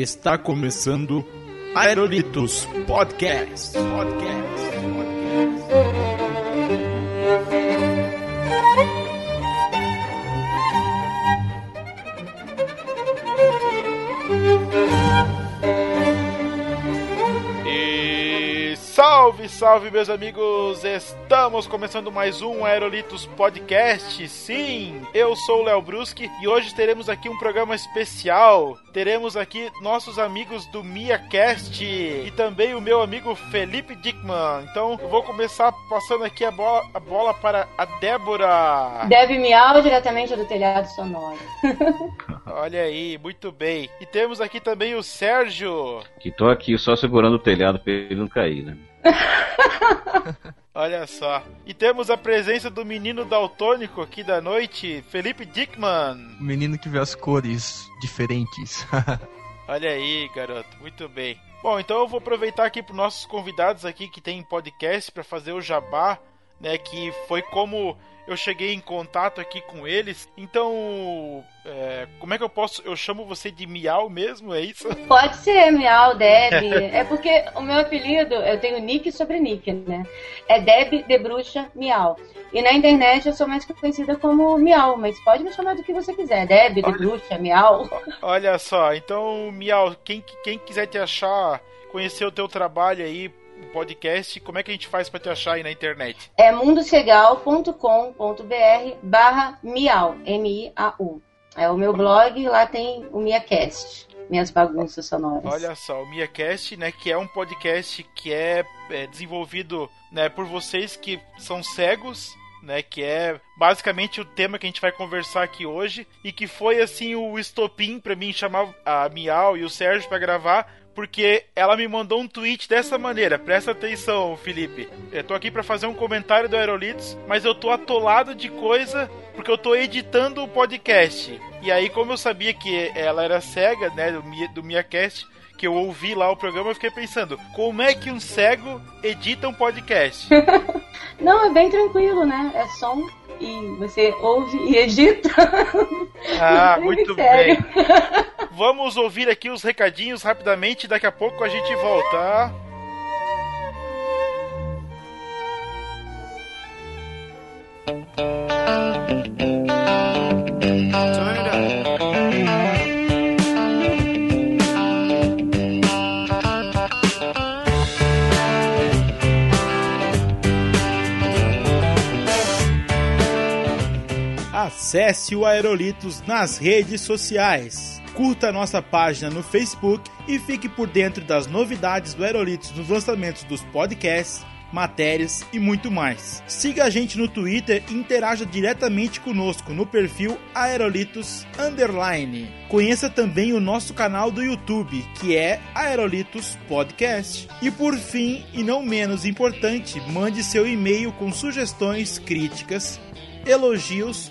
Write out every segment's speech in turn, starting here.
Está começando Aerolitos Podcast. Podcast. Salve, salve, meus amigos! Estamos começando mais um Aerolitos Podcast. Sim, eu sou o Léo Bruschi e hoje teremos aqui um programa especial. Teremos aqui nossos amigos do MiaCast e também o meu amigo Felipe Dickman. Então eu vou começar passando aqui a bola, a bola para a Débora. Deve miau diretamente do telhado sonoro. Olha aí, muito bem. E temos aqui também o Sérgio. Que tô aqui só segurando o telhado pra ele não cair, né? Olha só. E temos a presença do menino daltônico aqui da noite, Felipe Dickman. O menino que vê as cores diferentes. Olha aí, garoto, muito bem. Bom, então eu vou aproveitar aqui para nossos convidados aqui que tem podcast para fazer o jabá, né? Que foi como eu cheguei em contato aqui com eles. Então, é, como é que eu posso? Eu chamo você de Miau mesmo, é isso? Pode ser Miau, Deb. é porque o meu apelido, eu tenho nick sobre nick, né? É Deb de Bruxa Miau. E na internet eu sou mais conhecida como Miau, mas pode me chamar do que você quiser. Deb de Bruxa, Miau. Olha só, então, Miau, quem, quem quiser te achar, conhecer o teu trabalho aí, podcast, como é que a gente faz para te achar aí na internet? É mundocegal.com.br barra miau, M-I-A-U. É o meu blog, lá tem o MiaCast, minhas bagunças sonoras. Olha só, o MiaCast, né, que é um podcast que é, é desenvolvido né, por vocês que são cegos, né, que é basicamente o tema que a gente vai conversar aqui hoje e que foi assim o estopim para mim chamar a Miau e o Sérgio para gravar, porque ela me mandou um tweet dessa maneira. Presta atenção, Felipe. Eu tô aqui para fazer um comentário do Aerolitos, mas eu tô atolado de coisa porque eu tô editando o podcast. E aí, como eu sabia que ela era cega, né, do, do MiaCast, que eu ouvi lá o programa, eu fiquei pensando, como é que um cego edita um podcast? Não, é bem tranquilo, né? É som e você ouve e edita. Ah, muito bem. Vamos ouvir aqui os recadinhos rapidamente, daqui a pouco a gente volta. Acesse o Aerolitos nas redes sociais. Curta a nossa página no Facebook e fique por dentro das novidades do Aerolitos nos lançamentos dos podcasts, matérias e muito mais. Siga a gente no Twitter e interaja diretamente conosco no perfil Aerolitos Underline. Conheça também o nosso canal do YouTube, que é Aerolitos Podcast. E por fim, e não menos importante, mande seu e-mail com sugestões, críticas, elogios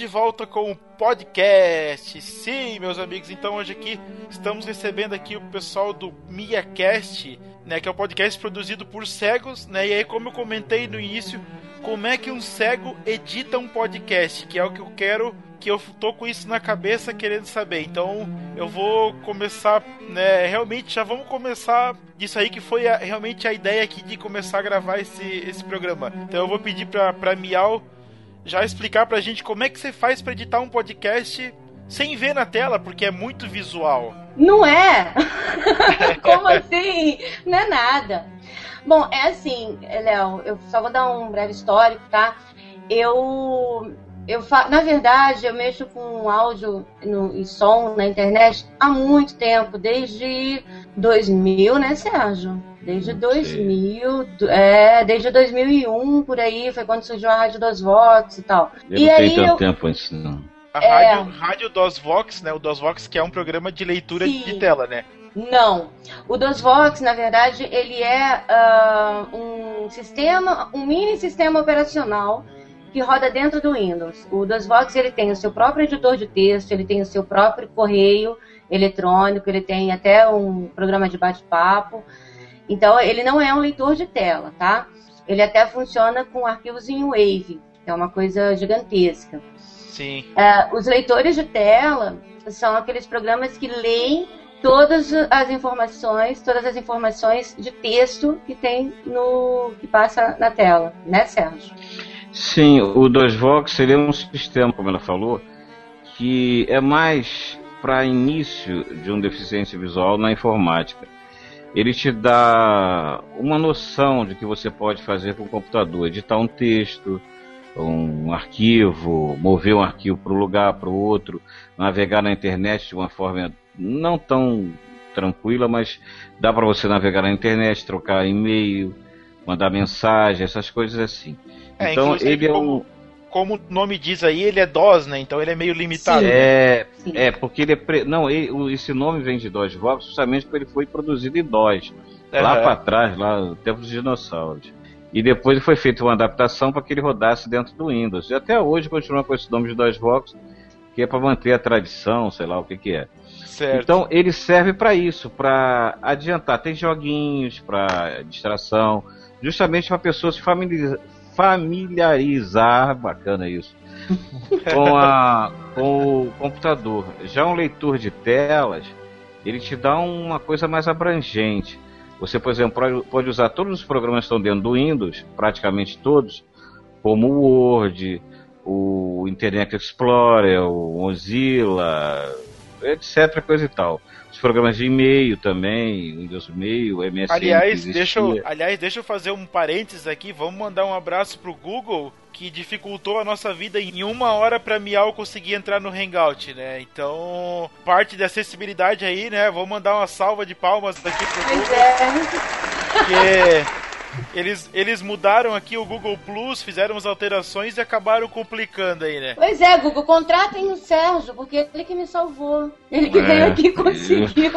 De volta com o podcast. Sim, meus amigos, então hoje aqui estamos recebendo aqui o pessoal do MiaCast, né, que é um podcast produzido por cegos, né? E aí como eu comentei no início, como é que um cego edita um podcast, que é o que eu quero que eu tô com isso na cabeça querendo saber. Então eu vou começar, né? Realmente já vamos começar disso aí que foi a, realmente a ideia aqui de começar a gravar esse, esse programa. Então eu vou pedir pra, pra Miau já explicar pra gente como é que você faz pra editar um podcast sem ver na tela, porque é muito visual. Não é? Como assim? Não é nada. Bom, é assim, Léo, eu só vou dar um breve histórico, tá? Eu eu na verdade, eu mexo com áudio no, e som na internet há muito tempo, desde 2000, né, Sérgio? Desde 2000, é, desde 2001 por aí, foi quando surgiu a Rádio dos Vox e tal. Eu e não aí tenho tanto eu, tempo antes, não. A É. rádio, rádio DOSVox, né? O DOSVox que é um programa de leitura Sim. de tela, né? Não. O DOSVox, na verdade, ele é ah, um sistema, um mini sistema operacional que roda dentro do Windows. O DOSVox ele tem o seu próprio editor de texto, ele tem o seu próprio correio eletrônico, ele tem até um programa de bate-papo. Então, ele não é um leitor de tela, tá? Ele até funciona com arquivos em Wave, que é uma coisa gigantesca. Sim. É, os leitores de tela são aqueles programas que leem todas as informações, todas as informações de texto que tem no que passa na tela, né, Sérgio? Sim, o 2Vox ele é um sistema, como ela falou, que é mais para início de uma deficiência visual na informática. Ele te dá uma noção de que você pode fazer com o computador, editar um texto, um arquivo, mover um arquivo para um lugar, para o outro, navegar na internet de uma forma não tão tranquila, mas dá para você navegar na internet, trocar e-mail, mandar mensagem, essas coisas assim. É, então ele é um como, o nome diz aí, ele é DOS, né? Então ele é meio limitado. Sim. é, Sim. é porque ele é pre... não ele- o- esse nome vem de DOS Vox justamente porque ele foi produzido em DOS lá Aham. para trás, lá no tempo dos dinossauros. E depois foi feita uma adaptação para que ele rodasse dentro do Windows. E até hoje continua com esse nome de DOS Vox, que é para manter a tradição, sei lá o que que é. Certo. Então ele serve para isso, para adiantar. Tem joguinhos para distração, justamente para pessoas se familiarizar, familiarizar, bacana isso, com, a, com o computador. Já um leitor de telas, ele te dá uma coisa mais abrangente. Você, por exemplo, pode- usar todos os programas que estão dentro do Windows, praticamente todos, como o Word, o Internet Explorer, o Mozilla, etc, coisa e tal. Os programas de e-mail também, Windows Mail, MSN. Aliás, deixa eu, aliás, deixa eu fazer um parênteses aqui. Vamos mandar um abraço pro Google, que dificultou a nossa vida em uma hora pra Miau conseguir entrar no Hangout, né? Então, parte da acessibilidade aí, né? Vou mandar uma salva de palmas daqui pro Pois Google, é. porque eles, eles mudaram aqui o Google Plus, fizeram as alterações e acabaram complicando aí, né? Pois é, Google, contratem o Sérgio, porque é ele que me salvou. Ele que É, veio aqui e eu- conseguiu.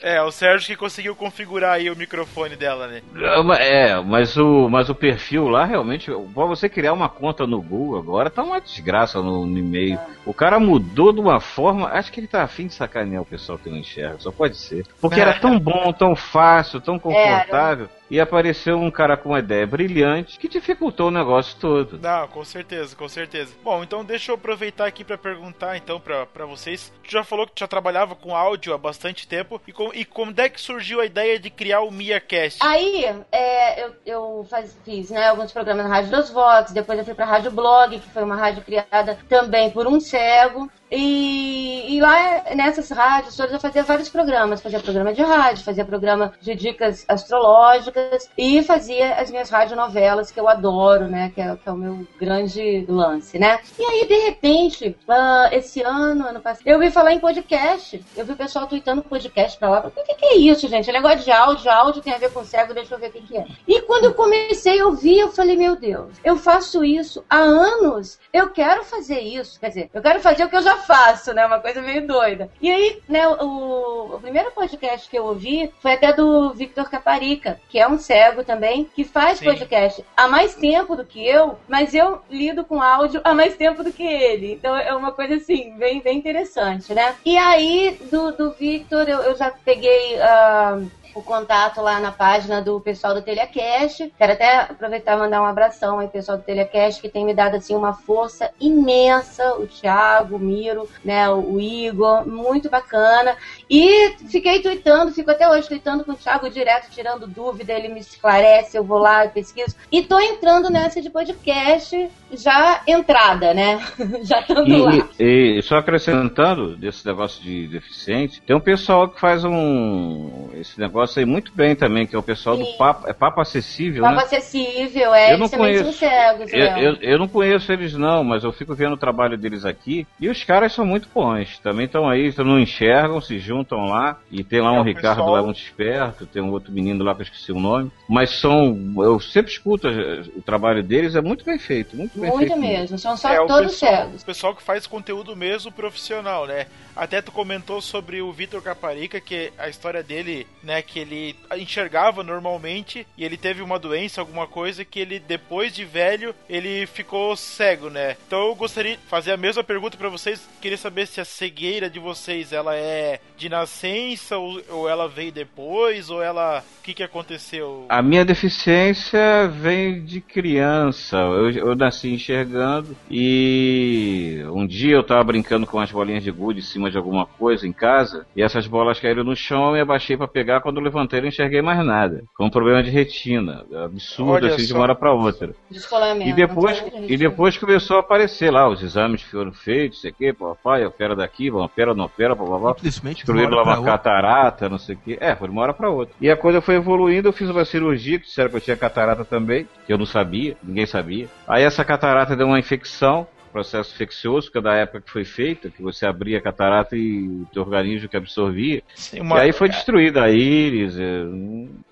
É, o Sérgio que conseguiu configurar aí o microfone dela, né? Ah, É, mas o, mas o perfil lá realmente, pra você criar uma conta no Google agora, tá uma desgraça no, no e-mail. O cara mudou de uma forma, acho que ele tá afim de sacanear o pessoal que não enxerga, só pode ser. Porque era tão bom, tão fácil, tão confortável, e apareceu um cara com uma ideia brilhante que dificultou o negócio todo. Não, com certeza, com certeza. Bom, então deixa eu aproveitar aqui pra perguntar então pra pra vocês. Tu já falou que tu já trabalhava com áudio há bastante tempo e, com, e como é que surgiu a ideia de criar o MiaCast? Aí, é, eu, eu faz- fiz né, alguns programas na Rádio dos Vox, depois eu fui pra Rádio Blog, que foi uma rádio criada também por um cego. E, e lá nessas rádios todas eu fazia vários programas. Fazia programa de rádio, fazia programa de dicas astrológicas e fazia as minhas radionovelas que eu adoro, né? Que é, que é o meu grande lance, né? E aí, de repente, ah, esse ano, ano passado, eu vi falar em podcast. Eu vi o pessoal tweetando podcast pra lá. O que, que é isso, gente? É negócio de áudio, áudio tem a ver com cego, deixa eu ver o que, que é. E quando eu comecei a ouvir, eu falei, meu Deus, eu faço isso há anos. Eu quero fazer isso. Quer dizer, eu quero fazer o que eu já faço, né? Uma coisa meio doida. E aí, né, o, o primeiro podcast que eu ouvi foi até do Victor Caparica, que é um cego também, que faz Sim. podcast há mais tempo do que eu, mas eu lido com áudio há mais tempo do que ele. Então é uma coisa assim, bem, bem interessante, né? E aí, do, do Victor, eu, eu já peguei. ah, o contato lá na página do pessoal do Telecast. Quero até aproveitar e mandar um abração aí pessoal do Telecast que tem me dado assim uma força imensa, o Thiago, o Miro, né, o Igor, muito bacana. E fiquei tweetando, fico até hoje tweetando com o Thiago direto, tirando dúvida, ele me esclarece, eu vou lá e pesquiso. E tô entrando nessa de podcast já entrada, né? já estando lá. E, só acrescentando desse negócio de deficiente, tem um pessoal que faz um esse negócio aí muito bem também, que é o pessoal Sim. do Papo, é Papo Acessível, Papo né? Acessível, é, eu não conheço, cegos, eu, eu, eu, não conheço eles não, mas eu fico vendo o trabalho deles aqui, e os caras são muito bons, também estão aí, não enxergam, se juntam lá, e tem lá um é, Ricardo pessoal... lá muito esperto, tem um outro menino lá que eu esqueci o nome, mas são, eu sempre escuto o trabalho deles, é muito bem feito, muito bem muito feito. Muito mesmo, são só é, todos pessoal, cegos. O pessoal que faz conteúdo mesmo profissional, né? Até tu comentou sobre o Vitor Caparica, que a história dele, né, que ele enxergava normalmente e ele teve uma doença, alguma coisa que ele depois de velho, ele ficou cego, né? Então eu gostaria de fazer a mesma pergunta para vocês, queria saber se a cegueira de vocês ela é de nascença ou, ou ela veio depois ou ela o que que aconteceu? A minha deficiência vem de criança. Eu, eu nasci enxergando e um dia eu tava brincando com as bolinhas de gude em cima de alguma coisa em casa e essas bolas caíram no chão e abaixei para pegar. Quando eu levantei, não enxerguei mais nada. Com um problema de retina, absurdo, Olha assim, só. de uma hora para outra. E depois, e depois começou a aparecer lá, os exames foram feitos, sei o que, papai, opera daqui, opera, não opera, blá. Simplesmente Excluíram uma catarata, não sei o que. É, foi de uma hora para outra. E a coisa foi evoluindo, eu fiz uma cirurgia, que disseram que eu tinha catarata também, que eu não sabia, ninguém sabia. Aí essa catarata deu uma infecção, processo infeccioso, que é da época que foi feita, que você abria a catarata e o teu organismo que absorvia. Sim, uma... E aí foi destruída a íris. É,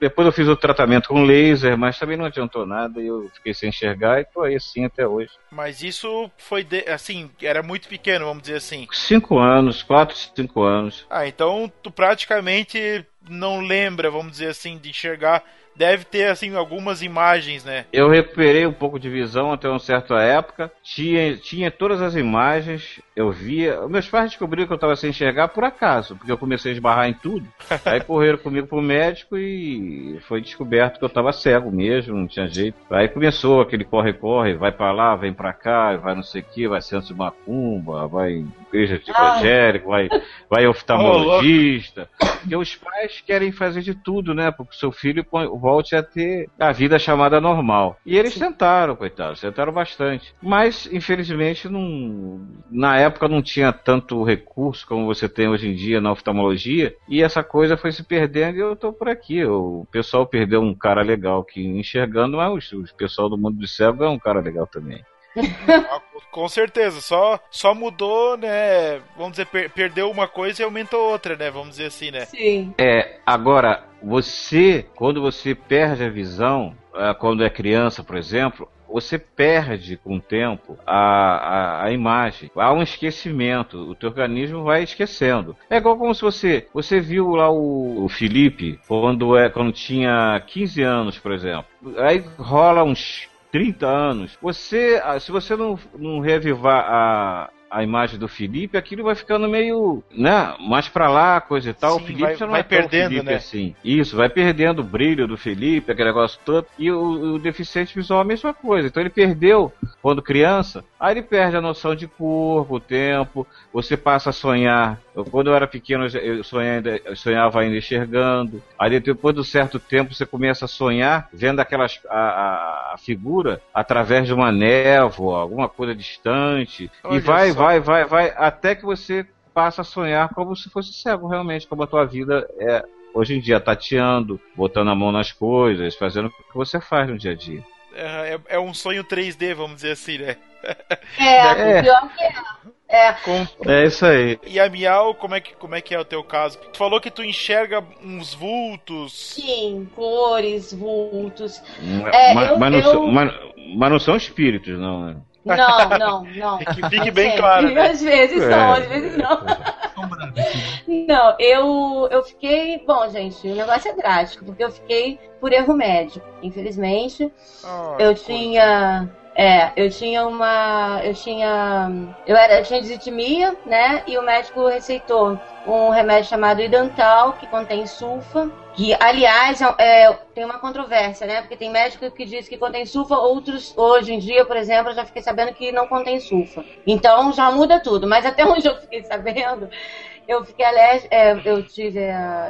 depois eu fiz o tratamento com laser, mas também não adiantou nada e eu fiquei sem enxergar e tô aí assim até hoje. Mas isso foi, de, assim, era muito pequeno, vamos dizer assim. Cinco anos, quatro, cinco anos. Ah, então tu praticamente não lembra, vamos dizer assim, de enxergar deve ter assim algumas imagens, né? Eu recuperei um pouco de visão até uma certa época. Tinha, tinha todas as imagens, eu via. Meus pais descobriram que eu estava sem enxergar por acaso, porque eu comecei a esbarrar em tudo. Aí correram comigo pro médico e foi descoberto que eu estava cego mesmo, não tinha jeito. Aí começou aquele corre-corre, vai para lá, vem para cá, vai não sei o que, vai centro de macumba, vai igreja de evangélico, vai, vai oftalmologista. porque os pais querem fazer de tudo, né? Porque o seu filho volte a ter a vida chamada normal. E eles Sim. tentaram, coitados, tentaram bastante. Mas, infelizmente, não, na época não tinha tanto recurso como você tem hoje em dia na oftalmologia. E essa coisa foi se perdendo e eu tô por aqui. O pessoal perdeu um cara legal que enxergando, mas o pessoal do mundo do céu é um cara legal também. Com certeza, só, só mudou, né? Vamos dizer, per perdeu uma coisa e aumentou outra, né? Vamos dizer assim, né? Sim. É, agora, você, quando você perde a visão, é, quando é criança, por exemplo, você perde com o tempo a, a, a, imagem. Há um esquecimento, o teu organismo vai esquecendo. É igual como se você você viu lá o, o Felipe quando é quando tinha 15 anos, por exemplo. Aí rola uns 30 anos. Você, ah, se você não, não reavivar a, a imagem do Felipe, aquilo vai ficando meio, né, mais para lá, coisa e tal. Sim, o Felipe vai, já não vai é perdendo, Felipe né? assim. Isso, vai perdendo o brilho do Felipe, aquele negócio todo. E o, o, deficiente visual é a mesma coisa. Então ele perdeu quando criança, aí ele perde a noção de corpo, o tempo. Você passa a sonhar. Eu, quando eu era pequeno, eu, sonhava, eu sonhava ainda enxergando. Aí depois de um certo tempo, você começa a sonhar vendo aquelas a, a, a figura através de uma névoa, alguma coisa distante. Olha e vai, vai, vai, vai, até que você passa a sonhar como se fosse cego, realmente, como a tua vida é hoje em dia, tateando, botando a mão nas coisas, fazendo o que você faz no dia a dia. É, é, é um sonho 3D, vamos dizer assim, né? É, é. pior que é. É. Com... é isso aí. E a Miau, como é, que, como é que é o teu caso? Tu falou que tu enxerga uns vultos. Sim, cores, vultos. É, mas, eu, mas, não eu... São, mas, mas, não são espíritos, não, né? Não, não, não. Que fique bem claro. Né? Às vezes é. são, às vezes não. Não, eu, eu fiquei. Bom, gente, o negócio é drástico, porque eu fiquei por erro médico, infelizmente. Oh, eu tinha. É, eu tinha uma. Eu tinha. Eu, era, eu tinha dizitimia, né? E o médico receitou um remédio chamado Idantal, que contém sulfa. Que, aliás, é, é, tem uma controvérsia, né? Porque tem médico que diz que contém sulfa, outros, hoje em dia, por exemplo, eu já fiquei sabendo que não contém sulfa. Então já muda tudo. Mas até onde eu fiquei sabendo, eu fiquei alérgica, é, eu tive,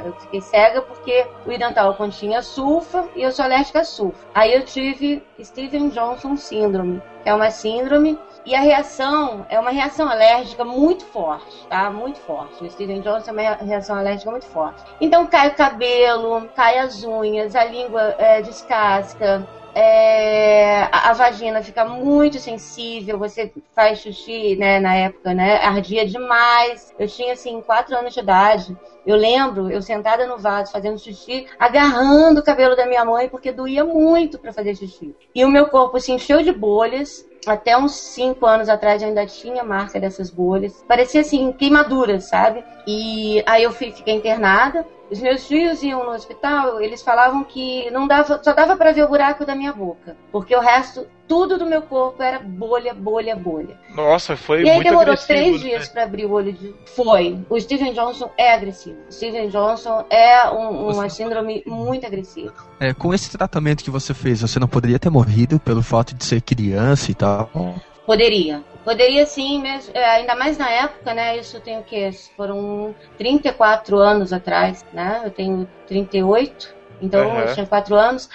eu fiquei cega porque o idental continha sulfa e eu sou alérgica a sulfa. Aí eu tive Steven Johnson síndrome, que é uma síndrome e a reação é uma reação alérgica muito forte, tá? Muito forte. O Steven Johnson é uma reação alérgica muito forte. Então cai o cabelo, cai as unhas, a língua é, descasca, é, a, vagina fica muito sensível, você faz xixi, né, na época, né, ardia demais. Eu tinha, assim, quatro anos de idade. Eu lembro, eu sentada no vaso fazendo xixi, agarrando o cabelo da minha mãe, porque doía muito para fazer xixi. E o meu corpo se encheu de bolhas, até uns 5 anos atrás eu ainda tinha marca dessas bolhas. Parecia assim, queimaduras, sabe? E aí eu fiquei internada. Os meus tios iam no hospital, eles falavam que não dava, só dava para ver o buraco da minha boca, porque o resto tudo do meu corpo era bolha, bolha, bolha. Nossa, foi E aí demorou três né? dias para abrir o olho de. Foi. O Steven Johnson é agressivo. O Steven Johnson é um- uma síndrome muito agressiva. É, com esse tratamento que você fez, você não poderia ter morrido pelo fato de ser criança e tal? Poderia. Poderia sim, mesmo, é, ainda mais na época, né? Isso tem o quê? Foram 34 anos atrás, né? Eu tenho 38, então Aham. eu tinha 4 anos.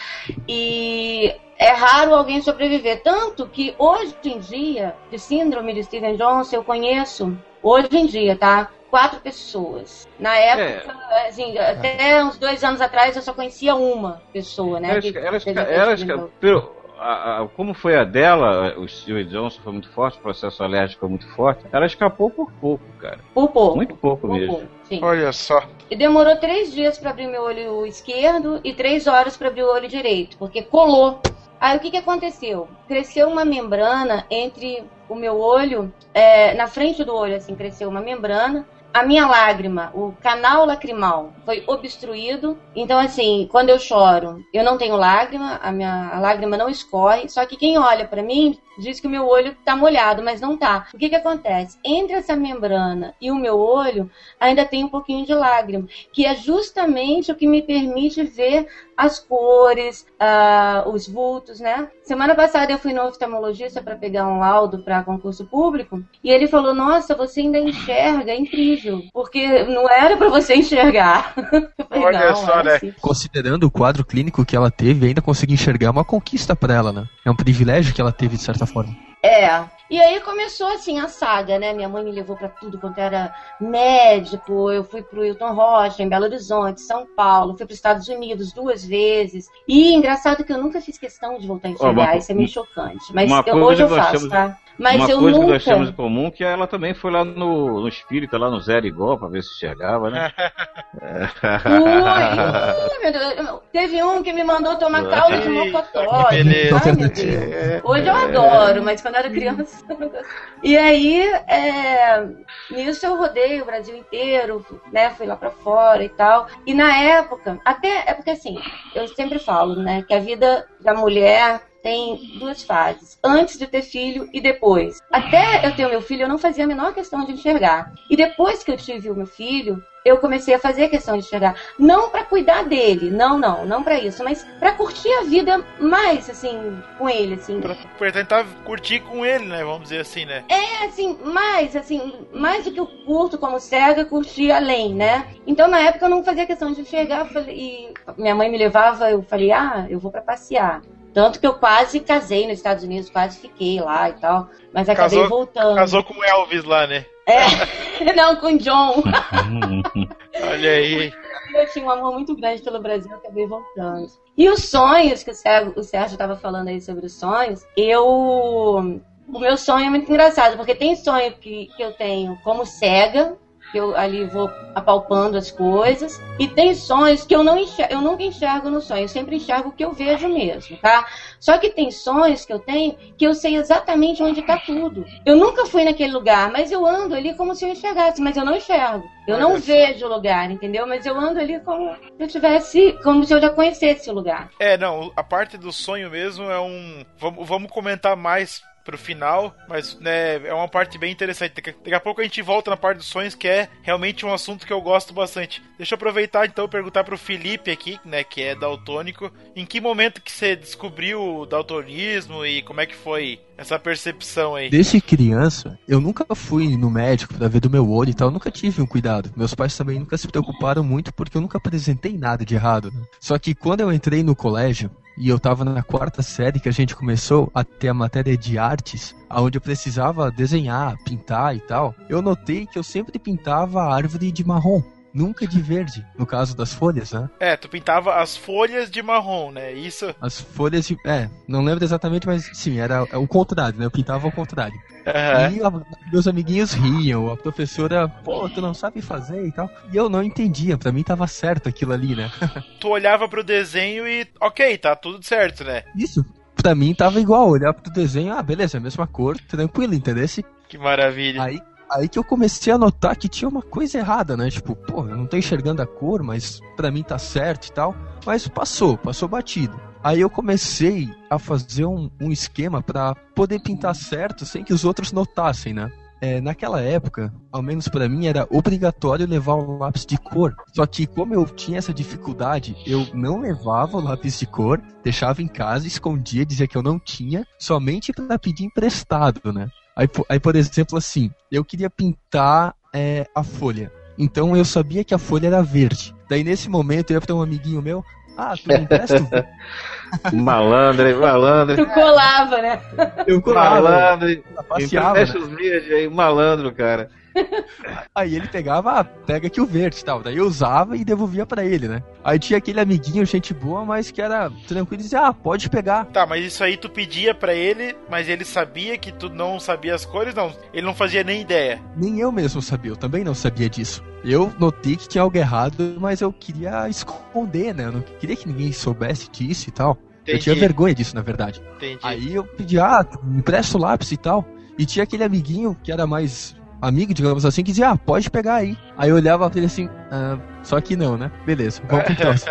E é raro alguém sobreviver. Tanto que hoje em dia, de síndrome de Steven Johnson, eu conheço, hoje em dia, tá? Quatro pessoas. Na época, assim, até uns dois anos atrás, eu só conhecia uma pessoa, né? Elas, que elas, elas, pelo- a- a- como foi a dela, o Steven Johnson foi muito forte, o processo alérgico foi muito forte, ela escapou por pouco, cara. Por pouco. Muito pouco por mesmo. pouco, sim. Olha só. E demorou três dias para abrir meu olho esquerdo e três horas para abrir o olho direito, porque colou. Aí o que, que aconteceu? Cresceu uma membrana entre o meu olho, é, na frente do olho, assim, cresceu uma membrana. A minha lágrima, o canal lacrimal, foi obstruído. Então, assim, quando eu choro, eu não tenho lágrima, a minha a lágrima não escorre. Só que quem olha para mim diz que o meu olho tá molhado, mas não tá. O que que acontece? Entre essa membrana e o meu olho, ainda tem um pouquinho de lágrima, que é justamente o que me permite ver as cores, ah, os vultos, né? Semana passada eu fui no oftalmologista para pegar um laudo para concurso público e ele falou: Nossa, você ainda enxerga, é incrível, porque não era para você enxergar. Falei, Olha "Não, só, né? sim." Considerando o quadro clínico que ela teve, ainda conseguir enxergar é uma conquista pra ela, né? É um privilégio que ela teve, de certa forma. É. E aí começou assim a saga, né? Minha mãe me levou pra tudo quanto era médico. Eu fui pro Hilton Rocha, em Belo Horizonte, São Paulo. Fui para Estados Unidos duas vezes. E engraçado que eu nunca fiz questão de voltar a enxergar. uma- Isso é meio chocante. Mas eu- hoje eu faço, tá? Mas Uma eu coisa nunca. que nós temos em comum que ela também foi lá no, no espírita, lá no Zero Igual, pra ver se enxergava, né? Ui, meu Deus. Teve um que me mandou tomar caldo de mocotó. beleza. Ai, meu Deus. Hoje eu adoro, mas quando eu era criança. E aí, é, nisso eu rodei o Brasil inteiro, né? Fui lá pra fora e tal. E na época, até. É porque assim, eu sempre falo, né? Que a vida da mulher tem duas fases: antes de ter filho e depois. Até eu ter o meu filho, eu não fazia a menor questão de enxergar. E depois que eu tive o meu filho, eu comecei a fazer questão de enxergar. Não pra cuidar dele, não, não, não pra isso, mas pra curtir a vida mais, assim, com ele, assim. Pra, pra tentar curtir com ele, né? Vamos dizer assim, né? É, assim, mais, assim, mais do que eu curto como cega, curtir além, né? Então, na época, eu não fazia questão de enxergar, falei- e minha mãe me levava, eu falei, ah, eu vou pra passear. Tanto que eu quase casei nos Estados Unidos, quase fiquei lá e tal, mas acabei Casou- voltando. Casou com o Elvis lá, né? É, não, com o John. Olha aí. Eu tinha um amor muito grande pelo Brasil, acabei voltando. E os sonhos, que o Sérgio, o Sérgio estava falando aí sobre os sonhos, eu. O meu sonho é muito engraçado, porque tem sonho que, que eu tenho como cega, que eu ali vou apalpando as coisas. E tem sonhos que eu não enxergo, eu nunca enxergo no sonho, eu sempre enxergo o que eu vejo mesmo, tá? Só que tem sonhos que eu tenho que eu sei exatamente onde está tudo. Eu nunca fui naquele lugar, mas eu ando ali como se eu enxergasse, mas eu não enxergo. Eu não vejo o lugar, entendeu? Mas eu ando ali como se eu tivesse, como se eu já conhecesse o lugar. É, não, a parte do sonho mesmo é um. Vamos, vamos comentar mais pro final, mas né, é uma parte bem interessante. Daqui a pouco a gente volta na parte dos sonhos, que é realmente um assunto que eu gosto bastante. Deixa eu aproveitar então e perguntar pro Felipe aqui, né, que é daltônico, em que momento que você descobriu o daltonismo e como é que foi essa percepção aí? Desde criança, eu nunca fui no médico pra ver do meu olho e tal, eu nunca tive um cuidado. Meus pais também nunca se preocuparam muito porque eu nunca apresentei nada de errado. Né? Só que quando eu entrei no colégio, e eu tava na quarta série que a gente começou a ter a matéria de artes, onde eu precisava desenhar, pintar e tal. Eu notei que eu sempre pintava a árvore de marrom. Nunca de verde, no caso das folhas, né? É, tu pintava as folhas de marrom, né? Isso. As folhas de. É, não lembro exatamente, mas sim, era o contrário, né? Eu pintava ao contrário. Uhum. E a, meus amiguinhos riam, a professora, pô, tu não sabe fazer e tal. E eu não entendia, pra mim tava certo aquilo ali, né? tu olhava pro desenho e, ok, tá tudo certo, né? Isso, pra mim tava igual, olhar pro desenho, ah, beleza, é mesma cor, tranquilo, entendeu? Que maravilha. Aí Aí que eu comecei a notar que tinha uma coisa errada, né? Tipo, pô, eu não tô enxergando a cor, mas para mim tá certo e tal. Mas passou, passou batido. Aí eu comecei a fazer um, um esquema para poder pintar certo sem que os outros notassem, né? É, naquela época, ao menos para mim, era obrigatório levar o lápis de cor. Só que como eu tinha essa dificuldade, eu não levava o lápis de cor, deixava em casa, escondia, dizia que eu não tinha, somente para pedir emprestado, né? Aí, aí, por exemplo, assim, eu queria pintar é, a folha. Então eu sabia que a folha era verde. Daí nesse momento eu ia pra um amiguinho meu, ah, tu me empresta malandro, malandro. Tu colava, né? Eu colava. Malandro. Passeava, né? os aí, malandro, cara. Aí ele pegava, ah, pega aqui o verde e tal. Daí eu usava e devolvia para ele, né? Aí tinha aquele amiguinho, gente boa, mas que era tranquilo e dizia, ah, pode pegar. Tá, mas isso aí tu pedia para ele, mas ele sabia que tu não sabia as cores? Não, ele não fazia nem ideia. Nem eu mesmo sabia, eu também não sabia disso. Eu notei que tinha algo errado, mas eu queria esconder, né? Eu não queria que ninguém soubesse disso e tal. Entendi. Eu tinha vergonha disso, na verdade. Entendi. Aí eu pedi, ah, me empresta o lápis e tal. E tinha aquele amiguinho que era mais amigo, digamos assim, que dizia, ah, pode pegar aí. Aí eu olhava pra ele assim, ah, só que não, né? Beleza, vamos pro próximo.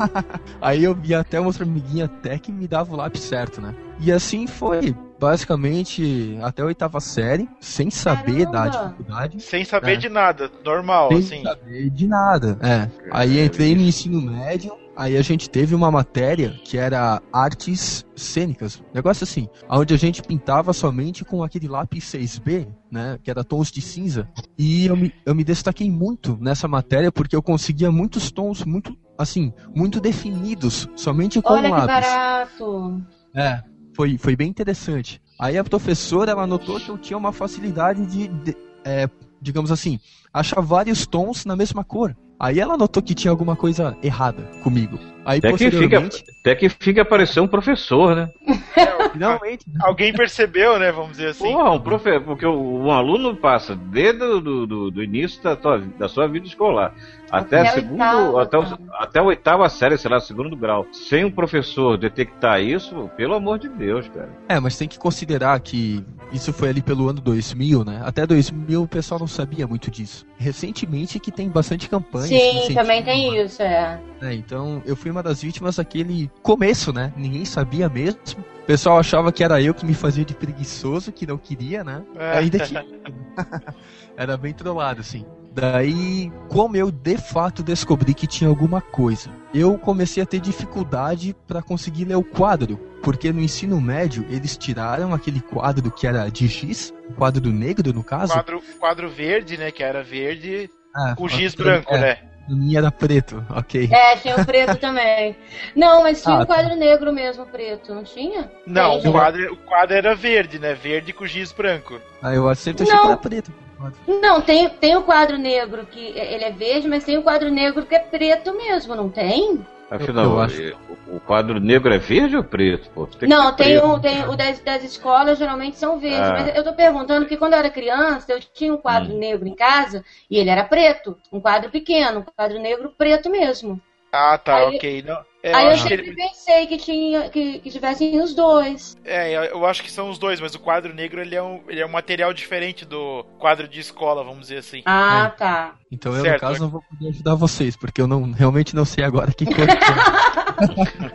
aí eu via até uma outra amiguinha até que me dava o lápis certo, né? E assim foi, basicamente, até a oitava série, sem saber Caramba. da dificuldade. Sem saber é. de nada, normal, sem assim. Sem saber de nada, é. Aí entrei no ensino médio, Aí a gente teve uma matéria que era artes cênicas, negócio assim, onde a gente pintava somente com aquele lápis 6B, né, que era tons de cinza. E eu me, eu me destaquei muito nessa matéria porque eu conseguia muitos tons muito, assim, muito definidos, somente com Olha o lápis. Olha que barato! É, foi, foi bem interessante. Aí a professora, ela notou que eu tinha uma facilidade de, de é, digamos assim, achar vários tons na mesma cor. Aí ela notou que tinha alguma coisa errada comigo. Aí até posteriormente... que fica, até que fica parecer um professor, né? É, finalmente. Né? Alguém percebeu, né? Vamos dizer assim. Porra, um profe... porque o, um aluno passa desde do, do, do início da, tua, da sua vida escolar até, até segundo, até, o, até a oitava série, sei lá, segundo grau, sem um professor detectar isso, pelo amor de Deus, cara. É, mas tem que considerar que isso foi ali pelo ano 2000, né? Até 2000 o pessoal não sabia muito disso. Recentemente que tem bastante campanha. Sim, também tem isso, é. é. Então, eu fui uma das vítimas daquele começo, né? Ninguém sabia mesmo. O pessoal achava que era eu que me fazia de preguiçoso, que não queria, né? É. Ainda que. era bem trollado, assim. Daí, como eu de fato descobri que tinha alguma coisa, eu comecei a ter dificuldade para conseguir ler o quadro, porque no ensino médio eles tiraram aquele quadro que era de giz, quadro negro no caso. Quadro, quadro verde, né? Que era verde ah, com giz branco, é. né? O minha era preto, ok. É, tinha o preto também. Não, mas tinha ah, um quadro tá. negro mesmo, preto, não tinha? Não, o quadro, o quadro era verde, né? Verde com giz branco. Ah, eu sempre achei não. que era preto. Não, tem, tem o quadro negro que ele é verde, mas tem o quadro negro que é preto mesmo, não tem? Afinal, acho... o quadro negro é verde ou preto? Pô? Tem não, tem, preto. Um, tem o das, das escolas geralmente são verdes. Ah. Mas eu tô perguntando que quando eu era criança, eu tinha um quadro hum. negro em casa e ele era preto. Um quadro pequeno, um quadro negro preto mesmo. Ah, tá, aí, ok. Não, é, aí eu, eu sempre ele... pensei que tinha que, que tivessem os dois. É, eu acho que são os dois, mas o quadro negro ele é um, ele é um material diferente do quadro de escola, vamos dizer assim. Ah, é. tá. Então eu, certo, no caso, não vou poder ajudar vocês, porque eu não, realmente não sei agora que cor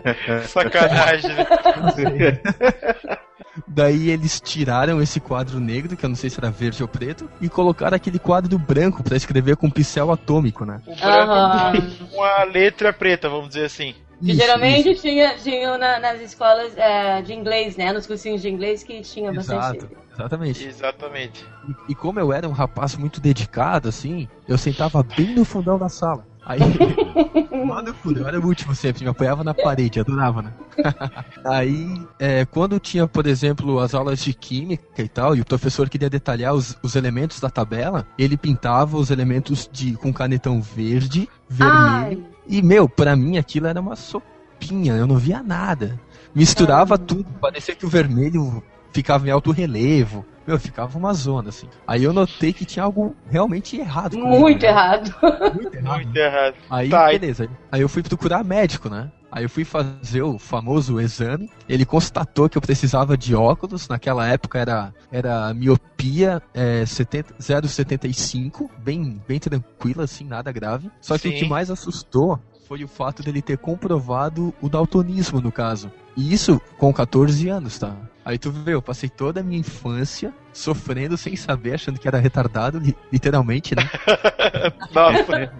é. Sacanagem, né? Daí eles tiraram esse quadro negro, que eu não sei se era verde ou preto, e colocaram aquele quadro branco para escrever com pincel atômico, né? O branco com a letra preta, vamos dizer assim. Que geralmente isso. tinha, tinha na, nas escolas é, de inglês, né? Nos cursinhos de inglês que tinha Exato, bastante. Exatamente. Exatamente. E, e, como eu era um rapaz muito dedicado, assim, eu sentava bem no fundão da sala. Aí, mano, eu era o último sempre, me apoiava na parede, adorava, né? Aí, é, quando tinha, por exemplo, as aulas de química e tal, e o professor queria detalhar os, os elementos da tabela, ele pintava os elementos de com canetão verde, vermelho. Ai. E, meu, pra mim aquilo era uma sopinha, eu não via nada. Misturava Ai. tudo, parecia que o vermelho ficava em alto relevo. Meu, ficava uma zona, assim. Aí eu notei que tinha algo realmente errado. Muito, né? errado. Muito errado. Muito errado. Aí, tá, beleza. Aí eu fui procurar médico, né? Aí eu fui fazer o famoso exame. Ele constatou que eu precisava de óculos. Naquela época era, era miopia é, 70, 0,75. Bem, bem tranquila, assim, nada grave. Só que Sim. o que mais assustou foi o fato dele ter comprovado o daltonismo, no caso. E isso com 14 anos, tá? Aí tu vê, eu passei toda a minha infância sofrendo sem saber, achando que era retardado, literalmente, né? Nossa.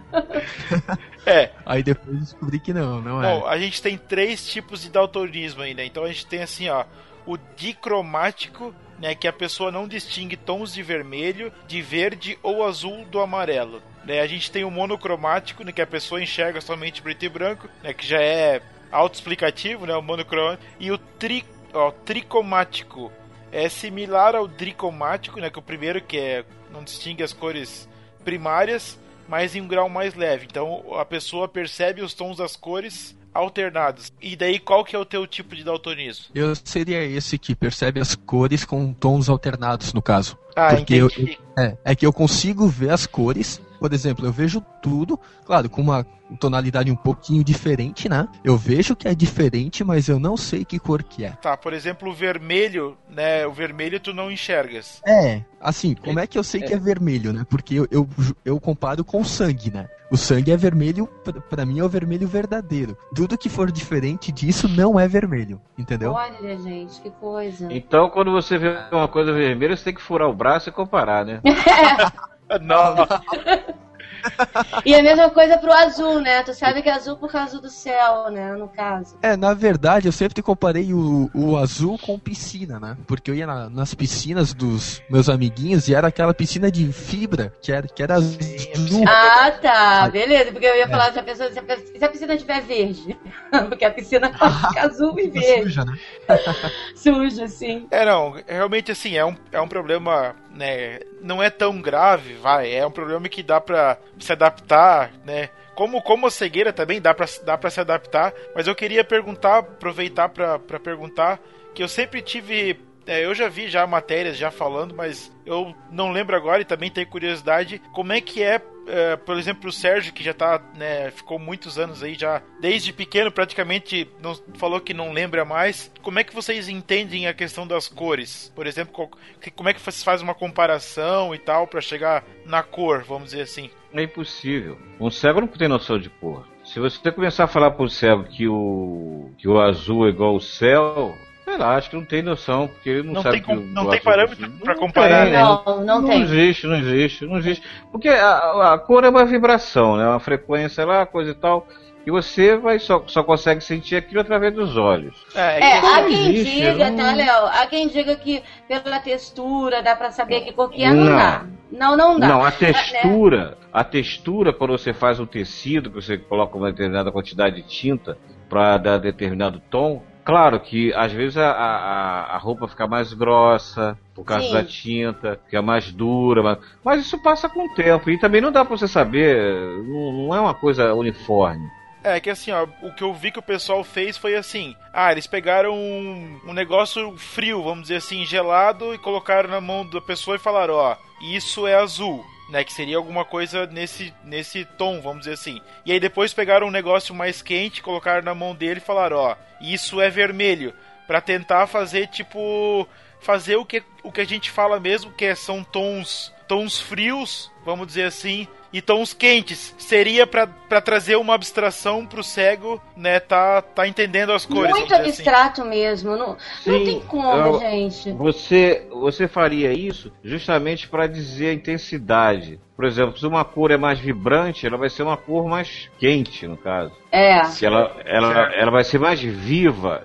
é. Aí depois descobri que não, não é. Bom, a gente tem três tipos de daltonismo ainda. Então a gente tem assim, ó, o dicromático, né, que a pessoa não distingue tons de vermelho, de verde ou azul do amarelo. Né, a gente tem o monocromático, né, que a pessoa enxerga somente preto e branco, né, que já é autoexplicativo, né, o monocromático, e o tri ó, tricomático é similar ao dricomático, né? Que é o primeiro que é não distingue as cores primárias, mas em um grau mais leve. Então a pessoa percebe os tons das cores alternados. E daí qual que é o teu tipo de daltonismo? Eu seria esse que percebe as cores com tons alternados, no caso. Ah, Porque entendi. Eu, é, é que eu consigo ver as cores por exemplo, eu vejo tudo, claro, com uma tonalidade um pouquinho diferente, né? Eu vejo que é diferente, mas eu não sei que cor que é. Tá, por exemplo, o vermelho, né? O vermelho tu não enxergas. É, assim, como é que eu sei é. que é vermelho, né? Porque eu, eu, eu comparo com sangue, né? O sangue é vermelho, para mim é o vermelho verdadeiro. Tudo que for diferente disso não é vermelho, entendeu? Olha, gente, que coisa. Então, quando você vê uma coisa vermelha, você tem que furar o braço e comparar, né? Não. e a mesma coisa pro azul, né? Tu sabe que é azul por causa do céu, né? No caso. É, na verdade, eu sempre comparei o, o azul com piscina, né? Porque eu ia na, nas piscinas dos meus amiguinhos e era aquela piscina de fibra, que era, que era azul. Ah, tá. Beleza, porque eu ia é. falar se a, pessoa, se a, se a piscina tiver verde. porque a piscina fica azul e verde. Suja, né? Suja, sim. É, não. Realmente, assim, é um, é um problema né, não é tão grave, vai, é um problema que dá pra se adaptar, né? Como, como a cegueira também dá pra, dá pra se adaptar, mas eu queria perguntar, aproveitar para perguntar, que eu sempre tive é, eu já vi já matérias já falando, mas eu não lembro agora e também tenho curiosidade como é que é, é por exemplo, o Sérgio que já tá, né, ficou muitos anos aí já, desde pequeno praticamente não, falou que não lembra mais. Como é que vocês entendem a questão das cores? Por exemplo, como é que você faz uma comparação e tal para chegar na cor, vamos dizer assim? É impossível. Um cego não tem noção de cor. Se você começar a falar pro cego que o que o azul é igual ao céu, Sei lá, acho que não tem noção, porque ele não, não sabe tem, Não tem parâmetro para comparar, tem, né? Não, não, não, tem. Não existe, não existe, não existe. Porque a, a cor é uma vibração, né? Uma frequência lá, coisa e tal. E você vai só, só consegue sentir aquilo através dos olhos. É, é há quem existe, diga, não... tá, Léo? Há quem diga que pela textura dá para saber que cor que é, não, não dá. Não, não dá. Não, a textura, né? a textura quando você faz um tecido, que você coloca uma determinada quantidade de tinta para dar determinado tom, Claro que às vezes a, a, a roupa fica mais grossa por causa Sim. da tinta, fica mais dura, mas, mas, isso passa com o tempo e também não dá para você saber, não, não, é uma coisa uniforme. É, que assim, ó, o que eu vi que o pessoal fez foi assim: ah, eles pegaram um, um negócio frio, vamos dizer assim, gelado, e colocaram na mão da pessoa e falaram: ó, isso é azul. Né, que seria alguma coisa nesse, nesse tom, vamos dizer assim. E aí depois pegaram um negócio mais quente, colocaram na mão dele e falaram, ó, isso é vermelho, para tentar fazer tipo fazer o que, o que a gente fala mesmo, que é, são tons tons frios, vamos dizer assim, e tons quentes. Seria para trazer uma abstração pro cego, né, tá, tá entendendo as cores. Muito assim. abstrato assim. mesmo. Não, Sim, não tem como, eu, gente. Você, você faria isso justamente para dizer a intensidade. Por exemplo, se uma cor é mais vibrante, ela vai ser uma cor mais quente, no caso. É. Se ela, ela, ela vai ser mais viva.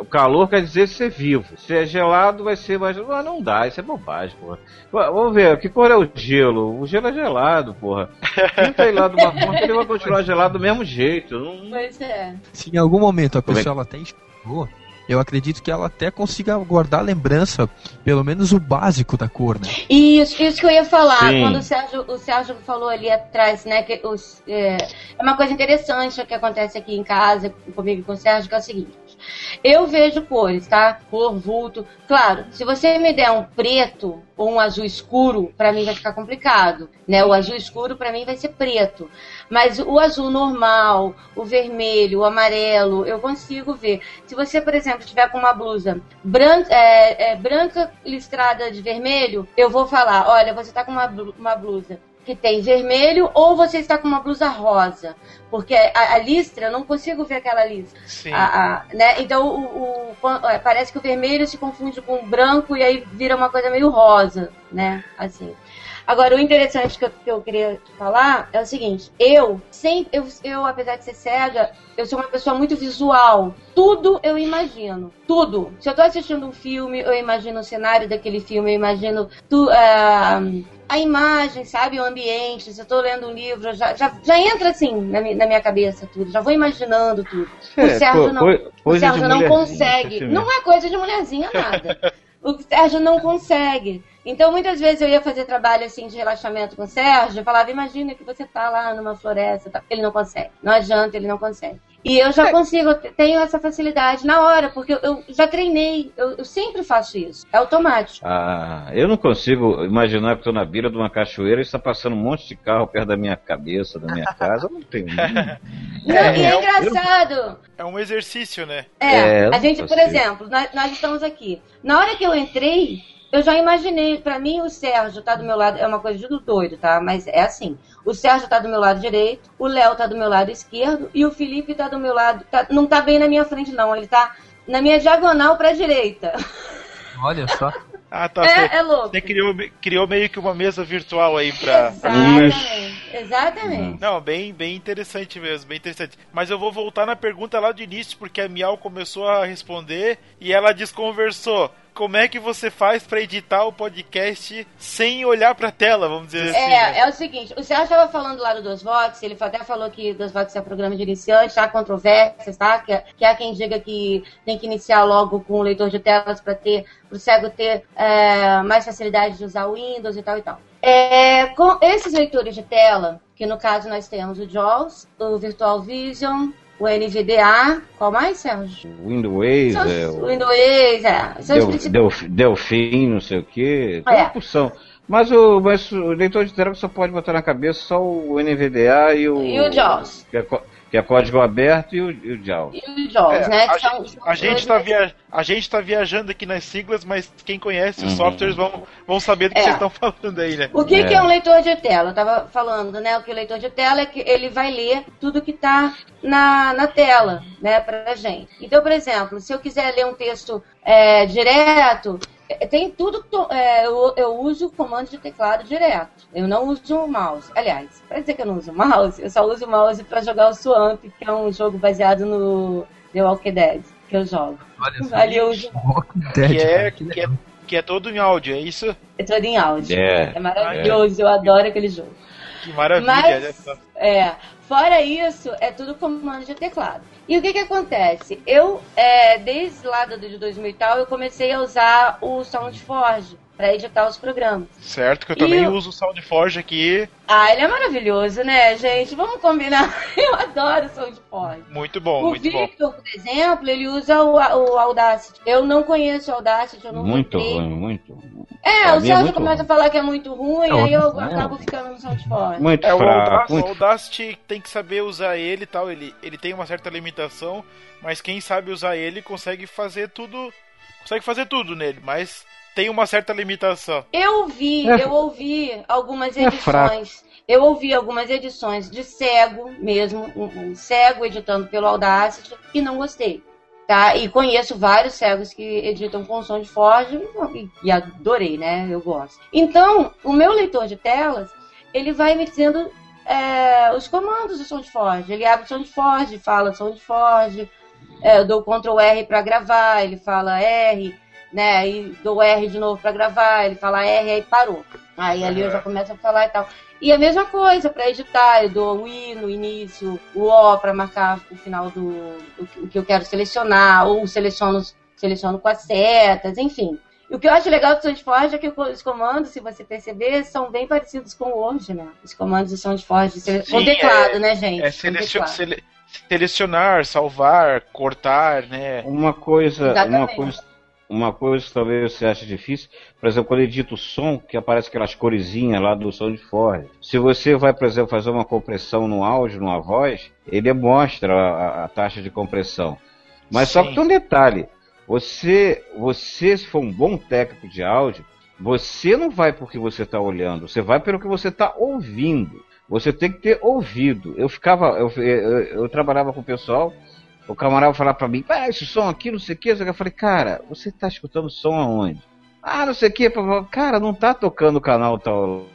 O calor quer dizer ser vivo. Se é gelado, vai ser mais. Ah, não dá, isso é bobagem, porra. Vamos ver, que cor é o gelo? O gelo é gelado, porra. Pinta aí lá de uma cor, ele vai continuar gelado do mesmo jeito. Não... Pois é. Se em algum momento a pessoa ela até enxergou, eu acredito que ela até consiga guardar a lembrança, pelo menos o básico da cor, né? Isso, isso que eu ia falar. Sim. Quando o Sérgio, o Sérgio falou ali atrás, né, que os, é, é uma coisa interessante que acontece aqui em casa comigo e com o Sérgio, que é o seguinte. Eu vejo cores, tá? Cor, vulto. Claro, se você me der um preto ou um azul escuro, para mim vai ficar complicado, né? O azul escuro para mim vai ser preto. Mas o azul normal, o vermelho, o amarelo, eu consigo ver. Se você, por exemplo, tiver com uma blusa branca, é, é, branca listrada de vermelho, eu vou falar, olha, você tá com uma, uma blusa que tem vermelho ou você está com uma blusa rosa. Porque a, a listra, eu não consigo ver aquela listra. Sim. A, a, né? Então o, o, é, parece que o vermelho se confunde com o branco e aí vira uma coisa meio rosa, né? Assim. Agora, o interessante que eu, que eu queria falar é o seguinte: eu sempre, eu, eu, apesar de ser cega, eu sou uma pessoa muito visual. Tudo eu imagino. Tudo. Se eu tô assistindo um filme, eu imagino o cenário daquele filme, eu imagino tu, uh, a imagem, sabe? O ambiente. Se eu tô lendo um livro, já, já, já entra assim na, na minha cabeça tudo. Já vou imaginando tudo. É, o Sérgio não, o Sérgio não consegue. Não é coisa de mulherzinha nada. o Sérgio não consegue. Então, muitas vezes eu ia fazer trabalho assim de relaxamento com o Sérgio, eu falava, imagina que você tá lá numa floresta, tá? ele não consegue. Não adianta, ele não consegue. E eu já é. consigo, tenho essa facilidade na hora, porque eu, já treinei, eu, eu, sempre faço isso, é automático. Ah, eu não consigo imaginar que estou na beira de uma cachoeira e está passando um monte de carro perto da minha cabeça, da minha casa, eu não tenho. não, é, e é engraçado. É um exercício, né? É, é a gente, por exemplo, nós, nós estamos aqui. Na hora que eu entrei, eu já imaginei, para mim o Sérgio tá do meu lado, é uma coisa de doido, tá? Mas é assim. O Sérgio tá do meu lado direito, o Léo tá do meu lado esquerdo e o Felipe tá do meu lado, tá, não tá bem na minha frente não, ele tá na minha diagonal para direita. Olha só. Ah, tá. É, você, é louco. Você criou, criou meio que uma mesa virtual aí pra. Exatamente. Exatamente. Não, bem, bem interessante mesmo, bem interessante. Mas eu vou voltar na pergunta lá do início, porque a Miau começou a responder e ela desconversou como é que você faz para editar o podcast sem olhar pra tela, vamos dizer assim. É, é o seguinte, o Sérgio estava falando lá do Dos Votos, ele até falou que Dos Votos é programa de iniciante, há controvérsias, tá? Que, que há quem diga que tem que iniciar logo com o leitor de telas para ter, pro cego ter é, mais facilidade de usar o Windows e tal e tal. É, com esses leitores de tela, que no caso nós temos o JAWS, o Virtual Vision, o NVDA, qual mais, Sérgio? Windows, é, o Windows, é. Del, Delf, Delfim, não sei o que, é. porção. Mas o, mas o leitor de tela só pode botar na cabeça só o NVDA e o... E o JAWS. Que é, código aberto e o, e o JAWS. E o JAWS, é, né? A, são, gente, a, gente tá via, tá viajando aqui nas siglas, mas quem conhece os uhum. softwares vão, vão saber do que é. vocês estão falando aí, né? O que é. que é um leitor de tela? Eu tava falando, né? O que o leitor de tela é que ele vai ler tudo que tá na, na tela, né, pra gente. Então, por exemplo, se eu quiser ler um texto é, direto, tem tudo. É, eu, eu, uso comando de teclado direto. Eu não uso o mouse. Aliás, para dizer que eu não uso mouse, eu só uso o mouse para jogar o Swamp, que é um jogo baseado no The Walking Dead, que eu jogo. Olha Ali eu uso. Dead, que, é, que, é, que é todo em áudio, é isso? É todo em áudio. É, é maravilhoso, eu adoro aquele jogo. Que maravilha. Mas, é, fora isso, é tudo comando de teclado. E o que que acontece? Eu, é, desde lá do de 2000 e tal, eu comecei a usar o SoundForge para editar os programas. Certo, que eu também uso o SoundForge aqui. Ah, ele é maravilhoso, né, gente? Vamos combinar. Eu adoro o SoundForge. Muito bom, o muito Victor, bom. por exemplo, ele usa o, o Audacity. Eu não conheço o Audacity, eu não Muito ruim, muito. É, Pra o é Sérgio muito começa ruim. a falar que é muito ruim, É, aí eu não. acabo ficando no SoundForge. Muito É, o fraco. O Audacity tem que saber usar ele e tal. Ele, ele tem uma certa limitação, mas quem sabe usar ele consegue fazer tudo. Consegue fazer tudo nele, mas tem uma certa limitação. Eu ouvi, É- eu ouvi algumas é fraco. edições. eu ouvi algumas edições de cego mesmo, um, um cego editando pelo Audacity, e não gostei. Tá? E conheço vários cegos que editam com som de Forge e, e adorei, né? Eu gosto. Então, o meu leitor de telas, ele vai me dizendo é, os comandos do som de Forge. Ele abre o som de Forge, fala som de Forge, é, eu dou Ctrl R para gravar, ele fala R, né? E dou R de novo para gravar, ele fala R, aí parou. Aí ali eu já começo a falar e tal. E a mesma coisa para editar, eu dou o I no início, o O para marcar o final do o que- o eu quero selecionar, ou seleciono, seleciono com as setas, enfim. E o que eu acho legal do SoundForge é que os comandos, se você perceber, são bem parecidos com hoje, né? Os comandos do SoundForge, sele- com Sim, teclado, é- né, gente? É selecion- teclado. sele- selecionar, salvar, cortar, né? Uma coisa, uma coisa, uma coisa que talvez você ache difícil, por exemplo, quando eu edito o som, que aparece aquelas coresinhas lá do som de Ford. Se você vai, por exemplo, fazer uma compressão no áudio, numa voz, ele mostra a, a taxa de compressão. Mas só Sim. que tem um detalhe. Você, você, se for um bom técnico de áudio, você não vai porque você está olhando, você vai pelo que você está ouvindo. Você tem que ter ouvido. Eu ficava, eu, eu, eu trabalhava com o pessoal, o camarada falava pra mim, ah, esse som aqui, não sei o que, eu falei, cara, você tá escutando som aonde? Ah, não sei o que, cara, não tá tocando o canal tal,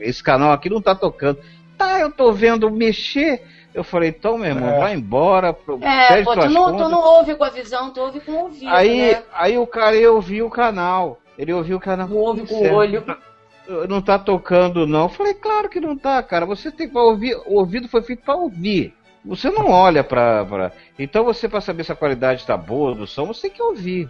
esse canal aqui não tá tocando. Tá, eu tô vendo mexer. Eu falei, então, meu irmão, É. vai embora, pro- É, pô, tu não, tu não ouve com a visão, tu ouve com o ouvido, Aí, né? aí o cara ia ouvir o canal. Ele ouviu o canal. Não ouve com o Certo. olho. Não tá tocando, não. Eu falei, claro que não tá, cara. Você tem que ouvir. O ouvido foi feito pra ouvir. Você não olha pra. pra... Então você, pra saber se a qualidade tá boa do som, você tem que ouvir.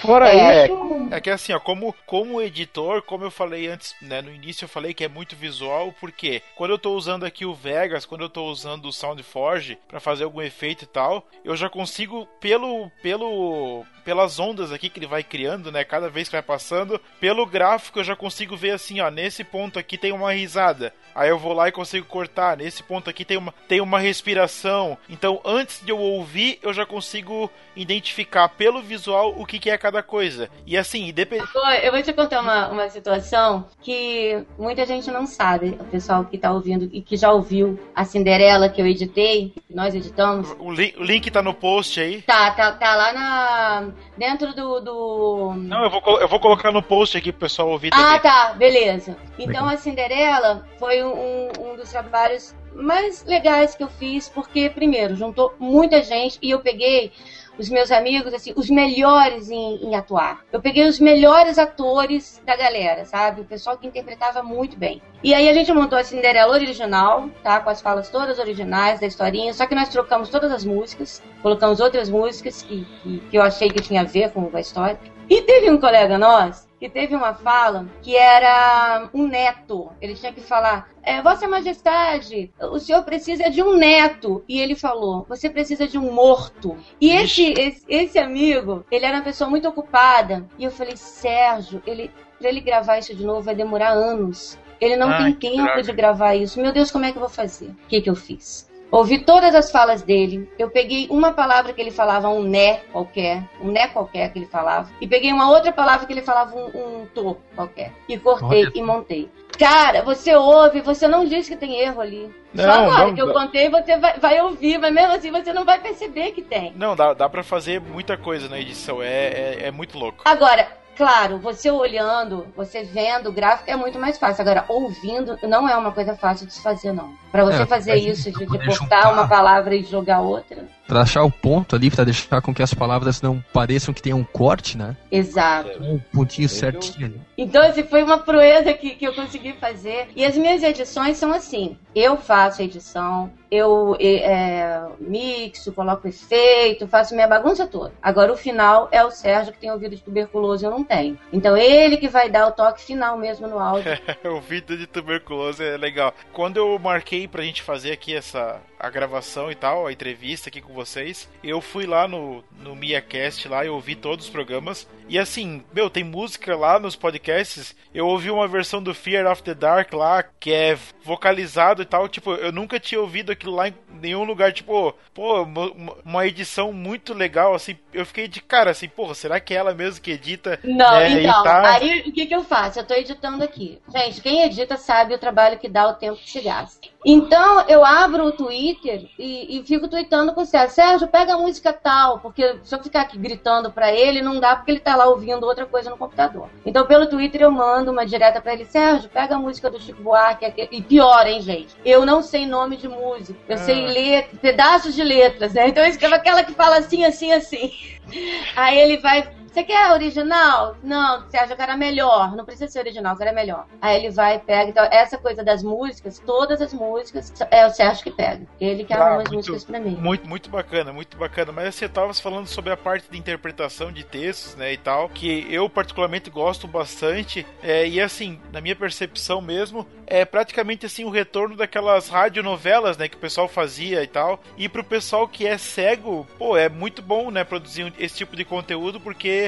Fora É, isso. É que assim, ó, como, como editor, como eu falei antes, né, no início eu falei que é muito visual, porque quando eu tô usando aqui o Vegas, quando eu tô usando o SoundForge pra fazer algum efeito e tal, eu já consigo pelo pelo pelas ondas aqui que ele vai criando, né, cada vez que vai passando, pelo gráfico eu já consigo ver assim, ó, nesse ponto aqui tem uma risada. Aí eu vou lá e consigo cortar, nesse ponto aqui tem uma tem uma respiração. Então, antes de eu ouvir, eu já consigo identificar pelo visual o que que é cada coisa. E assim, independente Pô, Eu vou te contar uma, uma situação que muita gente não sabe, o pessoal que tá ouvindo e que já ouviu a Cinderela que eu editei, que nós editamos. O, li- o link tá no post aí. Tá, tá, tá lá na. dentro do. do... Não, eu vou, eu vou colocar no post aqui pro pessoal ouvir também. Ah, tá, beleza. Então a Cinderela foi um, um dos trabalhos mais legais que eu fiz, porque, primeiro, juntou muita gente e eu peguei os meus amigos, assim, os melhores em, em atuar. Eu peguei os melhores atores da galera, sabe? O pessoal que interpretava muito bem. E aí a gente montou a Cinderela original, tá? Com as falas todas originais da historinha, só que nós trocamos todas as músicas, colocamos outras músicas que, que, que eu achei que tinha a ver com a história. E teve um colega nosso que teve uma fala que era um neto. Ele tinha que falar: é, Vossa Majestade, o senhor precisa de um neto. E ele falou: Você precisa de um morto. E esse, esse, esse amigo, ele era uma pessoa muito ocupada. E eu falei: Sérgio, ele, pra ele gravar isso de novo vai demorar anos. Ele não Ai, tem tempo droga. de gravar isso. Meu Deus, como é que eu vou fazer? O que, que eu fiz? Ouvi todas as falas dele. Eu peguei uma palavra que ele falava, um né qualquer, um né qualquer que ele falava, e peguei uma outra palavra que ele falava, um, um tô qualquer, e cortei Olha. e montei. Cara, você ouve, você não diz que tem erro ali. Só Não, agora não, que eu contei, você vai, vai ouvir, mas mesmo assim você não vai perceber que tem. Não, dá, dá pra fazer muita coisa na edição. É, é, é muito louco. Agora, claro, você olhando, você vendo o gráfico é muito mais fácil. Agora, ouvindo não é uma coisa fácil de se fazer, não. Pra você É, fazer isso, de, cortar juntar. uma palavra e jogar outra. Para achar o ponto ali, para deixar com que as palavras não pareçam que tem um corte, né? Exato. Um pontinho certinho ali. Então, assim, foi uma proeza que, que eu consegui fazer. E as minhas edições são assim: eu faço a edição, eu é, mixo, coloco efeito, faço minha bagunça toda. Agora, o final é o Sérgio que tem ouvido de tuberculose, eu não tenho. Então, ele que vai dar o toque final mesmo no áudio. ouvido de tuberculose é legal. Quando eu marquei pra gente fazer aqui essa a gravação e tal, a entrevista aqui com vocês, eu fui lá no, no MiaCast lá e ouvi todos os programas. E assim, meu, tem música lá nos podcasts. Eu ouvi uma versão do Fear of the Dark lá, que é vocalizado e tal. Tipo, eu nunca tinha ouvido aquilo lá em nenhum lugar. Tipo, pô, uma edição muito legal, assim. Eu fiquei de cara, assim, porra, será que é ela mesmo que edita? Não, né, então, tá... aí o que, que eu faço? Eu tô editando aqui. Gente, quem edita sabe o trabalho que dá, o tempo que se gasta. Então, eu abro o Twitter e, e fico tweetando com o Sérgio. Sérgio, pega a música tal, porque se eu ficar aqui gritando para ele, não dá porque ele tá lá ouvindo outra coisa no computador. Então, pelo Twitter, eu mando uma direta para ele. Sérgio, pega a música do Chico Buarque. E pior, hein, gente? Eu não sei nome de música. Eu ah. sei ler pedaços de letras, né? Então, eu escrevo aquela que fala assim, assim, assim. Aí ele vai você quer original? Não, você acha que era melhor. Não precisa ser original, que era melhor. Aí ele vai e pega. Então, essa coisa das músicas, todas as músicas, é o Sérgio que pega. Ele que arruma as músicas pra mim. Muito, muito bacana, muito bacana. Mas você tava falando sobre a parte de interpretação de textos, né, e tal, que eu particularmente gosto bastante. É, e assim, na minha percepção mesmo, é praticamente assim o retorno daquelas radionovelas, né, que o pessoal fazia e tal. E pro pessoal que é cego, pô, é muito bom, né, produzir esse tipo de conteúdo, porque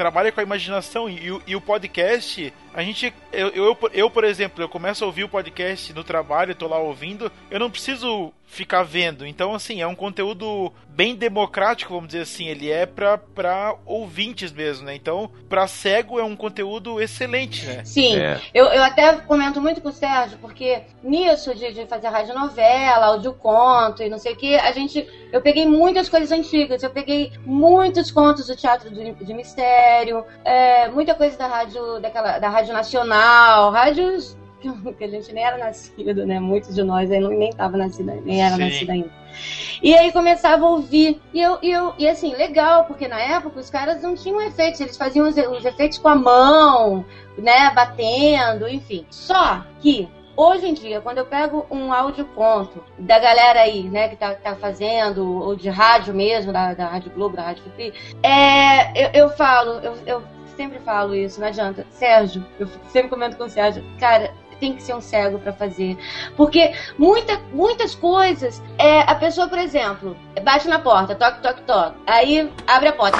trabalha com a imaginação e, e, o podcast, a gente. Eu, eu, eu, por exemplo, eu começo a ouvir o podcast no trabalho, tô lá ouvindo, eu não preciso ficar vendo. Então, assim, é um conteúdo bem democrático, vamos dizer assim. Ele é pra, pra ouvintes mesmo, né? Então, pra cego é um conteúdo excelente, né? Sim. É. Eu, eu até comento muito com o Sérgio, porque nisso de, de fazer rádio novela, audioconto e não sei o que, a gente. Eu peguei muitas coisas antigas. Eu peguei muitos contos do Teatro de, de Mistério, é, muita coisa da rádio, daquela, da Rádio Nacional, rádios que a gente nem era nascido, né? Muitos de nós aí nem tava nascido, nem era Sim. nascido ainda. E aí começava a ouvir. E, eu, e, eu, e assim, legal, porque na época os caras não tinham efeitos, eles faziam os, os efeitos com a mão, né? Batendo, enfim. Só que Hoje em dia, quando eu pego um áudio conto da galera aí, né, que tá, tá fazendo, ou de rádio mesmo, da, da Rádio Globo, da Rádio Free, é, eu, eu falo, eu, eu sempre falo isso, não adianta. Sérgio, eu sempre comento com o Sérgio, cara, tem que ser um cego para fazer. Porque muita, muitas coisas, é, a pessoa, por exemplo, bate na porta, toque, toque, toque. Aí abre a porta.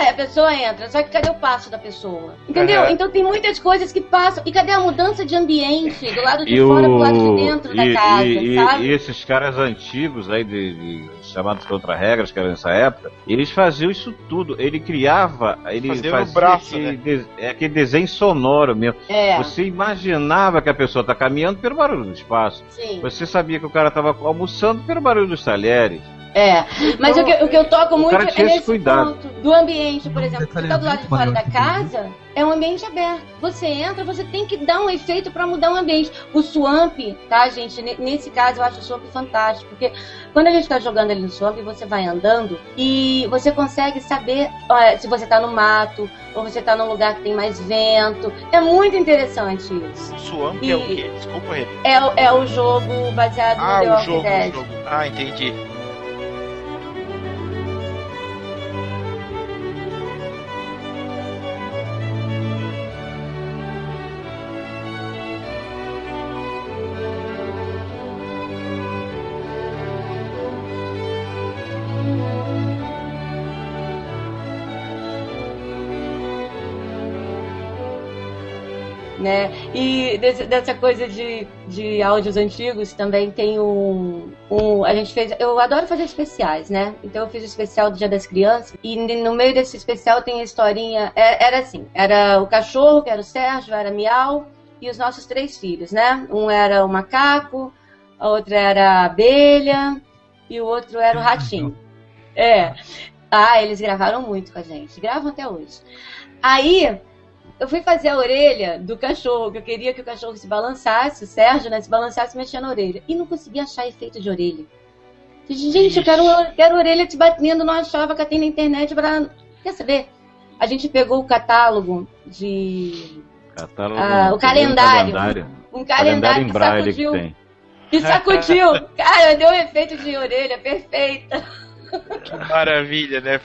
Aí a pessoa entra, só que cadê o passo da pessoa? Entendeu? Uhum. Então tem muitas coisas que passam. E cadê a mudança de ambiente? Do lado de e fora o... pro lado de dentro e, da casa, e, sabe? E esses caras antigos aí de, de chamados contra-regras, que era nessa época, eles faziam isso tudo. Ele criava, ele fazia, fazia braço, aquele, né? de, é aquele desenho sonoro mesmo. É. Você imaginava que a pessoa tá caminhando pelo barulho do espaço. Sim. Você sabia que o cara tava almoçando pelo barulho dos talheres. É, mas então, o, que, o que eu toco muito é nesse cuidado. ponto do ambiente, por exemplo. Você tá do lado de fora da casa, é um ambiente aberto. Você entra, você tem que dar um efeito para mudar o ambiente. O swamp, tá, gente? Nesse caso, eu acho o swamp fantástico, porque quando a gente tá jogando ali no swamp, você vai andando e você consegue saber se você tá no mato ou você tá num lugar que tem mais vento. É muito interessante isso. Swamp e é o quê? Desculpa, Rê. É, é o jogo baseado ah, no The Walking jogo, Dead. Jogo. Ah, entendi. Desse, dessa coisa de, de áudios antigos também tem um, um. A gente fez. Eu adoro fazer especiais, né? Então eu fiz o especial do Dia das Crianças. E no meio desse especial tem a historinha. É, era assim: era o cachorro, que era o Sérgio, era Miau, e os nossos três filhos, né? Um era o macaco, a outra era a abelha, e o outro era o ratinho. É. Ah, eles gravaram muito com a gente. Gravam até hoje. Aí eu fui fazer a orelha do cachorro, que eu queria que o cachorro se balançasse, o Sérgio, né, se balançasse e mexia na orelha. E não conseguia achar efeito de orelha. Gente, eu quero, quero orelha te batendo, não achava que tem na internet pra. Quer saber? A gente pegou o catálogo de. Catálogo, Ah, o calendário. calendário. Um Calendário calendário em que que sacudiu. tem. Que sacudiu. Cara, deu um efeito de orelha perfeita. Que maravilha, né?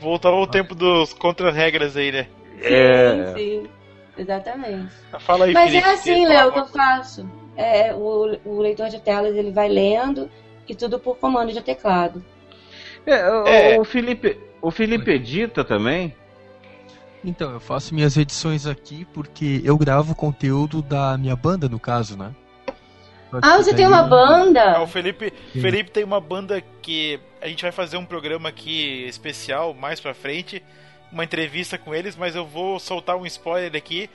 Voltou ao tempo dos contra-regras aí, né? É. Sim, sim. Exatamente. Fala aí, Mas Felipe. é assim, Léo, que eu faço. É, o, o leitor de telas ele vai lendo e tudo por comando de teclado. É, o, É. o Felipe, o Felipe edita também. Então, eu faço minhas edições aqui porque eu gravo conteúdo da minha banda, no caso, né? Ah, você tem uma Ah, banda? o Felipe. Felipe tem uma banda que a gente vai fazer um programa aqui especial mais pra frente, uma entrevista com eles, mas eu vou soltar um spoiler aqui,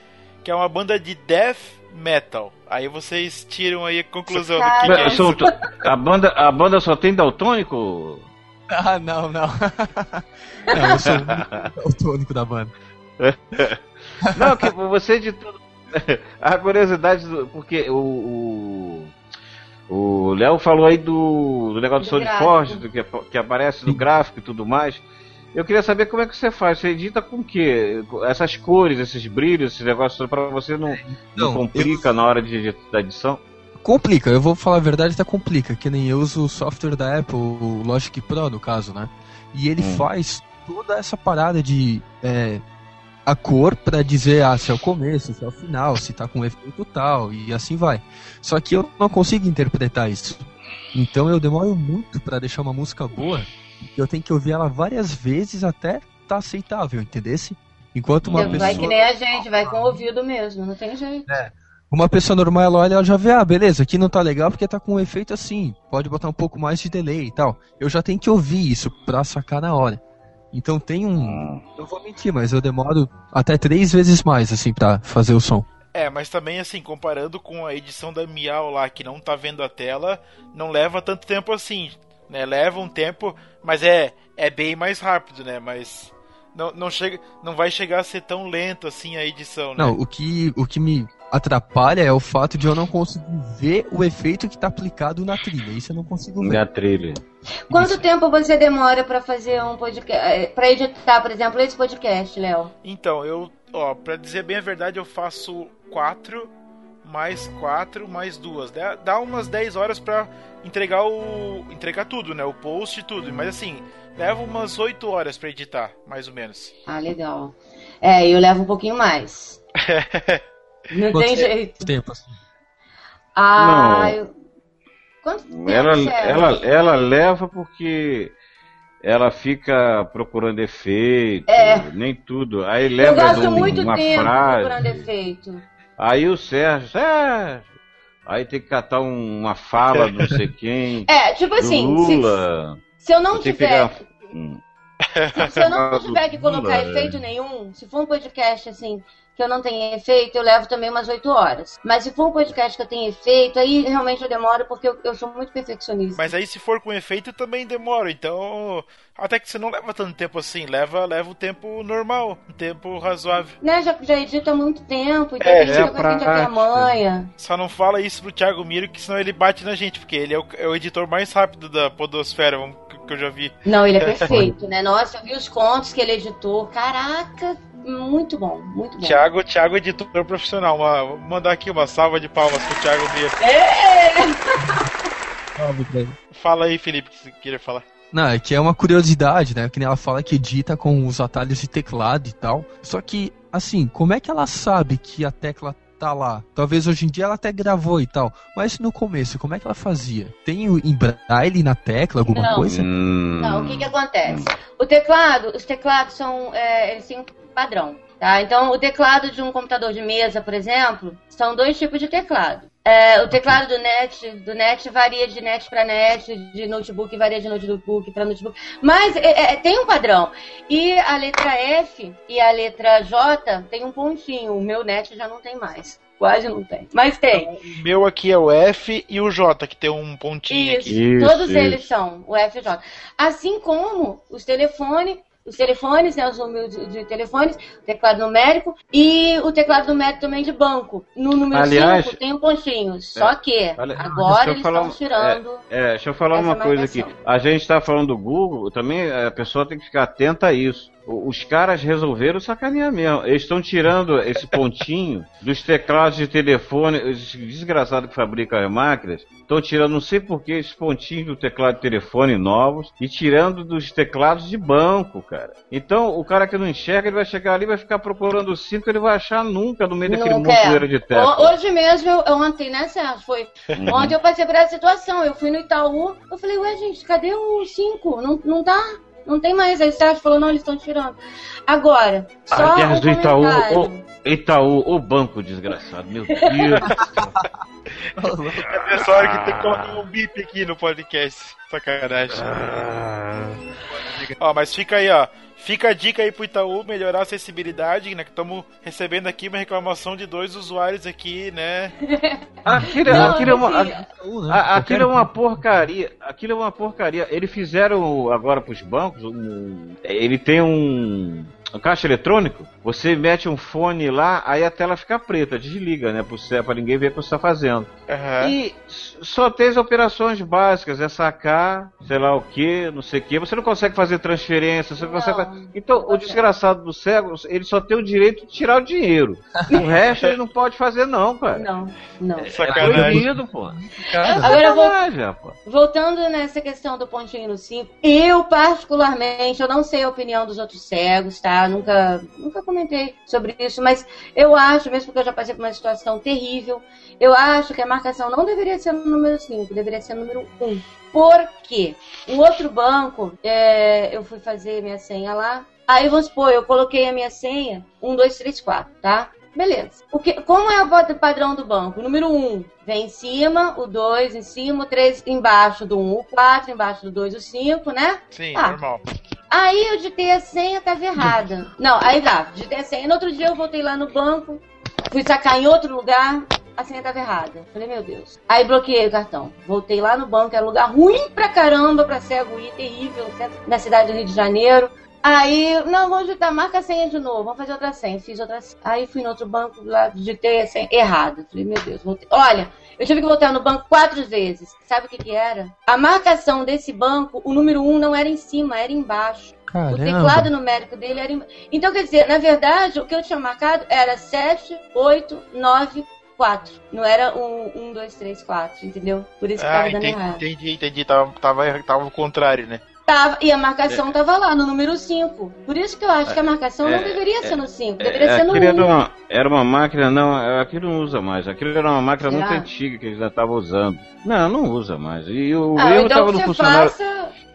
que é uma banda de death metal. Aí vocês tiram aí a conclusão do que, que é a, banda, a banda só tem daltônico? Ah, não, não. não, eu sou o único autônico da banda. Não, que você editou. A curiosidade, do- porque o. O o Léo falou aí do, do negócio do Do SoundForge, gráfico. do que, que aparece no gráfico e tudo mais. Eu queria saber como é que você faz. Você edita com o quê? Essas cores, esses brilhos, esses negócios, pra você não, não Não, complica na hora de, da edição? Complica, eu vou falar a verdade, até complica, que nem eu uso o software da Apple, o Logic Pro no caso, né? E ele Hum. faz toda essa parada de é, a cor pra dizer ah, se é o começo, se é o final, se tá com efeito tal, e assim vai. Só que eu não consigo interpretar isso. Então eu demoro muito pra deixar uma música boa, eu tenho que ouvir ela várias vezes até tá aceitável, entendesse? Enquanto uma vai pessoa. que nem a gente, vai com o ouvido mesmo, não tem jeito. Uma pessoa normal, ela olha, ela já vê, ah, beleza, aqui não tá legal porque tá com um efeito assim, pode botar um pouco mais de delay e tal. Eu já tenho que ouvir isso pra sacar na hora. Então tem um. Não vou mentir, mas eu demoro até três vezes mais, assim, pra fazer o som. É, mas também assim, comparando com a edição da Miau lá, que não tá vendo a tela, não leva tanto tempo assim, né? Leva um tempo, mas é, é bem mais rápido, né? Mas não, não, chega, não vai chegar a ser tão lento assim a edição, né? Não, o que, o que me atrapalha é o fato de eu não conseguir ver o efeito que tá aplicado na trilha. Isso eu não consigo ver. Minha trilha. Quanto Isso. tempo você demora pra fazer um podcast, pra editar, por exemplo, esse podcast, Léo? Então, eu, ó, pra dizer bem a verdade, eu faço quatro, mais quatro, mais duas. Dá, dá umas 10 horas pra entregar o. entregar tudo, né? O post e tudo. Mas assim, leva umas 8 horas pra editar, mais ou menos. Ah, legal. É, eu levo um pouquinho mais. Não Quanto tem tempo? jeito. Tempo, assim. Ah, Não. eu... Quanto tempo, Ela, Sérgio? ela, ela leva porque ela fica procurando efeito, É. nem tudo. Aí Eu leva gasto num- muito uma tempo frase. procurando efeito. Aí o Sérgio, Sérgio, aí tem que catar um- uma fala não sei quem, É, tipo assim, se, Lula. se eu não tiver, pegar. Hum. se eu não tiver que colocar Lula, é. efeito nenhum, se for um podcast assim que eu não tenho efeito, eu levo também umas 8 horas. Mas se for um podcast que eu tenho efeito, aí realmente eu demoro porque eu, eu sou muito perfeccionista. Mas aí se for com efeito também demora, então até que você não leva tanto tempo assim, leva leva o tempo normal, um tempo razoável. Né, já, já edito há muito tempo, então É, é a gente já tem a prática. manha. Só não fala isso pro Thiago Miro, que senão ele bate na gente, porque ele é o, é o editor mais rápido da podosfera, vamos- que, que eu já vi. Não, ele é perfeito, né? Nossa, eu vi os contos que ele editou. Caraca, muito bom, muito bom. Thiago, Thiago editor profissional, uma, vou mandar aqui uma salva de palmas pro. Salve pra ele. Fala aí, Felipe, que você queria falar. Não, é que é uma curiosidade, né? Que nem ela fala que edita com os atalhos de teclado e tal. Só que, assim, como é que ela sabe que a tecla tá lá? Talvez hoje em dia ela até gravou e tal. Mas no começo, como é que ela fazia? Tem o em braille na tecla, alguma Não. coisa? Hum. Não, o que que acontece? O teclado, os teclados são, é, eles têm um padrão, tá? Então, o teclado de um computador de mesa, por exemplo, são dois tipos de teclado. É, o teclado do net, do net varia de net para net, de notebook varia de notebook para notebook, mas é, é, tem um padrão. E a letra F e a letra J tem um pontinho. O meu net já não tem mais, quase não tem, mas tem. O meu aqui é o F e o J, que tem um pontinho Isso, aqui. Isso, todos isso. eles são o FJ. Assim como os telefones os telefones, né, os números de, de telefones, o teclado numérico e o teclado numérico também de banco. No número 5 tem um pontinho, só que agora eles estão tirando. É, é, deixa eu falar uma coisa aqui. A gente está falando do Google, também a pessoa tem que ficar atenta a isso os caras resolveram sacanear mesmo. Eles estão tirando esse pontinho dos teclados de telefone, os desgraçados que fabricam as máquinas, estão tirando, não sei porquê, esses pontinhos do teclado de telefone novos e tirando dos teclados de banco, cara. Então, o cara que não enxerga, ele vai chegar ali vai ficar procurando o cinco, ele vai achar nunca no meio daquele montoeiro de tecla. Hoje mesmo, eu, ontem, né, Sérgio? Foi. Uhum. Ontem eu passei por essa situação. Eu fui no Itaú, eu falei, ué, gente, cadê o 5? Não, não tá? Não tem mais. Aí o Sérgio falou, não, eles estão tirando. Agora, só um do Itaú, o Itaú, o banco desgraçado, meu Deus É nessa hora que tem que colocar um bip aqui no podcast. Sacanagem. Ah. Ó, mas fica aí, ó. Fica a dica aí pro Itaú melhorar a acessibilidade, né? Que estamos recebendo aqui uma reclamação de dois usuários aqui, né? Aquilo, Não, aquilo, é, uma, a, aquilo é uma porcaria. Aquilo é uma porcaria. Eles fizeram agora pros bancos. Um, ele tem um um caixa eletrônico, você mete um fone lá, aí a tela fica preta, desliga, né? Pra ninguém ver o que você tá fazendo. Uhum. E só tem as operações básicas, é sacar, sei lá o que, não sei o que. Você não consegue fazer transferência, você não, não consegue. Então, o desgraçado do cego, ele só tem o direito de tirar o dinheiro. o resto ele não pode fazer, não, cara. Não, não. É, é proibido, pô. Agora, vou, voltando nessa questão do pontinho no 5, eu, particularmente, eu não sei a opinião dos outros cegos, tá? Nunca, nunca comentei sobre isso, mas eu acho, mesmo porque eu já passei por uma situação terrível, eu acho que a marcação não deveria ser no número 5, deveria ser no número 1. Um. Por quê? Um outro banco, é, eu fui fazer minha senha lá. Aí vamos supor, eu coloquei a minha senha 1, 2, 3, 4, tá? Beleza. O que, como é o padrão do banco? O número 1 um, vem em cima, o 2 em cima, o 3 embaixo do 1, um, o 4 embaixo do 2, o 5, né? Sim, ah. normal. Aí eu digitei a senha, tava errada. Não, aí tá, digitei a senha. No outro dia eu voltei lá no banco, fui sacar em outro lugar, a senha tava errada. Falei, meu Deus. Aí bloqueei o cartão. Voltei lá no banco, era um lugar ruim pra caramba pra cego ir, terrível, na cidade do Rio de Janeiro. Aí, não, vamos digitar, marca a senha de novo, vamos fazer outra senha. Fiz outra senha. Aí fui no outro banco, lá, digitei a senha errada. Falei, meu Deus, voltei. Olha, eu tive que voltar no banco quatro vezes. Sabe o que que era? A marcação desse banco, o número um não era em cima, era embaixo. Caramba. O teclado numérico dele era. Em... Então, quer dizer, na verdade, o que eu tinha marcado era 7, 8, 9, 4. Não era um, um dois, três, quatro, entendeu? Por isso que ah, tava entendi, dando errado. Entendi, entendi. Tava, tava, tava o contrário, né? Tava, e a marcação é. tava lá, no número 5. Por isso que eu acho que a marcação é, não deveria é, ser no 5, deveria ser no 1. Um. Era uma, era uma máquina, não, aquilo não usa mais. Aquilo era uma máquina Será? muito antiga que eles já estavam usando. Não, não usa mais. E o ah, erro então tava no funcionário.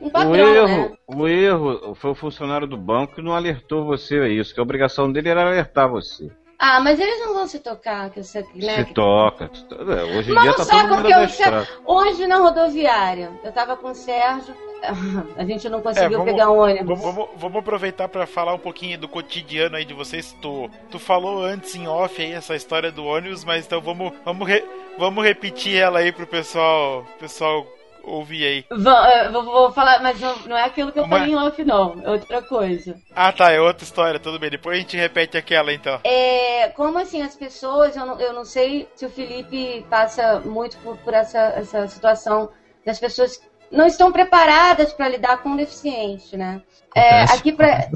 Um padrão, o erro, né? o erro foi o funcionário do banco que não alertou você a isso, que a obrigação dele era alertar você. Ah, mas eles não vão se tocar, que eu sei, né? Se toca. É, hoje em mas dia tá todo mundo eu, Hoje na rodoviária, eu tava com o Sérgio, a gente não conseguiu é, vamos, pegar um ônibus. Vamos, vamos aproveitar para falar um pouquinho do cotidiano aí de vocês. Tu, tu falou antes em off aí essa história do ônibus, mas então vamos, vamos, re, vamos repetir ela aí pro pessoal, pessoal ouvir aí. É, vou, vou, falar, mas não, não, é aquilo que eu Uma... falei em off, não. É outra coisa. Ah, tá. É outra história. Tudo bem. Depois a gente repete aquela, então. É, como assim, as pessoas, eu não, eu não sei se o Felipe passa muito por, por essa, essa situação das pessoas não estão preparadas para lidar com o deficiente, né? É, aqui para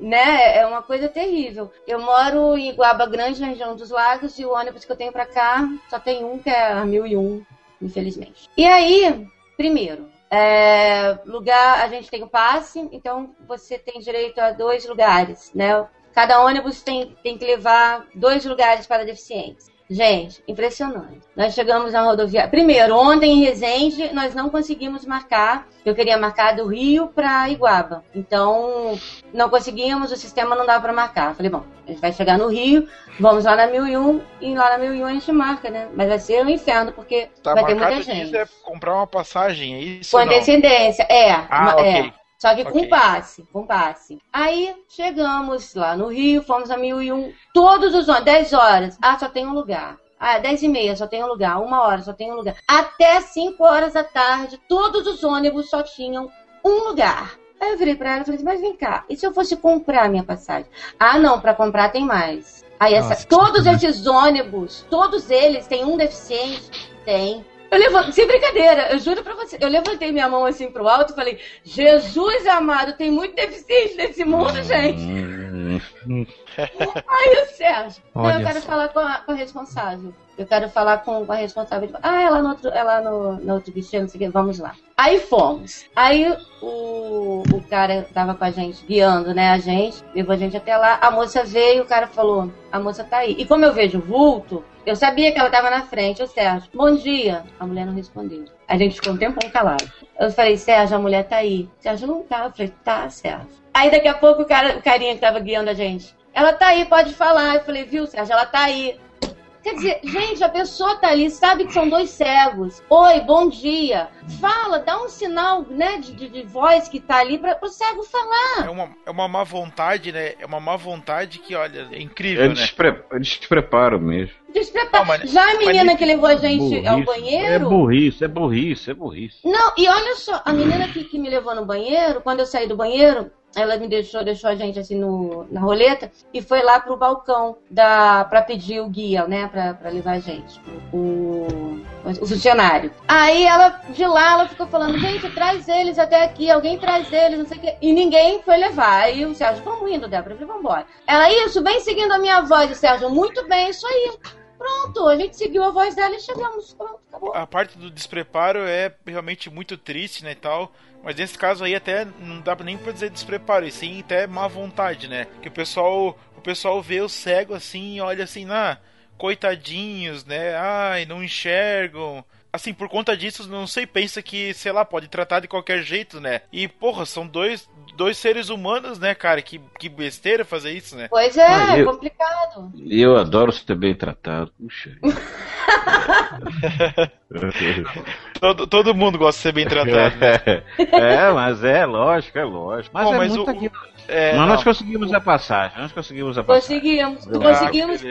né, é uma coisa terrível. Eu moro em Iguaba Grande, na região dos lagos, e o ônibus que eu tenho para cá só tem um, que é a 1001, infelizmente. E aí, Primeiro, é, lugar, a gente tem o passe, então você tem direito a dois lugares, né? Cada ônibus tem, tem que levar dois lugares para deficientes. Gente, impressionante. Nós chegamos na rodoviária. Primeiro, ontem em Resende, nós não conseguimos marcar. Eu queria marcar do Rio para Iguaba. Então, não conseguimos, o sistema não dava para marcar. Falei, bom, a gente vai chegar no Rio, vamos lá na 1001 e lá na 1001 a gente marca, né? Mas vai ser um inferno, porque tá vai ter muita gente. é comprar uma passagem, é isso? Com descendência, é. Ah, é. Só que okay. com passe, com passe. Aí chegamos lá no Rio, fomos a 1001, todos os ônibus, 10 horas. Ah, só tem um lugar. Ah, 10 e meia só tem um lugar. Uma hora só tem um lugar. Até 5 horas da tarde, todos os ônibus só tinham um lugar. Aí eu virei pra ela e falei assim, mas vem cá, e se eu fosse comprar minha passagem? Ah, não, pra comprar tem mais. Aí essa, Nossa, todos esses ônibus, todos eles têm um deficiente? Tem. Eu levantei, sem brincadeira, eu juro pra você, eu levantei minha mão assim pro alto e falei, Jesus amado, tem muito deficiente nesse mundo, gente. Hum, Aí o Sérgio, Olha eu quero só. falar com a, com a responsável. Eu quero falar com, a responsável. Ah, ela no outro, ela no, no outro vestido, não sei o que, vamos lá. Aí fomos. Aí o, o cara tava com a gente, guiando, né, a gente, levou a gente até lá. A moça veio, o cara falou, a moça tá aí. E como eu vejo vulto, eu sabia que ela tava na frente. O Sérgio, bom dia. A mulher não respondeu. A gente ficou um tempão calado. Eu falei, Sérgio, a mulher tá aí. Sérgio não tá. Eu falei, tá, Sérgio. Aí daqui a pouco o, cara, o carinha que tava guiando a gente, ela tá aí, pode falar. Eu falei, viu, Sérgio, ela tá aí. Quer dizer, gente, a pessoa tá ali, sabe que são dois cegos. Oi, bom dia. Fala, dá um sinal, né, de, de, de voz que tá ali para o cego falar. É uma, é uma má vontade, né? É uma má vontade que, olha, é incrível, É né? despre... é despreparo mesmo. Mas- Já a menina mas- que levou a gente ao Burrice. banheiro. É burrice, é burrice, é burrice. Não, e olha só, a menina que, que me levou no banheiro, quando eu saí do banheiro, ela me deixou, deixou a gente assim no, na roleta e foi lá pro balcão da, pra pedir o guia, né, pra, pra levar a gente, o, o funcionário. Aí ela, de lá, ela ficou falando, gente, traz eles até aqui, alguém traz eles, não sei o quê. E ninguém foi levar. Aí o Sérgio, vamos indo, Débora, eu falei, vamos embora. Ela, isso, vem seguindo a minha voz, o Sérgio, muito bem, isso aí. Pronto, a gente seguiu a voz dela e chegamos. Pronto, acabou. A parte do despreparo é realmente muito triste, né, e tal. Mas nesse caso aí até não dá nem pra dizer despreparo, e sim até má vontade, né? Que o pessoal, o pessoal vê o cego assim e olha assim, ah, coitadinhos, né? Ai, não enxergam. Assim, por conta disso, não sei, pensa que, sei lá, pode tratar de qualquer jeito, né? E, porra, são dois, dois seres humanos, né, cara? Que, que besteira fazer isso, né? Pois é, Ah, é eu- complicado. E eu adoro ser bem tratado. Puxa. Todo, todo mundo gosta de ser bem tratado, né? é, mas é lógico, é lógico. Mas Bom, é mas muito o- aqui. É, mas nós conseguimos a passagem, nós conseguimos a passagem. Conseguimos. Ah, conseguimos.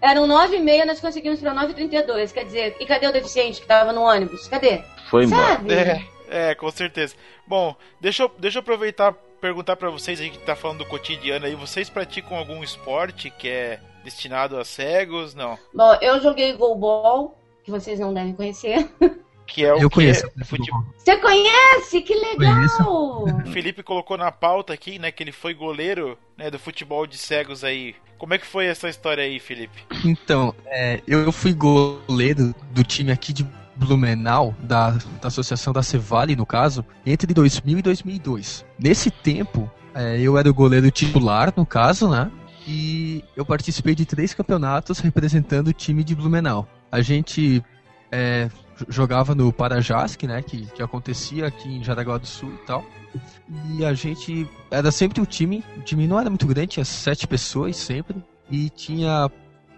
Eram 9 e meia, nós conseguimos para 9 e 32 Quer dizer, e cadê o deficiente que tava no ônibus? Cadê? Foi embora. Sabe? É, é, com certeza. Bom, deixa eu, deixa eu aproveitar perguntar pra vocês aí que tá falando do cotidiano aí, vocês praticam algum esporte que é destinado a cegos? Não. Bom, eu joguei goalball, que vocês não devem conhecer. Que é o Eu que conheço. é futebol. Você conhece? Que legal! O Felipe colocou na pauta aqui, né, que ele foi goleiro, né, do futebol de cegos aí. Como é que foi essa história aí, Felipe? Então, é, eu fui goleiro do time aqui de Blumenau, da, da associação da Cevale, no caso, entre 2000 e 2002. Nesse tempo, é, eu era o goleiro titular, no caso, né? E eu participei de três campeonatos representando o time de Blumenau. A gente é, jogava no Parajask, né? Que, que acontecia aqui em Jaraguá do Sul e tal. E a gente era sempre o time. O time não era muito grande, tinha sete pessoas sempre. E tinha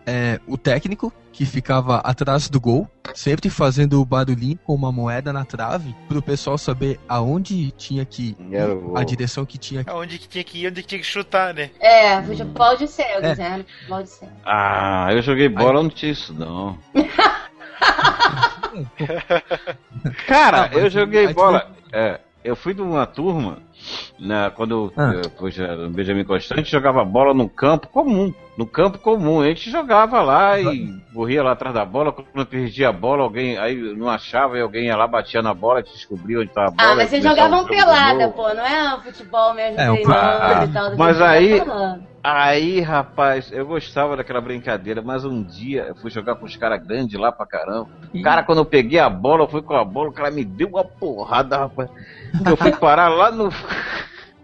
é, o técnico que ficava atrás do gol, sempre fazendo barulhinho com uma moeda na trave, pro pessoal saber aonde tinha que ir, o- a direção que tinha que Aonde que tinha que ir, onde que tinha que chutar, né? É, futebol de cegos, É. né? Futebol de cegos. Ah, eu joguei bola, não tinha isso não. Cara, Ah, eu joguei aí tu bola. É, eu fui de uma turma, na, quando Ah. eu fui já no Benjamin Constante, jogava bola no campo comum. No campo comum. A gente jogava lá e corria lá atrás da bola. Quando perdia a bola, alguém aí não achava e alguém ia lá, batia na bola, descobria onde estava a bola. Ah, mas vocês jogavam de pelada, pô, não é um futebol mesmo É, o e tal. mas aí- tá falando. Aí, rapaz, eu gostava daquela brincadeira, mas um dia eu fui jogar com os caras grandes lá pra caramba. Cara, quando eu peguei a bola, eu fui com a bola, o cara me deu uma porrada, rapaz. Eu fui parar lá no.